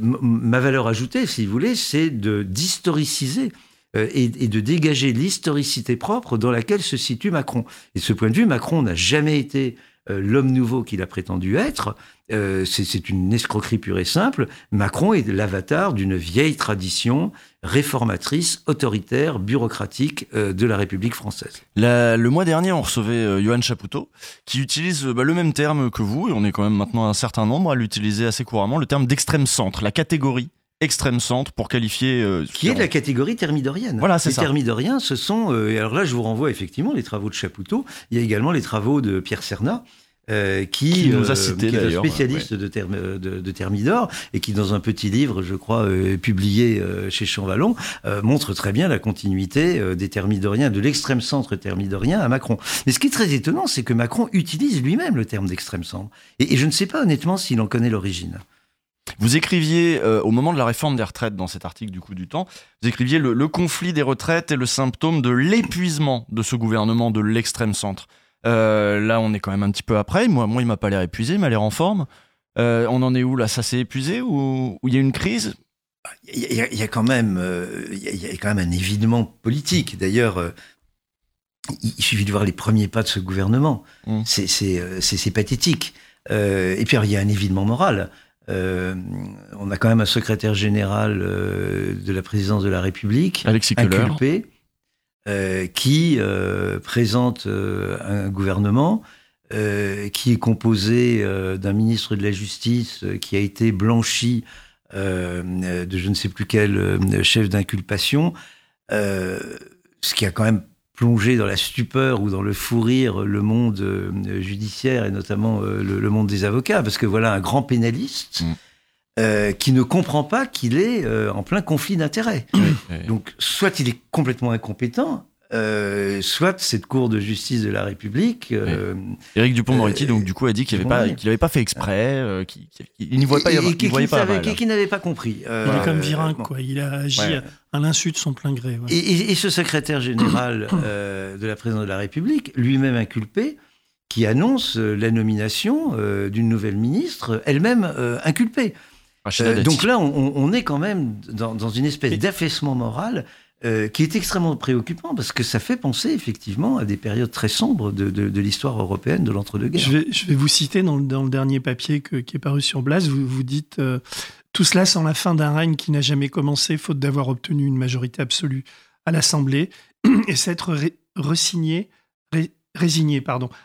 ma valeur ajoutée, si vous voulez, c'est de d'historiciser et, et de dégager l'historicité propre dans laquelle se situe Macron. Et de ce point de vue, Macron n'a jamais été euh, l'homme nouveau qu'il a prétendu être. Euh, c'est une escroquerie pure et simple. Macron est l'avatar d'une vieille tradition réformatrice, autoritaire, bureaucratique euh, de la République française. Le mois dernier, on recevait euh, Johan Chapoutot, qui utilise euh, bah, le même terme que vous, et on est quand même maintenant un certain nombre à l'utiliser assez couramment, le terme d'extrême centre, la catégorie extrême centre pour qualifier. euh, qui est de la catégorie thermidorienne. Voilà, c'est les ça. thermidoriens, ce sont. euh, et alors là, je vous renvoie effectivement les travaux de Chapoutot. Il y a également les travaux de Pierre Cernat. euh, qui, Qui nous a euh, cité, qui est un spécialiste de, therm- de, de thermidor et qui dans un petit livre, je crois, euh, publié euh, chez Champvallon, euh, montre très bien la continuité euh, des thermidoriens, de l'extrême centre thermidorien à Macron. Mais ce qui est très étonnant, c'est que Macron utilise lui-même le terme d'extrême centre. Et, et je ne sais pas honnêtement s'il en connaît l'origine. Vous écriviez euh, au moment de la réforme des retraites dans cet article du coup du temps, vous écriviez le, le conflit des retraites est le symptôme de l'épuisement de ce gouvernement de l'extrême centre. Euh, là, on est quand même un petit peu après. Moi, moi, il m'a pas l'air épuisé, il m'a l'air en forme. Euh, on en est où là? Ça s'est épuisé ou il y a une crise? Il y, a- il y a quand même, il y a- quand même un évidement politique. D'ailleurs, il suffit de voir les premiers pas de ce gouvernement. C'est- C'est pathétique. Euh, et puis alors, il y a un évidement moral. Euh, on a quand même un secrétaire général euh, de la présidence de la République, Alexis inculpé, euh, qui présente un gouvernement qui est composé d'un ministre de la Justice qui a été blanchi de je ne sais plus quel chef d'inculpation, ce qui a quand même plongé dans la stupeur ou dans le fou rire le monde euh, judiciaire et notamment euh, le, le monde des avocats, parce que voilà un grand pénaliste euh, qui ne comprend pas qu'il est euh, en plein conflit d'intérêts. Donc soit il est complètement incompétent, euh, soit cette Cour de justice de la République... euh, Éric Dupont-Moretti, donc du coup, a dit qu'il n'avait pas, qu'il fait exprès, euh, qu'il qu'il- il n'y voyait pas, et- et il qui- voyait qui pas savait- mal. qui- qui n'avait pas compris. Il est Euh, comme Virin, bon. quoi. Il a agi Ouais. à, à l'insu de son plein gré. ouais. Et, et- et ce secrétaire général euh, de la présidence de la République, lui-même inculpé, qui annonce euh, la nomination euh, d'une nouvelle ministre, elle-même euh, inculpée. Euh, donc là, on, on- on est quand même dans, dans une espèce d'affaissement moral euh, qui est extrêmement préoccupant parce que ça fait penser effectivement à des périodes très sombres de, l'histoire européenne de l'entre-deux-guerres. Je vais, vous citer dans, le- dernier papier qui est paru sur Blas. Vous, dites euh, Tout cela sans la fin d'un règne qui n'a jamais commencé, faute d'avoir obtenu une majorité absolue à l'Assemblée, <clears throat> et s'être résigné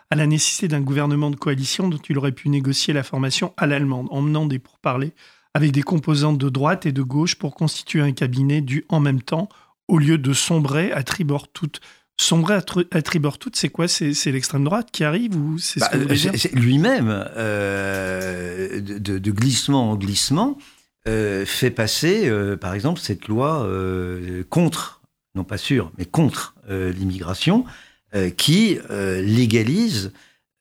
à la nécessité d'un gouvernement de coalition dont il aurait pu négocier la formation à l'allemande, en menant des pourparlers avec des composantes de droite et de gauche pour constituer un cabinet du en même temps, au lieu de sombrer à tribord toute. Sombrer à, tr- à tribord toute, c'est quoi? C'est l'extrême droite qui arrive ou c'est ce Bah, lui-même, euh, de, glissement en glissement, euh, fait passer, euh, par exemple, cette loi euh, contre, non pas sûr, mais contre euh, l'immigration, euh, qui euh, légalise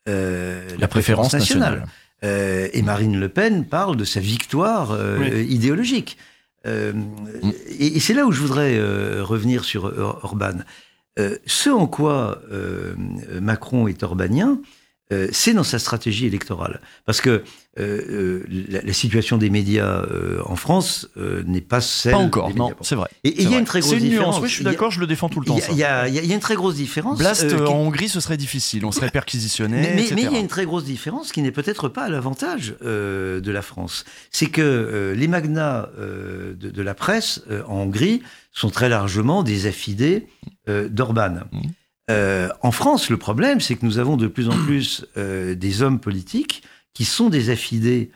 euh, la, préférence nationale. Euh, et Marine Le Pen parle de sa victoire euh, Oui. idéologique. Euh, Et, c'est là où je voudrais euh, revenir sur Or- Orban. Euh, ce en quoi euh, Macron est orbanien, euh, c'est dans sa stratégie électorale. Parce que euh, euh, la, la situation des médias euh, en France euh, n'est pas celle. Pas encore, des non, c'est vrai. Et il C'est y a vrai. une très grosse C'est une nuance, différence. oui, je suis d'accord, je le défends tout le temps, il y a- y, y une très grosse différence. Blast qui- en Hongrie, ce serait difficile. On serait perquisitionné. mais, il y a une très grosse différence qui n'est peut-être pas à l'avantage euh, de la France. C'est que euh, les magnats euh, de, de la presse euh, en Hongrie sont très largement des affidés euh, d'Orban. Euh, en France, le problème, c'est que nous avons de plus en <clears throat> plus euh, des hommes politiques qui sont des affidés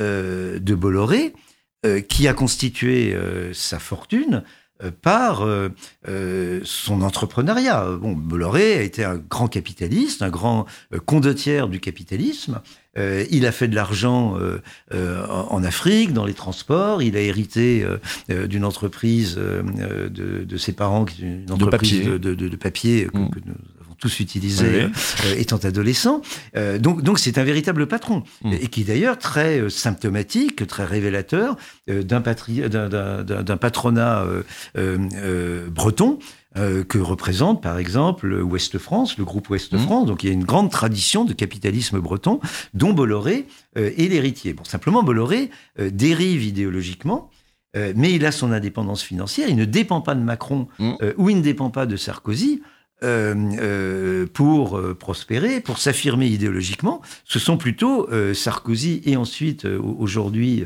euh, de Bolloré, qui a constitué sa fortune par euh, euh, son entrepreneuriat. Bon, Bolloré a été un grand capitaliste, un grand euh, condottière du capitalisme. Euh, il a fait de l'argent euh, euh, en, Afrique, dans les transports. Il a hérité euh, euh, d'une entreprise euh, euh, de, de ses parents, qui est une entreprise papier. de, de- de- de papier que, que nous avons tous utilisé Oui. euh, étant adolescents. Euh, donc, donc c'est un véritable patron et qui est d'ailleurs très euh, symptomatique, très révélateur d'un patri- patronat breton. euh, que représente par exemple Ouest France, le groupe Ouest France. Donc il y a une grande tradition de capitalisme breton dont Bolloré euh, est l'héritier. Bon, simplement Bolloré euh, dérive idéologiquement, mais il a son indépendance financière. Il ne dépend pas de Macron euh, ou il ne dépend pas de Sarkozy. Euh, euh, pour euh, prospérer, pour s'affirmer idéologiquement, ce sont plutôt euh, Sarkozy et ensuite euh, aujourd'hui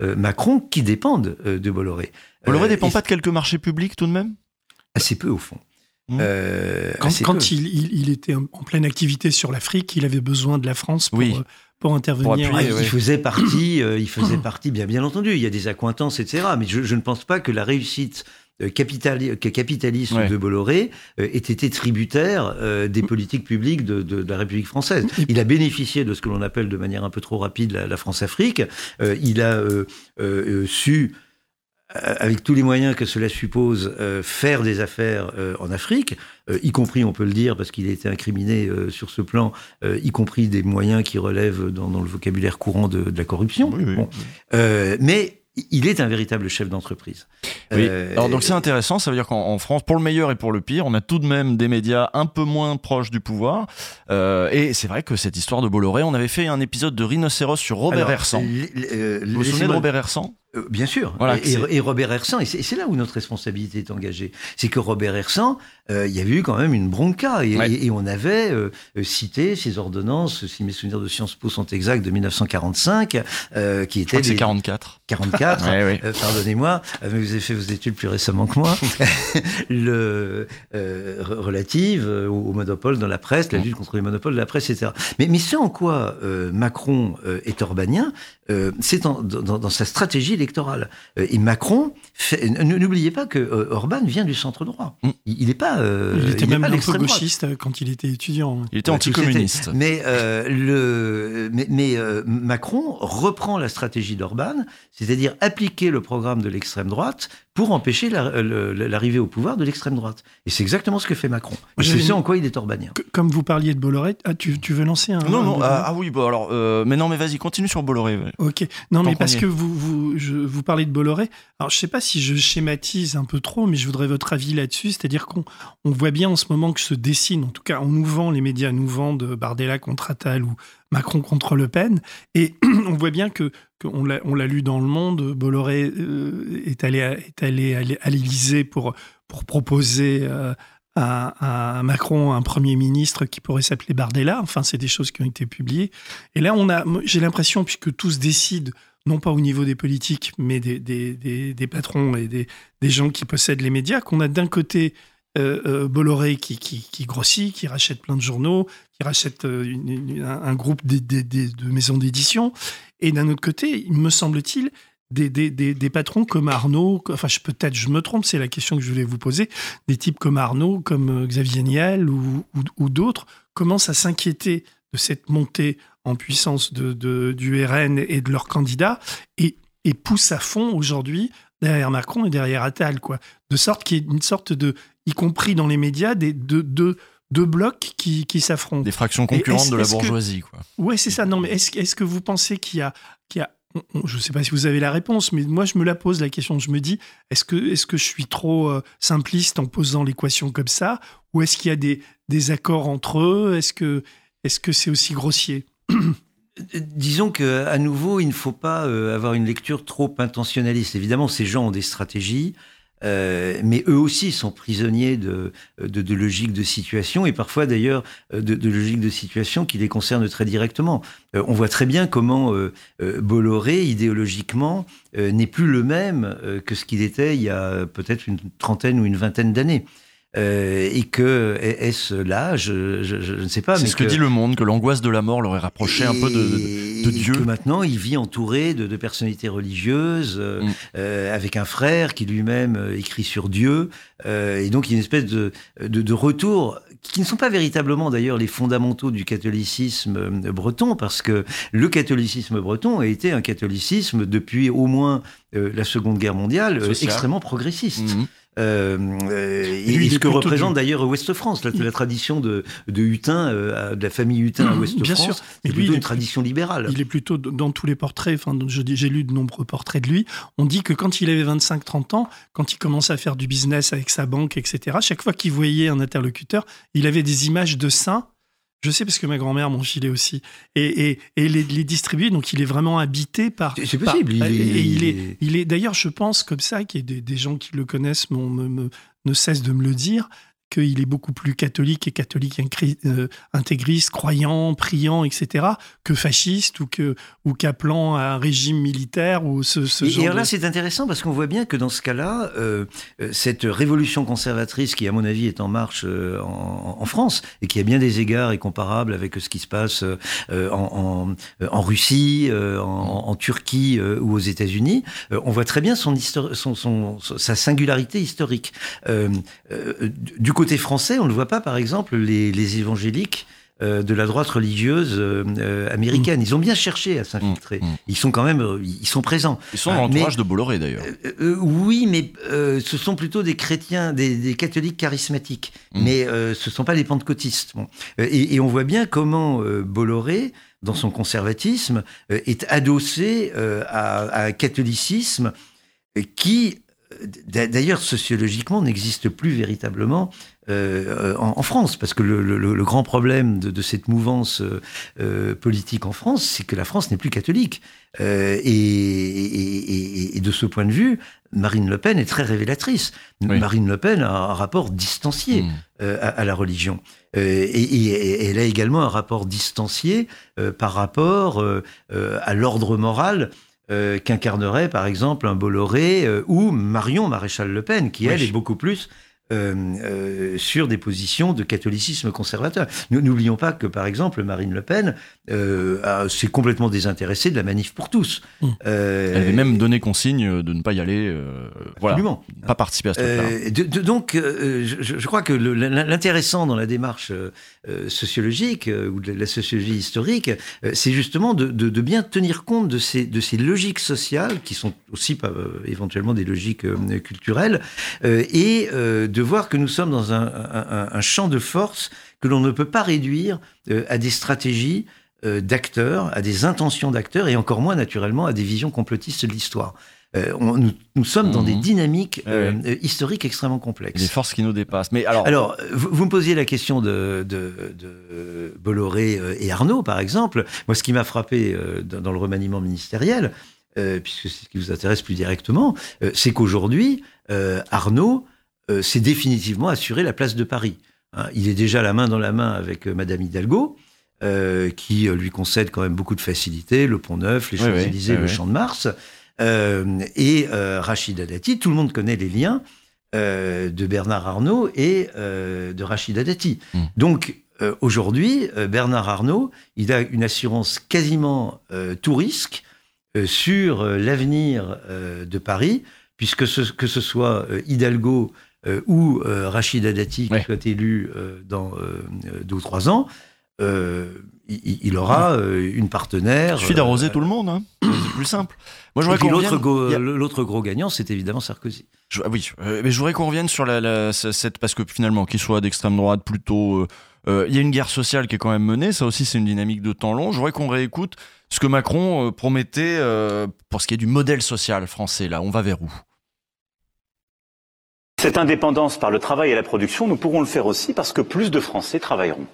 Macron qui dépendent euh, de Bolloré. Bolloré Euh, dépend et pas de quelques marchés publics tout de même? Assez peu au fond. Euh, Quand, il, il- il était en pleine activité sur l'Afrique, il avait besoin de la France pour, Oui. euh, pour intervenir. Ah, il faisait partie, euh, il faisait <coughs> partie, bien, bien entendu. Il y a des accointances, etc. Mais je, je ne pense pas que la réussite euh, capital, capitaliste Ouais. de Bolloré euh, ait été tributaire euh, des politiques publiques de, de- de la République française. Il a bénéficié de ce que l'on appelle de manière un peu trop rapide la, la France-Afrique. Euh, il a euh, euh, euh, su euh, avec tous les moyens que cela suppose, euh, faire des affaires euh, en Afrique, euh, y compris, on peut le dire, parce qu'il a été incriminé euh, sur ce plan, euh, y compris des moyens qui relèvent dans, dans le vocabulaire courant de, de la corruption. Bon. Euh, mais il est un véritable chef d'entreprise. Oui. Euh, Alors donc c'est intéressant, ça veut dire qu'en en France, pour le meilleur et pour le pire, on a tout de même des médias un peu moins proches du pouvoir. Euh, et c'est vrai que cette histoire de Bolloré, on avait fait un épisode de Rhinocéros sur Robert Hersan. euh, Vous vous souvenez de Robert Hersan Bien sûr. Voilà, et, Robert Hersan, et c'est là où notre responsabilité est engagée. C'est que Robert Hersan, euh, il y avait eu quand même une bronca, et, Ouais. et- et on avait euh, euh, cité ces ordonnances, si mes souvenirs de Sciences Po sont exacts, de 1945, euh, qui étaient c'est des- 44. 44, <laughs> Ouais, ouais. euh, pardonnez-moi, euh, mais vous avez fait vos études plus récemment que moi, <laughs> le, euh, re- relative euh, au, au monopole dans la presse, la lutte contre les monopoles de la presse, etc. Mais, mais ce en quoi euh, Macron euh, est orbanien, euh, c'est dans, dans sa stratégie électorale. Euh, et Macron, n'oubliez pas que euh, Orban vient du centre droit. Il n'est pas. euh, il était il même pas un peu l'extrême droite. gauchiste euh, quand il était étudiant. Il était anticommuniste. Mais, euh, le, mais, mais, euh, Macron reprend la stratégie d'Orban, c'est-à-dire appliquer le programme de l'extrême droite pour empêcher la- le- l'arrivée au pouvoir de l'extrême droite. Et c'est exactement ce que fait Macron. Ce une- en quoi il est orbanien. Que- Comme vous parliez de Bolloré, ah, tu, tu veux lancer un. Non, non, ah, ah oui, bah alors, euh, mais non, mais vas-y, continue sur Bolloré. Ok. Non, Tant mais parce que vous, vous, je, vous parlez de Bolloré. Alors, je sais pas si je schématise un peu trop, mais je voudrais votre avis là-dessus. C'est-à-dire qu'on on voit bien en ce moment que se dessine, en tout cas, on nous vend, les médias nous vendent Bardella contre Attal ou Macron contre Le Pen. Et <clears throat> on voit bien que, on l'a lu dans Le Monde, Bolloré euh, est allé, à, est allé à l'É- à l'Élysée pour, pour proposer. euh, à, Macron un premier ministre qui pourrait s'appeler Bardella. Enfin, c'est des choses qui ont été publiées. Et là, on a, j'ai l'impression, puisque tous décident, non pas au niveau des politiques, mais des, des, des, des patrons et des, gens qui possèdent les médias, qu'on a d'un côté Bolloré qui, qui, qui grossit, qui rachète plein de journaux, qui rachète euh, un, groupe de maisons d'édition, et d'un autre côté, il me semble-t-il, des, patrons comme Arnaud, enfin peut-être je me trompe, c'est la question que je voulais vous poser, des types comme Arnaud, comme euh, Xavier Niel ou, d'autres commencent à s'inquiéter de cette montée en puissance du RN et de leurs candidats et poussent à fond aujourd'hui derrière Macron et derrière Attal, quoi. De sorte qu'il y ait une sorte de, y compris dans les médias, des deux, deux, deux blocs qui, qui s'affrontent. Des fractions concurrentes de la est-ce que- bourgeoisie, quoi. Ouais, c'est ça. Non, mais est-ce est-ce que vous pensez qu'il y a, qu'il y a je ne sais pas si vous avez la réponse, mais moi je me la pose la question. Je me dis, est-ce que, est que je suis trop euh, simpliste en posant l'équation comme ça, ou est-ce qu'il y a des, des accords entre eux? Est-ce que est-ce que c'est aussi grossier? <clears throat> Disons que à nouveau, il ne faut pas euh, avoir une lecture trop intentionnaliste. Évidemment, ces gens ont des stratégies, euh, mais eux aussi sont prisonniers de, logiques de situation et parfois d'ailleurs euh, de, logiques de situation qui les concernent très directement. On voit très bien comment Bolloré, idéologiquement, n'est plus le même que ce qu'il était il y a peut-être une trentaine ou une vingtaine d'années. Euh, et que est-ce là, je, je, je ne sais pas. C'est ce que, dit le monde, que l'angoisse de la mort leur est rapprochée un peu de, de, de et Dieu. que maintenant, il vit entouré de, de personnalités religieuses, euh, Mm. euh, avec un frère qui lui-même écrit sur Dieu. Euh, et donc, il y a une espèce de, de, de retour, qui ne sont pas véritablement d'ailleurs les fondamentaux du catholicisme breton, parce que le catholicisme breton a été un catholicisme depuis au moins euh, la Seconde Guerre mondiale, euh, extrêmement progressiste. Mhm. Euh, euh, et, il et ce que représente d'ailleurs Ouest-France, la, la tradition de, de Hutin, euh, de la famille Hutin à Bien Ouest-France, sûr. c'est plutôt une tradition libérale. Il est plutôt dans tous les portraits, enfin, j'ai lu de nombreux portraits de lui. On dit que quand il avait 25-30 ans, quand il commençait à faire du business avec sa banque, etc., chaque fois qu'il voyait un interlocuteur, il avait des images de saints. Je sais parce que ma grand-mère m'en filait aussi. Et, et, et les, les distribuer, donc il est vraiment habité par. C'est- par- possible, il et- est- et il est, est- il est d'ailleurs, je pense, comme ça, qu'il y a des, des gens qui le connaissent me- ne cessent de me le dire, qu'il est beaucoup plus catholique et catholique euh, intégriste, croyant, priant, etc., que fasciste ou que ou qu'appelant à un régime militaire ou ce, ce et, genre. Et là, de... c'est intéressant parce qu'on voit bien que dans ce cas-là, euh, cette révolution conservatrice qui, à mon avis, est en marche euh, en, en, France et qui, à bien des égards, est comparable avec ce qui se passe euh, en, en, en, Russie, euh, en, Turquie ou aux États-Unis, on voit très bien son, son, son, sa singularité historique. du côté français, on ne voit pas, par exemple, les, les évangéliques euh, de la droite religieuse euh, américaine. Ils ont bien cherché à s'infiltrer. Ils sont quand même, euh, ils sont présents. Ils sont dans l'entourage de Bolloré d'ailleurs. Euh, oui, mais ce sont plutôt des chrétiens, des, des catholiques charismatiques. Mm. Mais ce ne sont pas des pentecôtistes. Bon. Et, et, on voit bien comment Bolloré, dans son conservatisme, est adossé à, à un catholicisme qui d'ailleurs sociologiquement n'existe plus véritablement euh, en, en, France, parce que le, le, le grand problème de, de cette mouvance euh, politique en France, c'est que la France n'est plus catholique. Euh, et, et, et, de ce point de vue, Marine Le Pen est très révélatrice. Oui. Marine Le Pen a un rapport distancié mmh. à, à, la religion. et, elle a également un rapport distancié par rapport à l'ordre moral euh, qu'incarnerait par exemple un Bolloré euh, ou Marion Maréchal Le Pen, qui elle est beaucoup plus euh, euh, sur des positions de catholicisme conservateur. N'oublions pas que, par exemple, Marine Le Pen euh, s'est complètement désintéressée de la manif pour tous. Mmh. Elle avait même donné consigne de ne pas y aller, Absolument. voilà, pas participer à ce truc-là. De, de, donc, je, je, crois que l'intéressant dans la démarche sociologique ou de la sociologie historique, c'est justement de, de, bien tenir compte de ces, de ces logiques sociales qui sont aussi éventuellement des logiques culturelles et de de voir que nous sommes dans un, un, un champ de force que l'on ne peut pas réduire euh, à des stratégies euh, d'acteurs, à des intentions d'acteurs, et encore moins naturellement à des visions complotistes de l'histoire. Euh, nous, nous, sommes dans mmh. des dynamiques euh, ouais. historiques extrêmement complexes. Des forces qui nous dépassent. Mais alors, alors vous, vous me posiez la question de, de, de, Bolloré et Arnaud, par exemple. Moi, ce qui m'a frappé dans, dans, le remaniement ministériel, puisque c'est ce qui vous intéresse plus directement, c'est qu'aujourd'hui, Arnaud euh, c'est définitivement assuré la place de Paris. Hein, il est déjà la main dans la main avec euh, Madame Hidalgo, euh, qui lui concède quand même beaucoup de facilité, le Pont Neuf, les Champs-Élysées, oui, oui, le. Champ de Mars, et Rachida Dati. Tout le monde connaît les liens de Bernard Arnault et de Rachida Dati. Hmm. Mm. Donc aujourd'hui, Bernard Arnault, il a une assurance quasiment tout risque sur l'avenir de Paris, puisque ce, que ce soit Hidalgo euh, ou euh, Rachida Dati, qui ouais. soit élu euh, dans deux ou trois ans, il, il, aura une partenaire. Il suffit d'arroser tout le monde, hein. <clears throat> c'est plus simple. Moi, je l'autre gros, a... gros, gagnant, c'est évidemment Sarkozy. Je, oui, mais je voudrais qu'on revienne sur la, la, cette parce que finalement, qu'il soit d'extrême droite, plutôt, il y a une guerre sociale qui est quand même menée. Ça aussi, c'est une dynamique de temps long. Je voudrais qu'on réécoute ce que Macron promettait pour ce qui est du modèle social français. Là, on va vers où? Cette indépendance par le travail et la production, nous pourrons le faire aussi parce que plus de Français travailleront.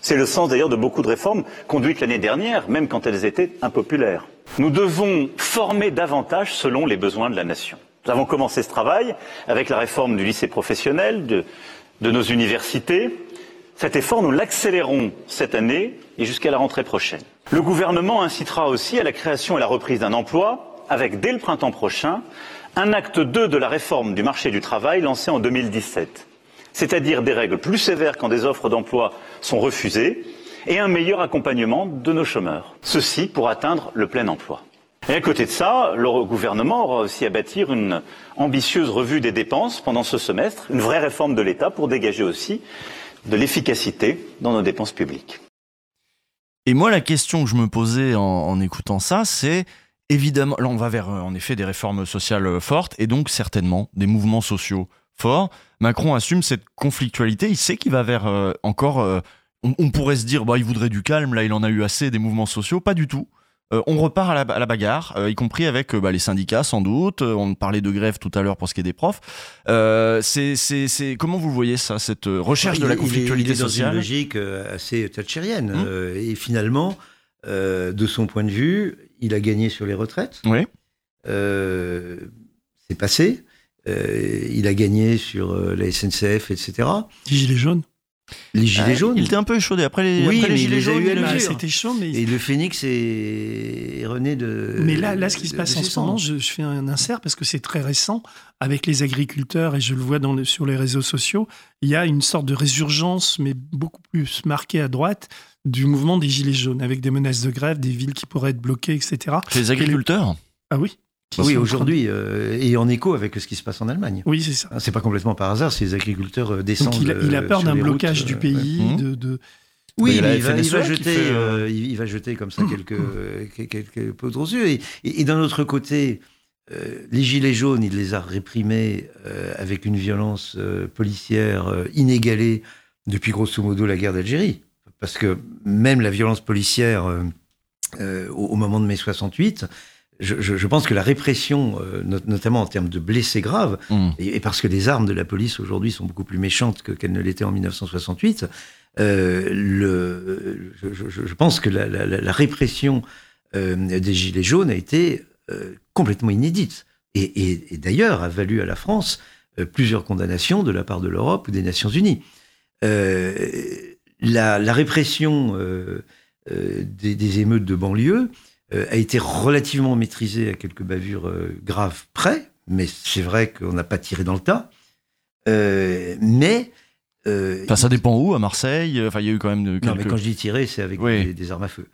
C'est le sens d'ailleurs de beaucoup de réformes conduites l'année dernière, même quand elles étaient impopulaires. Nous devons former davantage selon les besoins de la nation. Nous avons commencé ce travail avec la réforme du lycée professionnel, de, nos universités. Cet effort, nous l'accélérons cette année et jusqu'à la rentrée prochaine. Le gouvernement incitera aussi à la création et la reprise d'un emploi avec, dès le printemps prochain, un acte 2 de la réforme du marché du travail lancé en 2017, c'est-à-dire des règles plus sévères quand des offres d'emploi sont refusées et un meilleur accompagnement de nos chômeurs. Ceci pour atteindre le plein emploi. Et à côté de ça, le gouvernement aura aussi à bâtir une ambitieuse revue des dépenses pendant ce semestre, une vraie réforme de l'État pour dégager aussi de l'efficacité dans nos dépenses publiques. Et moi, la question que je me posais en, en écoutant ça, c'est évidemment, là on va vers en effet des réformes sociales fortes et donc certainement des mouvements sociaux forts. Macron assume cette conflictualité, il sait qu'il va vers euh, encore, euh, on, on, pourrait se dire, bah, il voudrait du calme, là il en a eu assez des mouvements sociaux, pas du tout. Euh, on repart à la, à la bagarre, y compris avec bah, les syndicats sans doute. on parlait de grève tout à l'heure pour ce qui est des profs. c'est comment vous voyez ça, cette recherche il, de la conflictualité il est, il est sociale une logique assez thatchérienne. Hum? et finalement, de son point de vue, il a gagné sur les retraites. Oui. Euh, c'est passé. Euh, il a gagné sur euh, la SNCF, etc. Les Gilets jaunes. Les Gilets jaunes. Il était un peu échaudé. Après les, Oui, après les mais il Gilets jaunes, Bah. C'était chaud, mais Et le phénix est, est rené de. Mais là, là, ce qui se passe de en ce moment, je, je fais un insert parce que c'est très récent avec les agriculteurs et je le vois dans le- sur les réseaux sociaux. Il y a une sorte de résurgence, mais beaucoup plus marquée à droite, du mouvement des Gilets jaunes, avec des menaces de grève, des villes qui pourraient être bloquées, etc. Chez les agriculteurs? Ah oui Qui Oui, aujourd'hui, euh, et en écho avec ce qui se passe en Allemagne. Oui, c'est ça. Hein, C'est pas complètement par hasard si les agriculteurs euh, descendent. Donc il a, il a euh, peur d'un blocage routes, du pays, ouais. de, de- Oui, Mais il va, il jeter, fait, euh, il il va jeter comme ça quelques, euh, quelques, poudres aux yeux. Et, et- et d'un autre côté, euh, les gilets jaunes, il les a réprimés euh, avec une violence euh, policière euh, inégalée depuis grosso modo la guerre d'Algérie. Parce que même la violence policière euh, euh, au, au moment de mai 68, je, je- je pense que la répression, euh, not- notamment en termes de blessés graves, Mm. et, et parce que les armes de la police aujourd'hui sont beaucoup plus méchantes que- qu'elles ne l'étaient en 1968, euh, le, je, pense que la, la- la- la répression des Gilets jaunes a été complètement inédite. Et, et- et d'ailleurs a valu à la France plusieurs condamnations de la part de l'Europe ou des Nations Unies. Euh, la, la répression euh, euh, des, des émeutes de banlieue euh, a été relativement maîtrisée à quelques bavures graves près, mais c'est vrai qu'on n'a pas tiré dans le tas. Mais euh, Enfin, ça dépend où, à Marseille. Enfin, il y a eu quand même non, mais quand je dis tirer, c'est avec Oui. des, des armes à feu.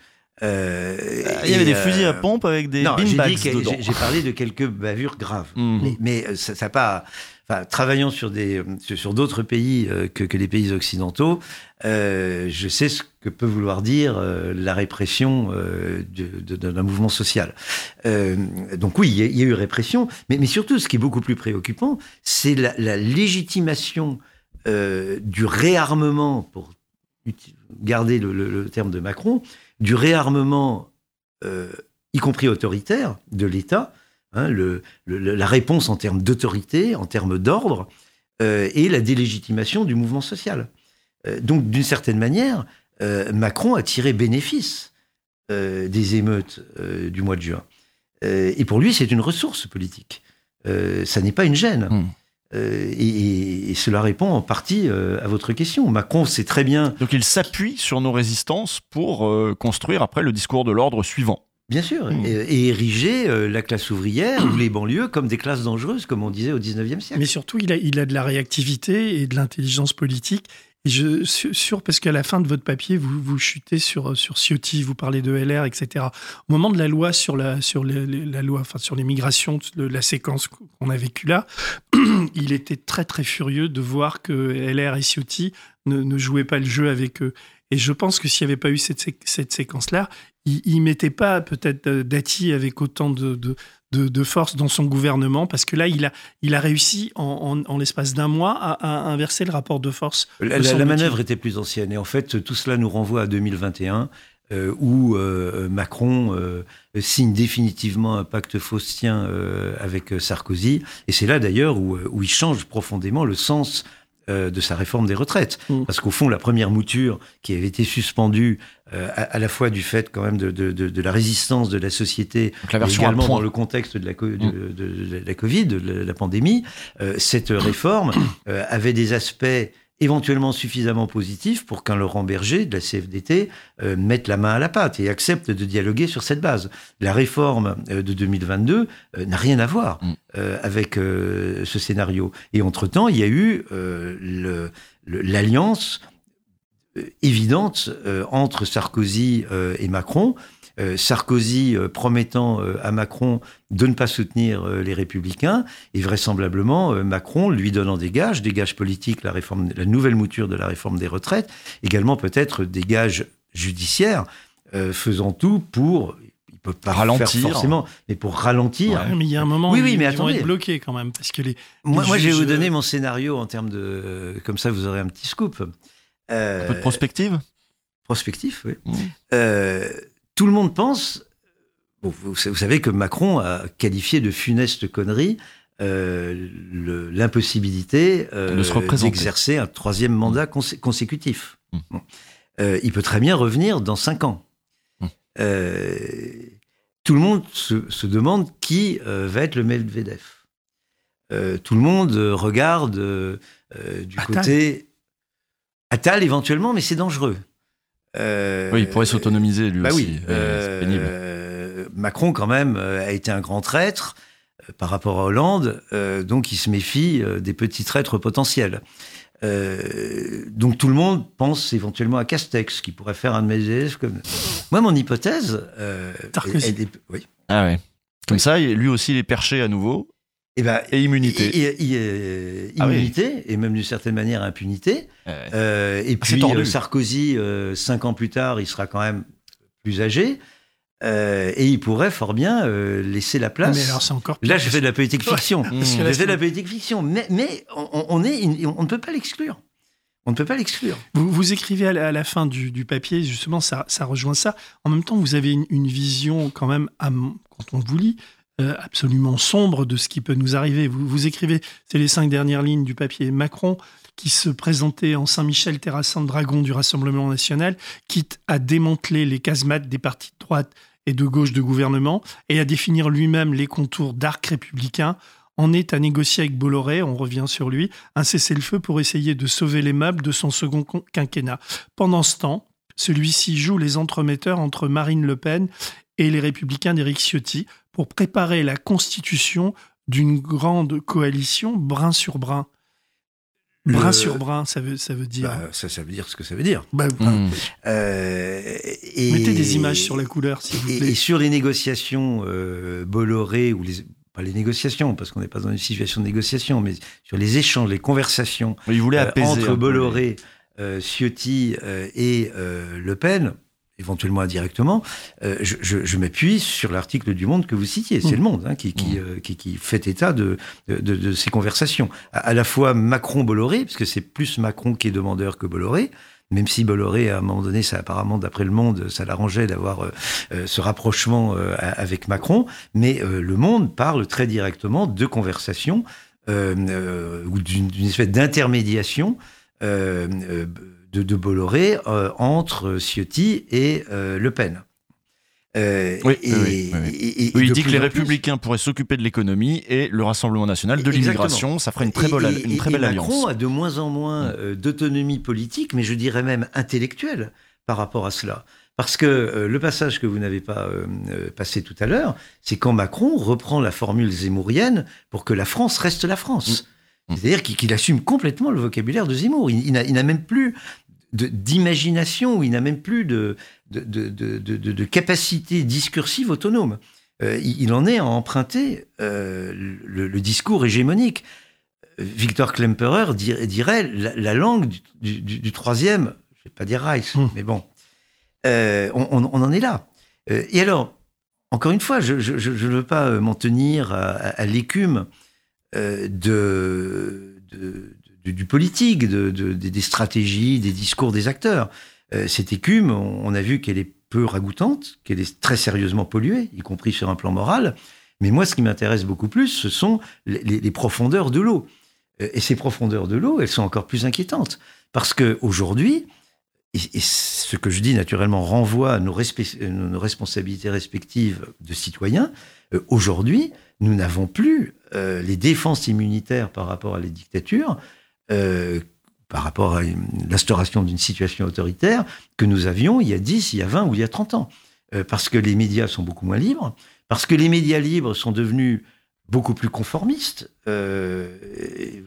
Euh, Il y avait des fusils à pompe avec des beanbags dedans. j'ai- parlé de quelques bavures graves. Mhm. Mais, mais, ça n'a pas. Enfin, travaillant sur des sur d'autres pays que, que les pays occidentaux, euh, je sais ce que peut vouloir dire euh, la répression euh, d'un mouvement social. Donc oui, il y, a- eu répression, mais, surtout, ce qui est beaucoup plus préoccupant, c'est la, légitimation du réarmement, pour garder le, terme de Macron, du réarmement, y compris autoritaire, de l'État, hein, la réponse en termes d'autorité, en termes d'ordre, et la délégitimation du mouvement social. Euh, donc, d'une certaine manière, euh, Macron a tiré bénéfice euh, des émeutes euh, du mois de juin. Euh, et pour lui, c'est une ressource politique. Euh, ça n'est pas une gêne. Euh, et, et- et cela répond en partie euh, à votre question. Macron sait très bien. Donc il s'appuie sur nos résistances pour euh, construire après le discours de l'ordre suivant. Bien sûr, et, et ériger euh, la classe ouvrière ou les banlieues comme des classes dangereuses, comme on disait au 19e siècle. Mais surtout, il a, il a de la réactivité et de l'intelligence politique. Je suis sûr, parce qu'à la fin de votre papier, vous, vous chutez sur, sur Ciotti, vous parlez de LR, etc. Au moment de la loi sur la, sur les, la loi, enfin, sur les migrations, le- la séquence qu'on a vécue là, <clears throat> il était très, très furieux de voir que LR et Ciotti ne, jouaient pas le jeu avec eux. Et je pense que s'il n'y avait pas eu cette, cette séquence-là, il ne mettait pas peut-être euh, Dati avec autant de, de, de- de force dans son gouvernement, parce que là, il a, il a réussi en, en- en l'espace d'un mois à, à inverser le rapport de force. La, manœuvre était plus ancienne. Et en fait, tout cela nous renvoie à 2021, euh, où euh, Macron euh, signe définitivement un pacte faustien avec Sarkozy. Et c'est là d'ailleurs où, où il change profondément le sens euh, de sa réforme des retraites. Parce qu'au fond, la première mouture qui avait été suspendue euh, à, à la fois du fait quand même de, de- de- de la résistance de la société, la à également dans le contexte de la, co- de, de la Covid, de la, la pandémie, euh, cette réforme avait des aspects éventuellement suffisamment positifs pour qu'un Laurent Berger de la CFDT euh, mette la main à la pâte et accepte de dialoguer sur cette base. La réforme euh, de 2022 euh, n'a rien à voir euh, avec ce scénario. Et entre-temps, il y a eu l'alliance évidente entre Sarkozy et Macron. Euh, Sarkozy euh, promettant euh, à Macron de ne pas soutenir euh, les Républicains et vraisemblablement euh, Macron lui donnant des gages, des gages politiques, la réforme, la nouvelle mouture de la réforme des retraites, également peut-être des gages judiciaires, euh, faisant tout pour il peut pas Ralentir. faire forcément, mais pour ralentir. Ouais, mais il y a un moment Oui, où oui, ils, mais ils vont attendez. être bloqués quand même. Parce que les, Moi, les moi, je vais vous donner mon scénario en termes de. Comme ça, vous aurez un petit scoop. Euh, Un peu de prospective? Prospectif, oui. Euh, tout le monde pense. bon, vous, vous savez que Macron a qualifié de funeste connerie euh, l'impossibilité euh, d'exercer un troisième mandat consé- consécutif. Bon. Euh, il peut très bien revenir dans cinq ans. Euh, tout le monde se, se demande qui euh, va être le Medvedev. tout le monde regarde du Attal. côté Attal éventuellement, mais c'est dangereux. Euh, Oui, il pourrait s'autonomiser lui bah aussi. oui, c'est pénible. euh, Macron quand même euh, a été un grand traître euh, par rapport à Hollande, euh, donc il se méfie euh, des petits traîtres potentiels. Euh, donc tout le monde pense éventuellement à Castex, qui pourrait faire un de mes élèves comme. Moi, mon hypothèse. euh, Sarkozy. elle est- oui. Ah ouais. Comme ça, lui aussi, il est perché à nouveau. Et, ben, et immunité. Et, et- et- Ah oui. immunité, et même d'une certaine manière impunité. Ouais. Euh, et Ah, puis tordu. euh, Sarkozy, euh, cinq ans plus tard, il sera quand même plus âgé. Euh, et il pourrait fort bien euh, laisser la place. Mais alors, c'est encore Là, je fais de la politique fiction. Je fais de la politique fiction. Mais, mais on, on est, on ne peut pas l'exclure. On ne peut pas l'exclure. Vous, vous écrivez à la, à la fin du, du papier, justement, ça, ça rejoint ça. En même temps, vous avez une, une vision quand même, à quand on vous lit, euh, absolument sombre de ce qui peut nous arriver. Vous, écrivez, c'est les cinq dernières lignes du papier, Macron qui se présentait en Saint-Michel terrassant dragon du Rassemblement national, quitte à démanteler les casemates des partis de droite et de gauche de gouvernement et à définir lui-même les contours d'arc républicain, en est à négocier avec Bolloré, on revient sur lui, un cessez-le-feu pour essayer de sauver les meubles de son second con- quinquennat. Pendant ce temps, celui-ci joue les entremetteurs entre Marine Le Pen et les républicains d'Éric Ciotti pour préparer la constitution d'une grande coalition brin sur brin. Brin Le- sur brin, ça veut, ça veut dire. Bah, ça, ça veut dire ce que ça veut dire. Bah, Hmm. Euh, et- Mettez des images sur la couleur, s'il vous Et, plaît. et sur les négociations euh, Bolloré, ou les, pas les négociations, parce qu'on n'est pas dans une situation de négociation, mais sur les échanges, les conversations Il voulait euh, apaiser entre Bolloré, euh, Ciotti euh, et euh, Le Pen, éventuellement indirectement, euh, je, je- je m'appuie sur l'article du Monde que vous citiez. C'est le Monde hein, qui, qui, euh, qui- qui fait état de, de, de- ces conversations. À, à la fois Macron-Bolloré, parce que c'est plus Macron qui est demandeur que Bolloré, même si Bolloré, à un moment donné, ça apparemment, d'après le Monde, ça l'arrangeait d'avoir euh, euh, ce rapprochement euh, avec Macron, mais euh, le Monde parle très directement de conversations euh, euh, ou d'une d'une espèce d'intermédiation euh, euh, de, de Bolloré euh, entre Ciotti et euh, Le Pen. Euh, Oui, et- oui, oui, oui. et- et Oui, il dit que les républicains pourraient s'occuper de l'économie et le Rassemblement national de l'immigration. Ça ferait une très, belle, une très belle Macron alliance. Mm. a de moins en moins euh, d'autonomie politique, mais je dirais même intellectuelle par rapport à cela. Parce que euh, le passage que vous n'avez pas euh, passé tout à l'heure, c'est quand Macron reprend la formule zémourienne pour que la France reste la France. Mm. C'est-à-dire qu'il assume complètement le vocabulaire de Zemmour. Il, il n'a même plus d'imagination, il n'a même plus de, capacité discursive autonome. Euh, il, en est à emprunter euh, le, le discours hégémonique. Euh, Victor Klemperer dir- dirait la, la langue du, du- du- du troisième, je vais pas dire Reich, mais bon, Euh, on, on- on en est là. Et alors, encore une fois, je ne veux pas m'en tenir à, à- à l'écume euh, du politique, de, de- des- stratégies, des discours des acteurs. Euh, cette écume, on, a vu qu'elle est peu ragoûtante, qu'elle est très sérieusement polluée, y compris sur un plan moral. Mais moi, ce qui m'intéresse beaucoup plus, ce sont les, profondeurs de l'eau. Euh, Et ces profondeurs de l'eau, elles sont encore plus inquiétantes. Parce que aujourd'hui, et, et ce que je dis naturellement renvoie à nos, responsabilités respectives de citoyens, aujourd'hui, nous n'avons plus euh, les défenses immunitaires par rapport à les dictatures, euh, par rapport à l'instauration d'une situation autoritaire que nous avions il y a 10, il y a 20 ou il y a 30 ans. Euh, parce que les médias sont beaucoup moins libres, parce que les médias libres sont devenus beaucoup plus conformistes.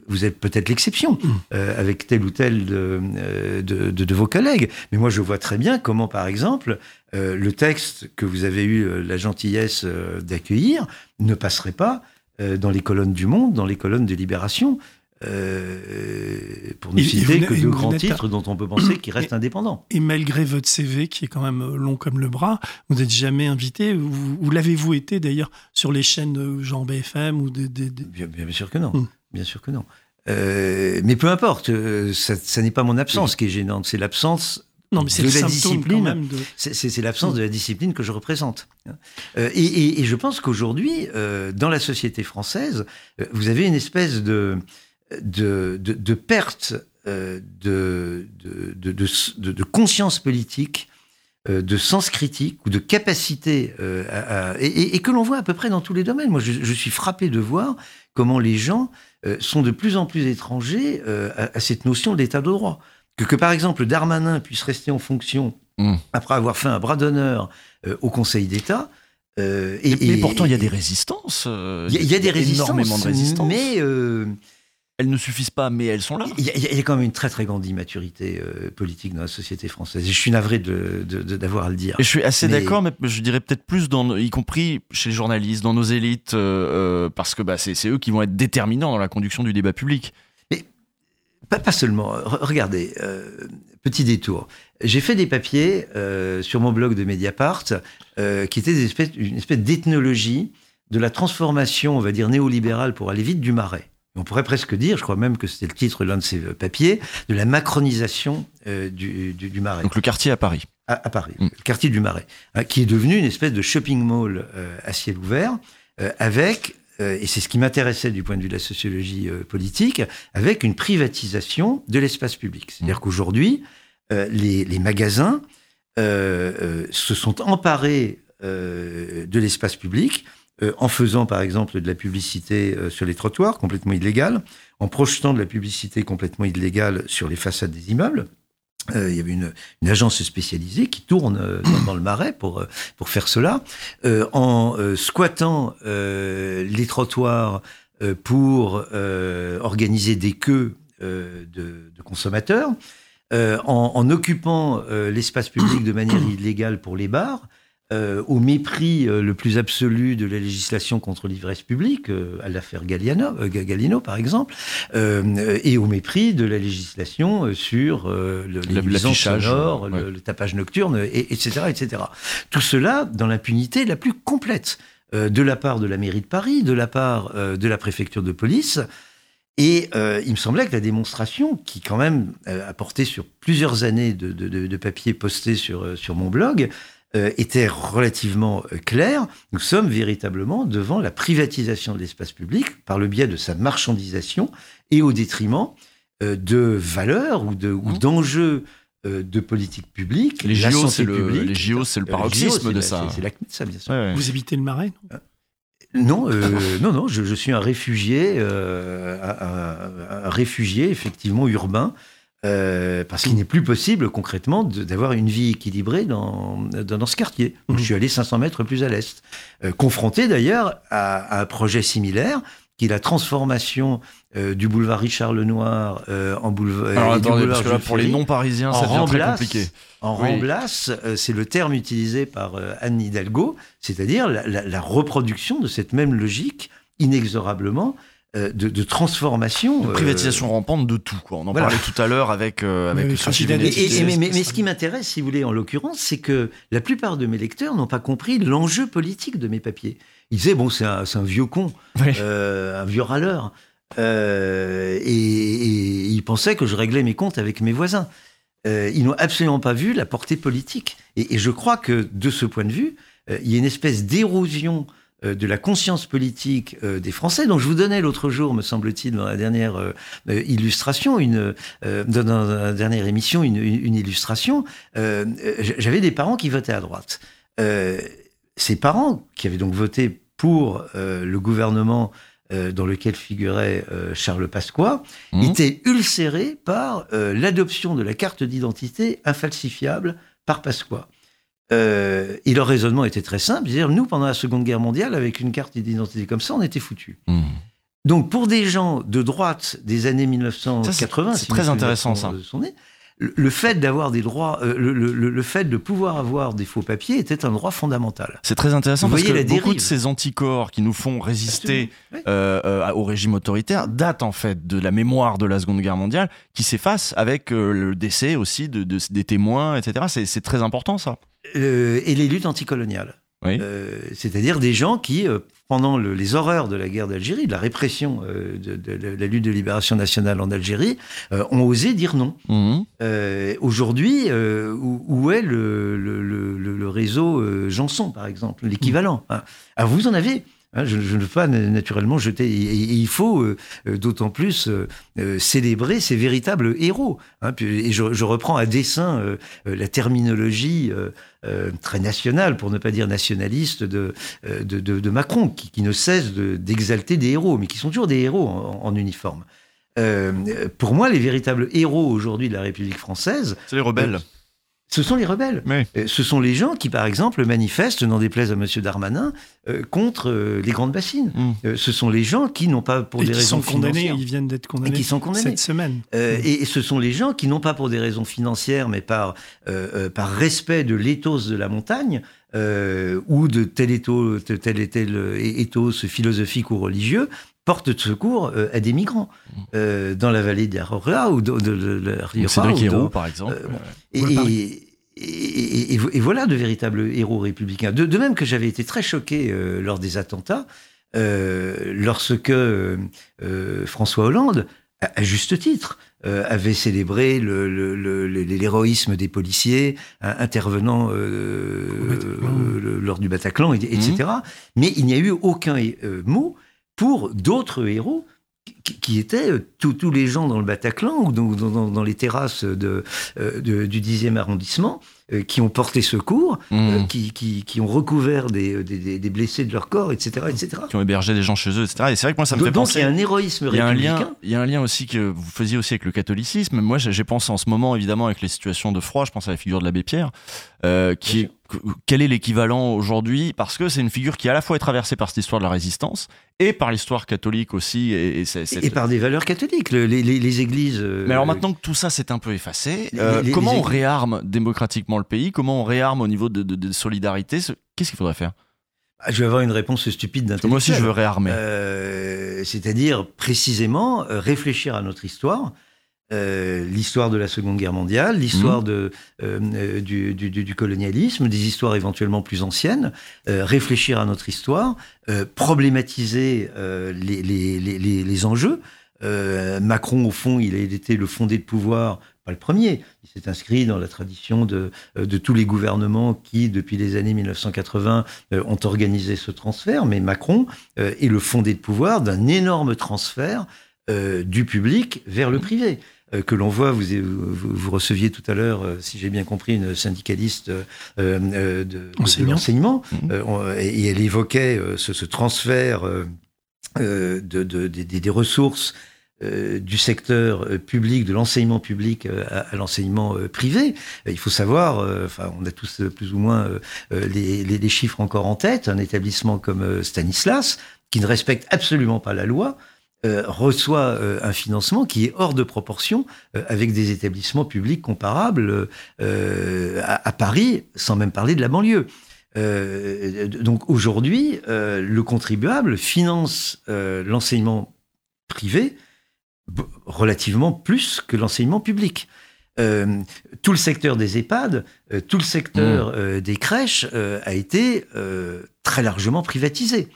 Vous êtes peut-être l'exception euh, avec tel ou tel de, de, de- de vos collègues. Mais moi, je vois très bien comment, par exemple, le texte que vous avez eu la gentillesse d'accueillir ne passerait pas dans les colonnes du Monde, dans les colonnes de Libération. euh, pour ne Et- et citer vous que deux grands titres dont on peut penser qu'ils restent Et- indépendants. Et malgré votre CV, qui est quand même euh, long comme le bras, vous n'êtes jamais invité. Vous, vous l'avez-vous été d'ailleurs sur les chaînes euh, genre BFM ou des. des- des- Bien, bien sûr que non. Hmm. Bien sûr que non. Euh, mais peu importe, euh, ça, ça n'est pas mon absence qui est gênante, c'est l'absence Non, mais c'est de le la discipline. de- C'est- l'absence de la discipline que je représente. Euh, et, et- et je pense qu'aujourd'hui, euh, dans la société française, euh, vous avez une espèce de, de, de, de perte de, de, conscience politique de sens critique ou de capacité à- à- et, que l'on voit à peu près dans tous les domaines. Moi, je, je suis frappé de voir comment les gens sont de plus en plus étrangers à, à cette notion d'état de droit. Que, que, par exemple Darmanin puisse rester en fonction Mm. après avoir fait un bras d'honneur euh, au Conseil d'État. euh, et, Mais et- pourtant, il y a des résistances. euh, il y a- il y a des résistances, énormément de résistances. mais elles ne suffisent pas, mais elles sont là. il y, a, il y a quand même une très très grande immaturité euh, politique dans la société française. Et je suis navré d'avoir à le dire. Et je suis assez Mais- d'accord, mais je dirais peut-être plus, dans, y compris chez les journalistes, dans nos élites, euh, parce que bah, c'est c'est eux qui vont être déterminants dans la conduction du débat public. Pas, pas seulement. Re- regardez, euh, petit détour. J'ai fait des papiers euh, sur mon blog de Mediapart euh, qui étaient des espèces- une espèce d'ethnologie de la transformation, on va dire, néolibérale pour aller vite du marais. On pourrait presque dire, je crois même que c'était le titre de l'un de ces euh, papiers, de la macronisation euh, du, du, du marais. Donc le quartier à Paris. À, Paris, le quartier du Marais, hein, qui est devenu une espèce de shopping mall euh, à ciel ouvert, euh, avec, euh, et c'est ce qui m'intéressait du point de vue de la sociologie euh, politique, avec une privatisation de l'espace public. C'est-à-dire qu'aujourd'hui, euh, les, les magasins euh, euh, se sont emparés euh, de l'espace public euh, en faisant par exemple de la publicité euh, sur les trottoirs complètement illégale, en projetant de la publicité complètement illégale sur les façades des immeubles. Euh, il y avait une, une agence spécialisée qui tourne euh, dans, le marais pour, euh, pour faire cela, euh, en euh, squattant euh, les trottoirs euh, pour euh, organiser des queues euh, de, de consommateurs, euh, en, en occupant euh, l'espace public de manière <coughs> illégale pour les bars, euh, au mépris euh, le plus absolu de la législation contre l'ivresse publique, euh, à l'affaire Galliano, Ga- Gallino par exemple, et au mépris de la législation sur le, l'affichage, ouais. le, le tapage nocturne, et, etc., etc. Tout cela dans l'impunité la plus complète de la part de la mairie de Paris, de la part de la préfecture de police. Et euh, il me semblait que la démonstration, qui quand même euh, a porté sur plusieurs années de, de, de, de papiers postés sur, euh, sur mon blog, était relativement euh, claire. Nous sommes véritablement devant la privatisation de l'espace public par le biais de sa marchandisation et au détriment euh, de valeurs ou de- ou d'enjeux euh, de politique publique. Les JO, c'est le- publique. les JO, c'est le Euh, paroxysme de ça. c'est- de ça, bien sûr. Ouais, ouais. Vous habitez le Marais non? Non, euh, <laughs> non, non, je, je suis un réfugié, euh, un, un- un réfugié effectivement urbain, euh, parce qu'il n'est plus possible concrètement d'avoir une vie équilibrée dans, dans, dans ce quartier. Donc, je suis allé 500 mètres plus à l'est, euh, confronté d'ailleurs à, à un projet similaire qui est la transformation euh, du boulevard Richard Lenoir euh, en boulevard. Alors, et du attendez, boulevard parce que là, pour les non-parisiens, en ça devient très compliqué. En Oui. Ramblas, euh, c'est le terme utilisé par euh, Anne Hidalgo, c'est-à-dire la, la- la reproduction de cette même logique, inexorablement, euh, de, de transformation. De euh, privatisation rampante de tout. Quoi. On en voilà. parlait tout à l'heure avec, euh, avec et- mais, mais- mais ce qui m'intéresse, si vous voulez, en l'occurrence, c'est que la plupart de mes lecteurs n'ont pas compris l'enjeu politique de mes papiers. Ils disaient, bon, c'est un, vieux con, euh, un vieux râleur. Euh, et, et ils pensaient que je réglais mes comptes avec mes voisins. Euh, ils n'ont absolument pas vu la portée politique. Et, et je crois que, de ce point de vue, euh, il y a une espèce d'érosion euh, de la conscience politique euh, des Français. Donc je vous donnais l'autre jour, me semble-t-il, dans la dernière euh, euh, illustration, une, euh, dans, la dernière émission, une, illustration. Euh, euh, J'avais des parents qui votaient à droite. Euh, ces parents, qui avaient donc voté pour euh, le gouvernement euh, dans lequel figurait euh, Charles Pasqua, étaient ulcérés par euh, l'adoption de la carte d'identité infalsifiable par Pasqua. Euh, et leur raisonnement était très simple. C'est-à-dire, nous, pendant la Seconde Guerre mondiale, avec une carte d'identité comme ça, on était foutus. Donc, pour des gens de droite des années 1980, c'est si très intéressant, ça. sont nés, le, fait d'avoir des droits, euh, le, le- le- le fait de pouvoir avoir des faux papiers était un droit fondamental. C'est très intéressant Vous parce que beaucoup de ces anticorps qui nous font résister euh, euh, au régime autoritaire datent en fait de la mémoire de la Seconde Guerre mondiale qui s'efface avec le décès aussi de, de- des témoins, etc. C'est- très important ça. Et les luttes anticoloniales. C'est-à-dire des gens qui, pendant le- les horreurs de la guerre d'Algérie, de la répression euh, de, de- de la lutte de libération nationale en Algérie, euh, ont osé dire non. Mhm. Euh, Aujourd'hui, où, où est le, réseau Janson, par exemple, l'équivalent hein? Alors vous en avez Hein, je, je ne veux pas na- naturellement jeter. Et, il faut euh, euh, d'autant plus euh, célébrer ces véritables héros. hein. Et je, je reprends à dessein euh, la terminologie très nationale, pour ne pas dire nationaliste, de, de, de- de Macron, qui, qui ne cesse de- d'exalter des héros, mais qui sont toujours des héros en, en uniforme. Pour moi, les véritables héros aujourd'hui de la République française, C'est les rebelles. Ce sont les rebelles. Euh, Ce sont les gens qui, par exemple, manifestent, n'en déplaise à M. Darmanin, euh, contre euh, les grandes bassines. Euh, ce sont les gens qui n'ont pas, pour Et des qui raisons sont condamnés, financières- ils viennent d'être et condamnés qui sont condamnés cette semaine. Euh, et, et ce sont les gens qui, non pas pour des raisons financières, mais par, euh, euh, par respect de l'éthos de la montagne, euh, ou de tel éthos, tel et tel éthos philosophique ou religieux, portent secours euh, à des migrants euh, dans la vallée d'Arora ou de, de, de, de Riora, Cédric Hérault, par exemple. euh, bon. Ouais. et, et- et- et- et voilà de véritables héros républicains. De, de même que j'avais été très choqué euh, lors des attentats, euh, lorsque euh, François Hollande, à, à juste titre, avait célébré le- le- le- le- l'héroïsme des policiers hein, intervenant lors du Bataclan, et- etc. Mais il n'y a eu aucun mot pour d'autres héros qui- étaient tous les gens dans le Bataclan ou dans, dans- dans- dans les terrasses de, de- du 10e arrondissement qui ont porté secours, euh, qui, qui- qui ont recouvert des, des- des- blessés de leur corps, etc. etc. qui ont hébergé des gens chez eux, etc. Et c'est vrai que moi, ça me Donc- fait donc, penser. il y a un héroïsme Il y a un lien, républicain. il y a un lien aussi que vous faisiez aussi avec le catholicisme. Moi, j'ai pensé en ce moment, évidemment, avec les situations de froid, je pense à la figure de l'abbé Pierre, euh, qui est, quel est l'équivalent aujourd'hui? Parce que c'est une figure qui à la fois est traversée par cette histoire de la résistance et par l'histoire catholique aussi. Et, par des valeurs catholiques. Le- les, églises. euh, mais alors maintenant que tout ça s'est un peu effacé, Les- euh, les- comment on réarme démocratiquement le pays? Comment on réarme au niveau de, de- de solidarité? Ce- Qu'est-ce qu'il faudrait faire? Ah, Je vais avoir une réponse stupide d'intellectuel. Moi aussi, je veux réarmer. Euh, C'est-à-dire, précisément, réfléchir à notre histoire, euh, l'histoire de la Seconde Guerre mondiale, l'histoire Mhm. de, euh, euh, du, du- du- du colonialisme, des histoires éventuellement plus anciennes, euh, réfléchir à notre histoire, problématiser les, les- les- les- les enjeux. Macron, au fond, il, a- il était le fondé de pouvoir, pas le premier. Il s'est inscrit dans la tradition de, de tous les gouvernements qui, depuis les années 1980, euh, ont organisé ce transfert. Mais Macron est le fondé de pouvoir d'un énorme transfert euh, du public vers le privé. Euh, que l'on voit, vous, vous, vous receviez tout à l'heure, euh, si j'ai bien compris, une syndicaliste euh, euh, de, de- l'enseignement, Euh, on- et, elle évoquait euh, ce, ce transfert euh, euh, de, de- des- ressources euh, du secteur euh, public, de l'enseignement public euh, à, à l'enseignement euh, privé. Euh, Il faut savoir, euh, enfin, on a tous euh, plus ou moins euh, euh, les, les- les chiffres encore en tête. Un établissement comme euh, Stanislas, qui ne respecte absolument pas la loi, euh, reçoit euh, un financement qui est hors de proportion euh, avec des établissements publics comparables à, à Paris, sans même parler de la banlieue. Donc aujourd'hui, le contribuable finance l'enseignement privé relativement plus que l'enseignement public. Euh, tout le secteur des EHPAD, euh, tout le secteur euh, des crèches a été très largement privatisé.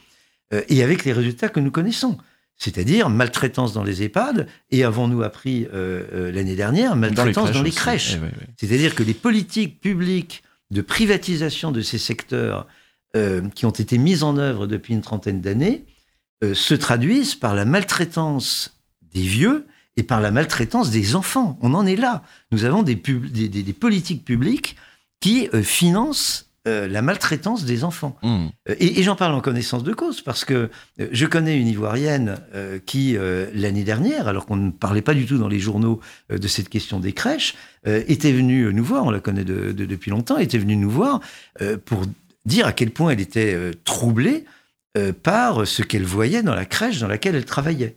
Et avec les résultats que nous connaissons. C'est-à-dire maltraitance dans les EHPAD et avons-nous appris euh, euh, l'année dernière maltraitance dans les crèches. Eh oui, oui. C'est-à-dire que les politiques publiques de privatisation de ces secteurs euh, qui ont été mises en œuvre depuis une trentaine d'années euh, se traduisent par la maltraitance des vieux et par la maltraitance des enfants. On en est là. Nous avons des, pub- des- des- des politiques publiques qui financent euh, la maltraitance des enfants. Mmh. Euh, Et, et j'en parle en connaissance de cause parce que euh, je connais une Ivoirienne euh, qui, euh, l'année dernière, alors qu'on ne parlait pas du tout dans les journaux de cette question des crèches, était venue nous voir, on la connaît de- de- depuis longtemps, était venue nous voir pour dire à quel point elle était troublée par ce qu'elle voyait dans la crèche dans laquelle elle travaillait.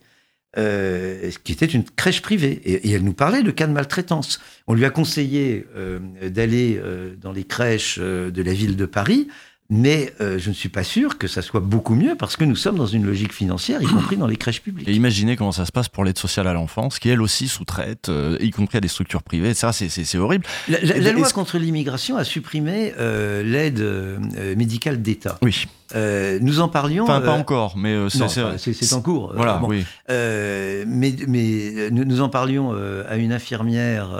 Euh, qui était une crèche privée. Et, elle nous parlait de cas de maltraitance. On lui a conseillé euh, d'aller euh, dans les crèches euh, de la ville de Paris, mais euh, je ne suis pas sûr que ça soit beaucoup mieux parce que nous sommes dans une logique financière, y compris dans les crèches publiques. Et imaginez comment ça se passe pour l'aide sociale à l'enfance, qui elle aussi sous-traite, euh, y compris à des structures privées. Ça, c'est- horrible. La, la- loi contre l'immigration a supprimé euh, l'aide médicale d'État. Oui. Nous en parlions. Enfin, pas encore, mais c'est- en cours. Voilà, bon. oui. Mais mais nous, nous en parlions à une infirmière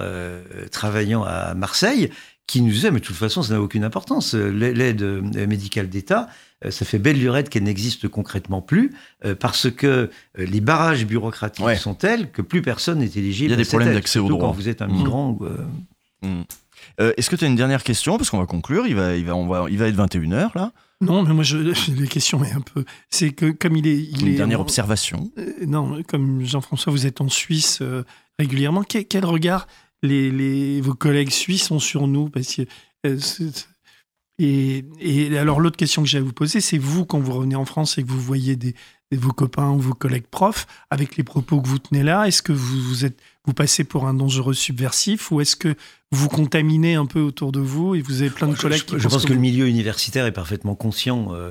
travaillant à Marseille qui nous disait, mais de toute façon, ça n'a aucune importance. Euh, L'aide euh, médicale d'État, euh, ça fait belle lurette qu'elle n'existe concrètement plus, parce que les barrages bureaucratiques sont tels que plus personne n'est éligible. Il y a des problèmes d'accès au droit. Quand vous êtes un Mmh. migrant. euh, Mm. Euh, Est-ce que tu as une dernière question? Parce qu'on va conclure, il va, il va, on va, il va être 21h là. Non, mais moi, je, <laughs> les questions, mais un peu. C'est que comme il est. Il Une est dernière en- observation. Euh, non, comme Jean-François, vous êtes en Suisse euh, régulièrement. Quel, quel regard les, les- vos collègues suisses ont sur nous Parce que, euh, et, et alors, l'autre question que j'ai à vous poser, c'est vous, quand vous revenez en France et que vous voyez des- vos copains ou vos collègues profs, avec les propos que vous tenez là, est-ce que vous, vous êtes vous passez pour un dangereux subversif ou est-ce que vous contaminez un peu autour de vous et vous avez plein de collègues qui Je pense que le milieu universitaire est parfaitement conscient euh,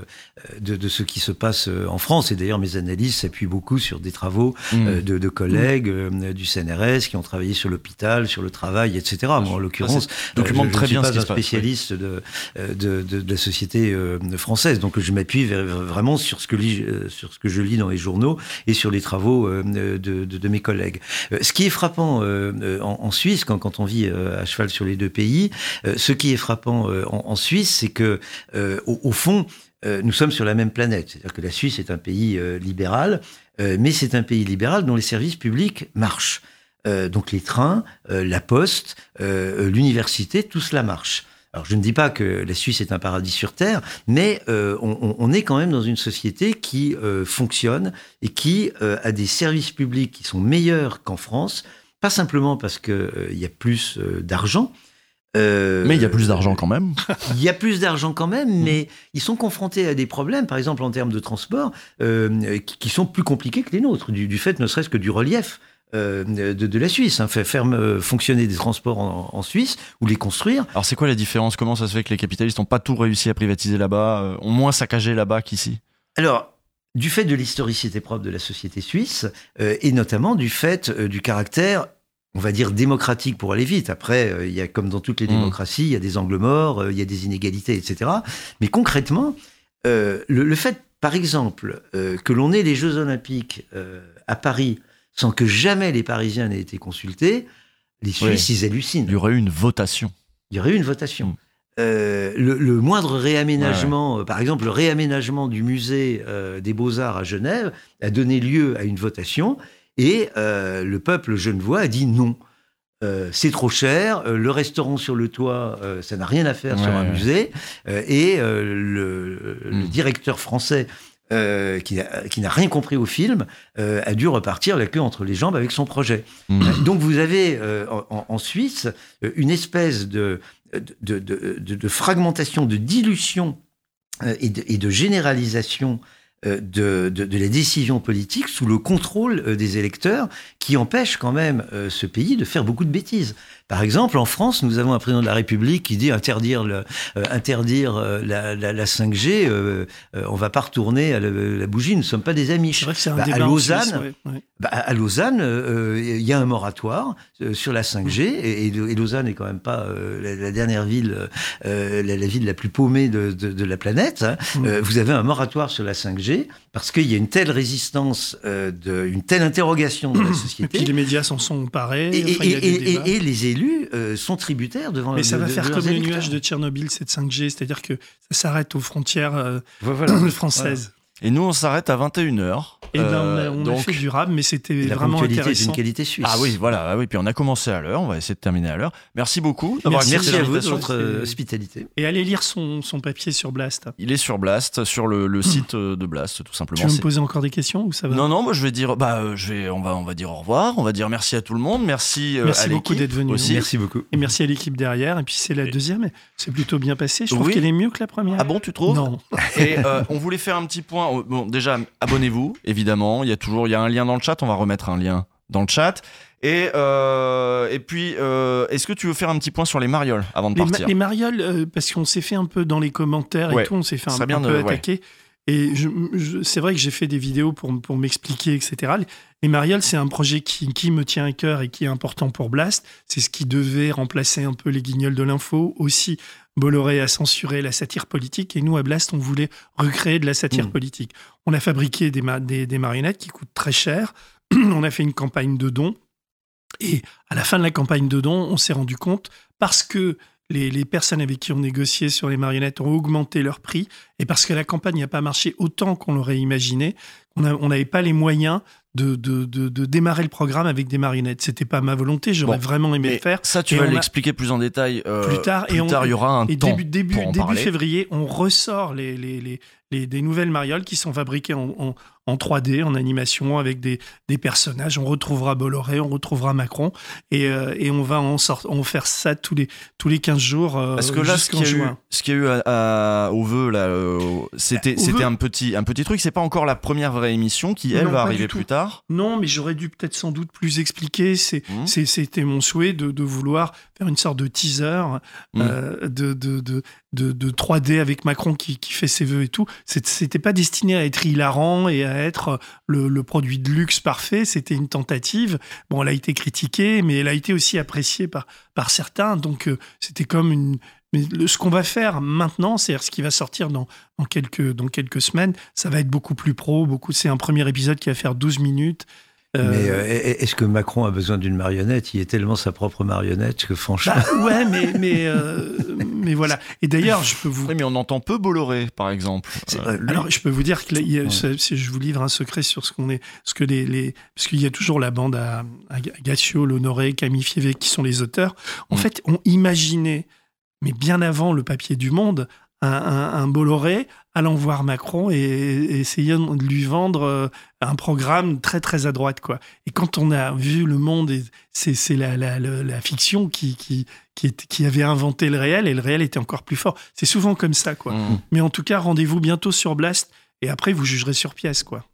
de, de ce qui se passe euh, en France. Et d'ailleurs, mes analyses s'appuient beaucoup sur des travaux Mmh. euh, de, de collègues euh, du CNRS qui ont travaillé sur l'hôpital, sur le travail, etc. Moi, en l'occurrence, Ah, euh, je, je très ne suis bien pas un se passe, oui. spécialiste de, de, de- de la société euh, française. Donc, je m'appuie vraiment sur ce, que euh, sur ce que je lis dans les journaux et sur les travaux euh, de, mes collègues. Euh, Ce qui est frappant euh, en, Suisse, quand, on vit à cheval sur les deux pays, ce qui est frappant en, Suisse, c'est que, au, au fond, nous sommes sur la même planète. C'est-à-dire que la Suisse est un pays libéral, mais c'est un pays libéral dont les services publics marchent. Donc les trains, la poste, l'université, tout cela marche. Alors je ne dis pas que la Suisse est un paradis sur terre, mais euh, on, est quand même dans une société qui euh, fonctionne et qui euh, a des services publics qui sont meilleurs qu'en France, pas simplement parce qu'il y a plus d'argent. Mais il y a plus d'argent quand même. <laughs> il y a plus d'argent quand même, mais ils sont confrontés à des problèmes, par exemple en termes de transport, qui, qui sont plus compliqués que les nôtres, du, du fait ne serait-ce que du relief. Euh, de, de la Suisse, hein, faire, faire euh, fonctionner des transports en, en Suisse ou les construire. Alors c'est quoi la différence? Comment ça se fait que les capitalistes n'ont pas tout réussi à privatiser là-bas, euh, ont moins saccagé là-bas qu'ici? Alors, du fait de l'historicité propre de la société suisse, et notamment du fait du caractère, on va dire, démocratique pour aller vite. Après, il y a, comme dans toutes les Mm. démocraties, il y a des angles morts, il y a des inégalités, etc. Mais concrètement, le, le fait, par exemple, que l'on ait les Jeux Olympiques à Paris sans que jamais les Parisiens n'aient été consultés, les Suisses, Oui. ils hallucinent. Il y aurait eu une votation. Il y aurait eu une votation. Euh, le, le moindre réaménagement, par exemple le réaménagement du musée euh, des Beaux-Arts à Genève, a donné lieu à une votation et euh, le peuple genevois a dit non. C'est trop cher, le restaurant sur le toit, ça n'a rien à faire sur un musée, et le, le directeur français euh, qui n'a qui n'a rien compris au film euh, a dû repartir la queue entre les jambes avec son projet. Mmh. Euh, Donc vous avez euh, en, Suisse une espèce de, de, de- fragmentation, de dilution et, de, et de généralisation de, de- de la décision politique sous le contrôle des électeurs qui empêche quand même ce pays de faire beaucoup de bêtises. Par exemple, en France, nous avons un président de la République qui dit interdire, le, euh, interdire euh, la, la- la 5G, euh, euh, on va pas retourner à la, la bougie, nous ne sommes pas des amis. C'est vrai que c'est un Bah, à débat en Lausanne, Suisse, ouais, ouais. bah, à Lausanne, euh, euh, il y a un moratoire sur la 5G, et, et- et Lausanne est quand même pas la, dernière ville, la, ville la plus paumée de, de- de la planète. hein. Mm. Euh, vous avez un moratoire sur la 5G parce qu'il y a une telle résistance, de, une telle interrogation de la Et société. puis les médias s'en sont. Et, enfin, et- et- et- et les élus euh, sont tributaires devant Mais ça de- va faire de comme le électeurs. nuage de Tchernobyl, cette 5G, c'est-à-dire que ça s'arrête aux frontières euh, Voilà. <laughs> françaises. Et nous, on s'arrête à 21h. Et ben, on a, on a fait durable, mais c'était vraiment une qualité suisse. Ah oui, voilà, ah oui, puis on a commencé à l'heure, on va essayer de terminer à l'heure. Merci beaucoup. Merci, à vous de votre euh, hospitalité. Et allez lire son, son papier sur Blast. Il est sur Blast, sur le, le site euh, de Blast, tout simplement. Tu veux me poser encore des questions ou ça va Non, non, moi je vais dire, bah, euh, je vais, on va, on va dire au revoir, on va dire merci à tout le monde, merci, euh, Merci à beaucoup l'équipe d'être venu. aussi. Merci beaucoup. Et merci à l'équipe derrière. Et puis c'est la deuxième. C'est plutôt bien passé. Je trouve Oui. qu'elle est mieux que la première. Ah bon, tu trouves Non. <laughs> Et euh, on voulait faire un petit point. Oh, Bon, déjà, abonnez-vous, évidemment. Il y a toujours, il y a un lien dans le chat. On va remettre un lien dans le chat. Et, euh, et puis, euh, est-ce que tu veux faire un petit point sur les marioles avant de Les, ma- partir? les marioles, euh, parce qu'on s'est fait un peu dans les commentaires Ouais. et tout, on s'est fait un, de- peu attaquer. Et je, je- c'est vrai que j'ai fait des vidéos pour, pour m'expliquer, etc. Les marioles, c'est un projet qui, qui me tient à cœur et qui est important pour Blast. C'est ce qui devait remplacer un peu les guignols de l'info. Aussi, Bolloré a censuré la satire politique. Et nous, à Blast, on voulait recréer de la satire Mm. politique. On a fabriqué des, des, des marionnettes qui coûtent très cher. <clears throat> on a fait une campagne de dons. Et à la fin de la campagne de dons, on s'est rendu compte, parce que les, les personnes avec qui on négociait sur les marionnettes ont augmenté leur prix et parce que la campagne n'a pas marché autant qu'on l'aurait imaginé, on n'avait pas les moyens de, de, de, de démarrer le programme avec des marionnettes. C'était pas ma volonté, j'aurais Bon, vraiment aimé le faire. Ça, tu Et vas a- l'expliquer plus en détail euh, plus tard. Plus et il y aura un et temps début, début, pour en début parler. février, on ressort les, les, les, les- des nouvelles marioles qui sont fabriquées en, en, en 3D, en animation, avec des, des personnages. On retrouvera Bolloré, on retrouvera Macron, et, euh, et on va en sort, on va faire ça tous les, tous les 15 jours euh, Parce que là, ce jusqu'en qu'il y a eu, juin. ce qu'il y a eu à- à- au vœu, là, euh, c'était, un petit, un petit truc. C'est pas encore la première vraie émission qui, elle, Non, va arriver plus tard. Non, mais j'aurais dû peut-être sans doute plus expliquer. Mmh. c'était mon souhait de, de vouloir faire une sorte de teaser Mmh. euh, de, de, de, de, de 3D avec Macron qui, qui fait ses vœux et tout. C'était pas destiné à être hilarant et à être le, produit de luxe parfait. C'était une tentative. Bon, elle a été critiquée, mais elle a été aussi appréciée par, par certains. Donc, euh, c'était comme une. Mais ce qu'on va faire maintenant, c'est-à-dire ce qui va sortir dans, dans, quelques, dans quelques semaines, ça va être beaucoup plus pro. Beaucoup, c'est un premier épisode qui va faire 12 minutes. Euh, Mais euh, est-ce que Macron a besoin d'une marionnette? Il est tellement sa propre marionnette que franchement. Bah, ouais, mais, mais, euh, mais voilà. Et d'ailleurs, je peux vous. Oui, mais on entend peu Bolloré, par exemple. Euh, lui- Alors, je peux vous dire que là, il y a- ça- si je vous livre un secret sur ce qu'on est, ce que les, les parce qu'il y a toujours la bande à, à Gassio, L'Honoré, Camille Fievé qui sont les auteurs. En Mm. fait, on imaginait, mais bien avant le papier du Monde, un, un, un Bolloré allant voir Macron et, et essayant de lui vendre euh, un programme très très à droite quoi. Et quand on a vu le Monde, c'est c'est la, la, la, la fiction qui qui qui, est- qui avait inventé le réel et le réel était encore plus fort. C'est souvent comme ça quoi. Mm. Mais en tout cas, rendez-vous bientôt sur Blast et après vous jugerez sur pièce quoi.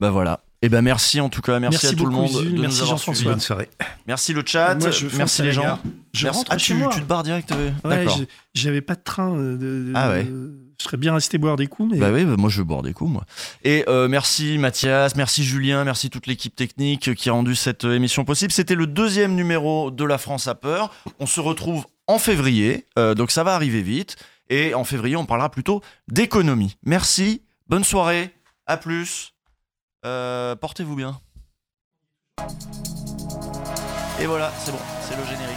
Bah voilà. Et ben merci en tout cas, merci, Merci à tout le monde Zul, de merci nous avoir suivis. Bonne soirée. Merci le chat, Moi, je fonce merci les gens. Je Merci. rentre ah, chez tu, moi. tu te barres direct. euh, Ouais, D'accord. j'avais pas de train. euh, de- de- Ah ouais. de- je serais bien resté boire des coups, mais. Bah oui, bah moi je vais boire des coups, moi. Et euh, merci Mathias, merci Julien, merci toute l'équipe technique qui a rendu cette euh, émission possible. C'était le deuxième numéro de La France a peur. On se retrouve en février, euh, donc ça va arriver vite. Et en février, on parlera plutôt d'économie. Merci, bonne soirée, à plus, portez-vous bien. Et voilà, c'est bon, c'est le générique.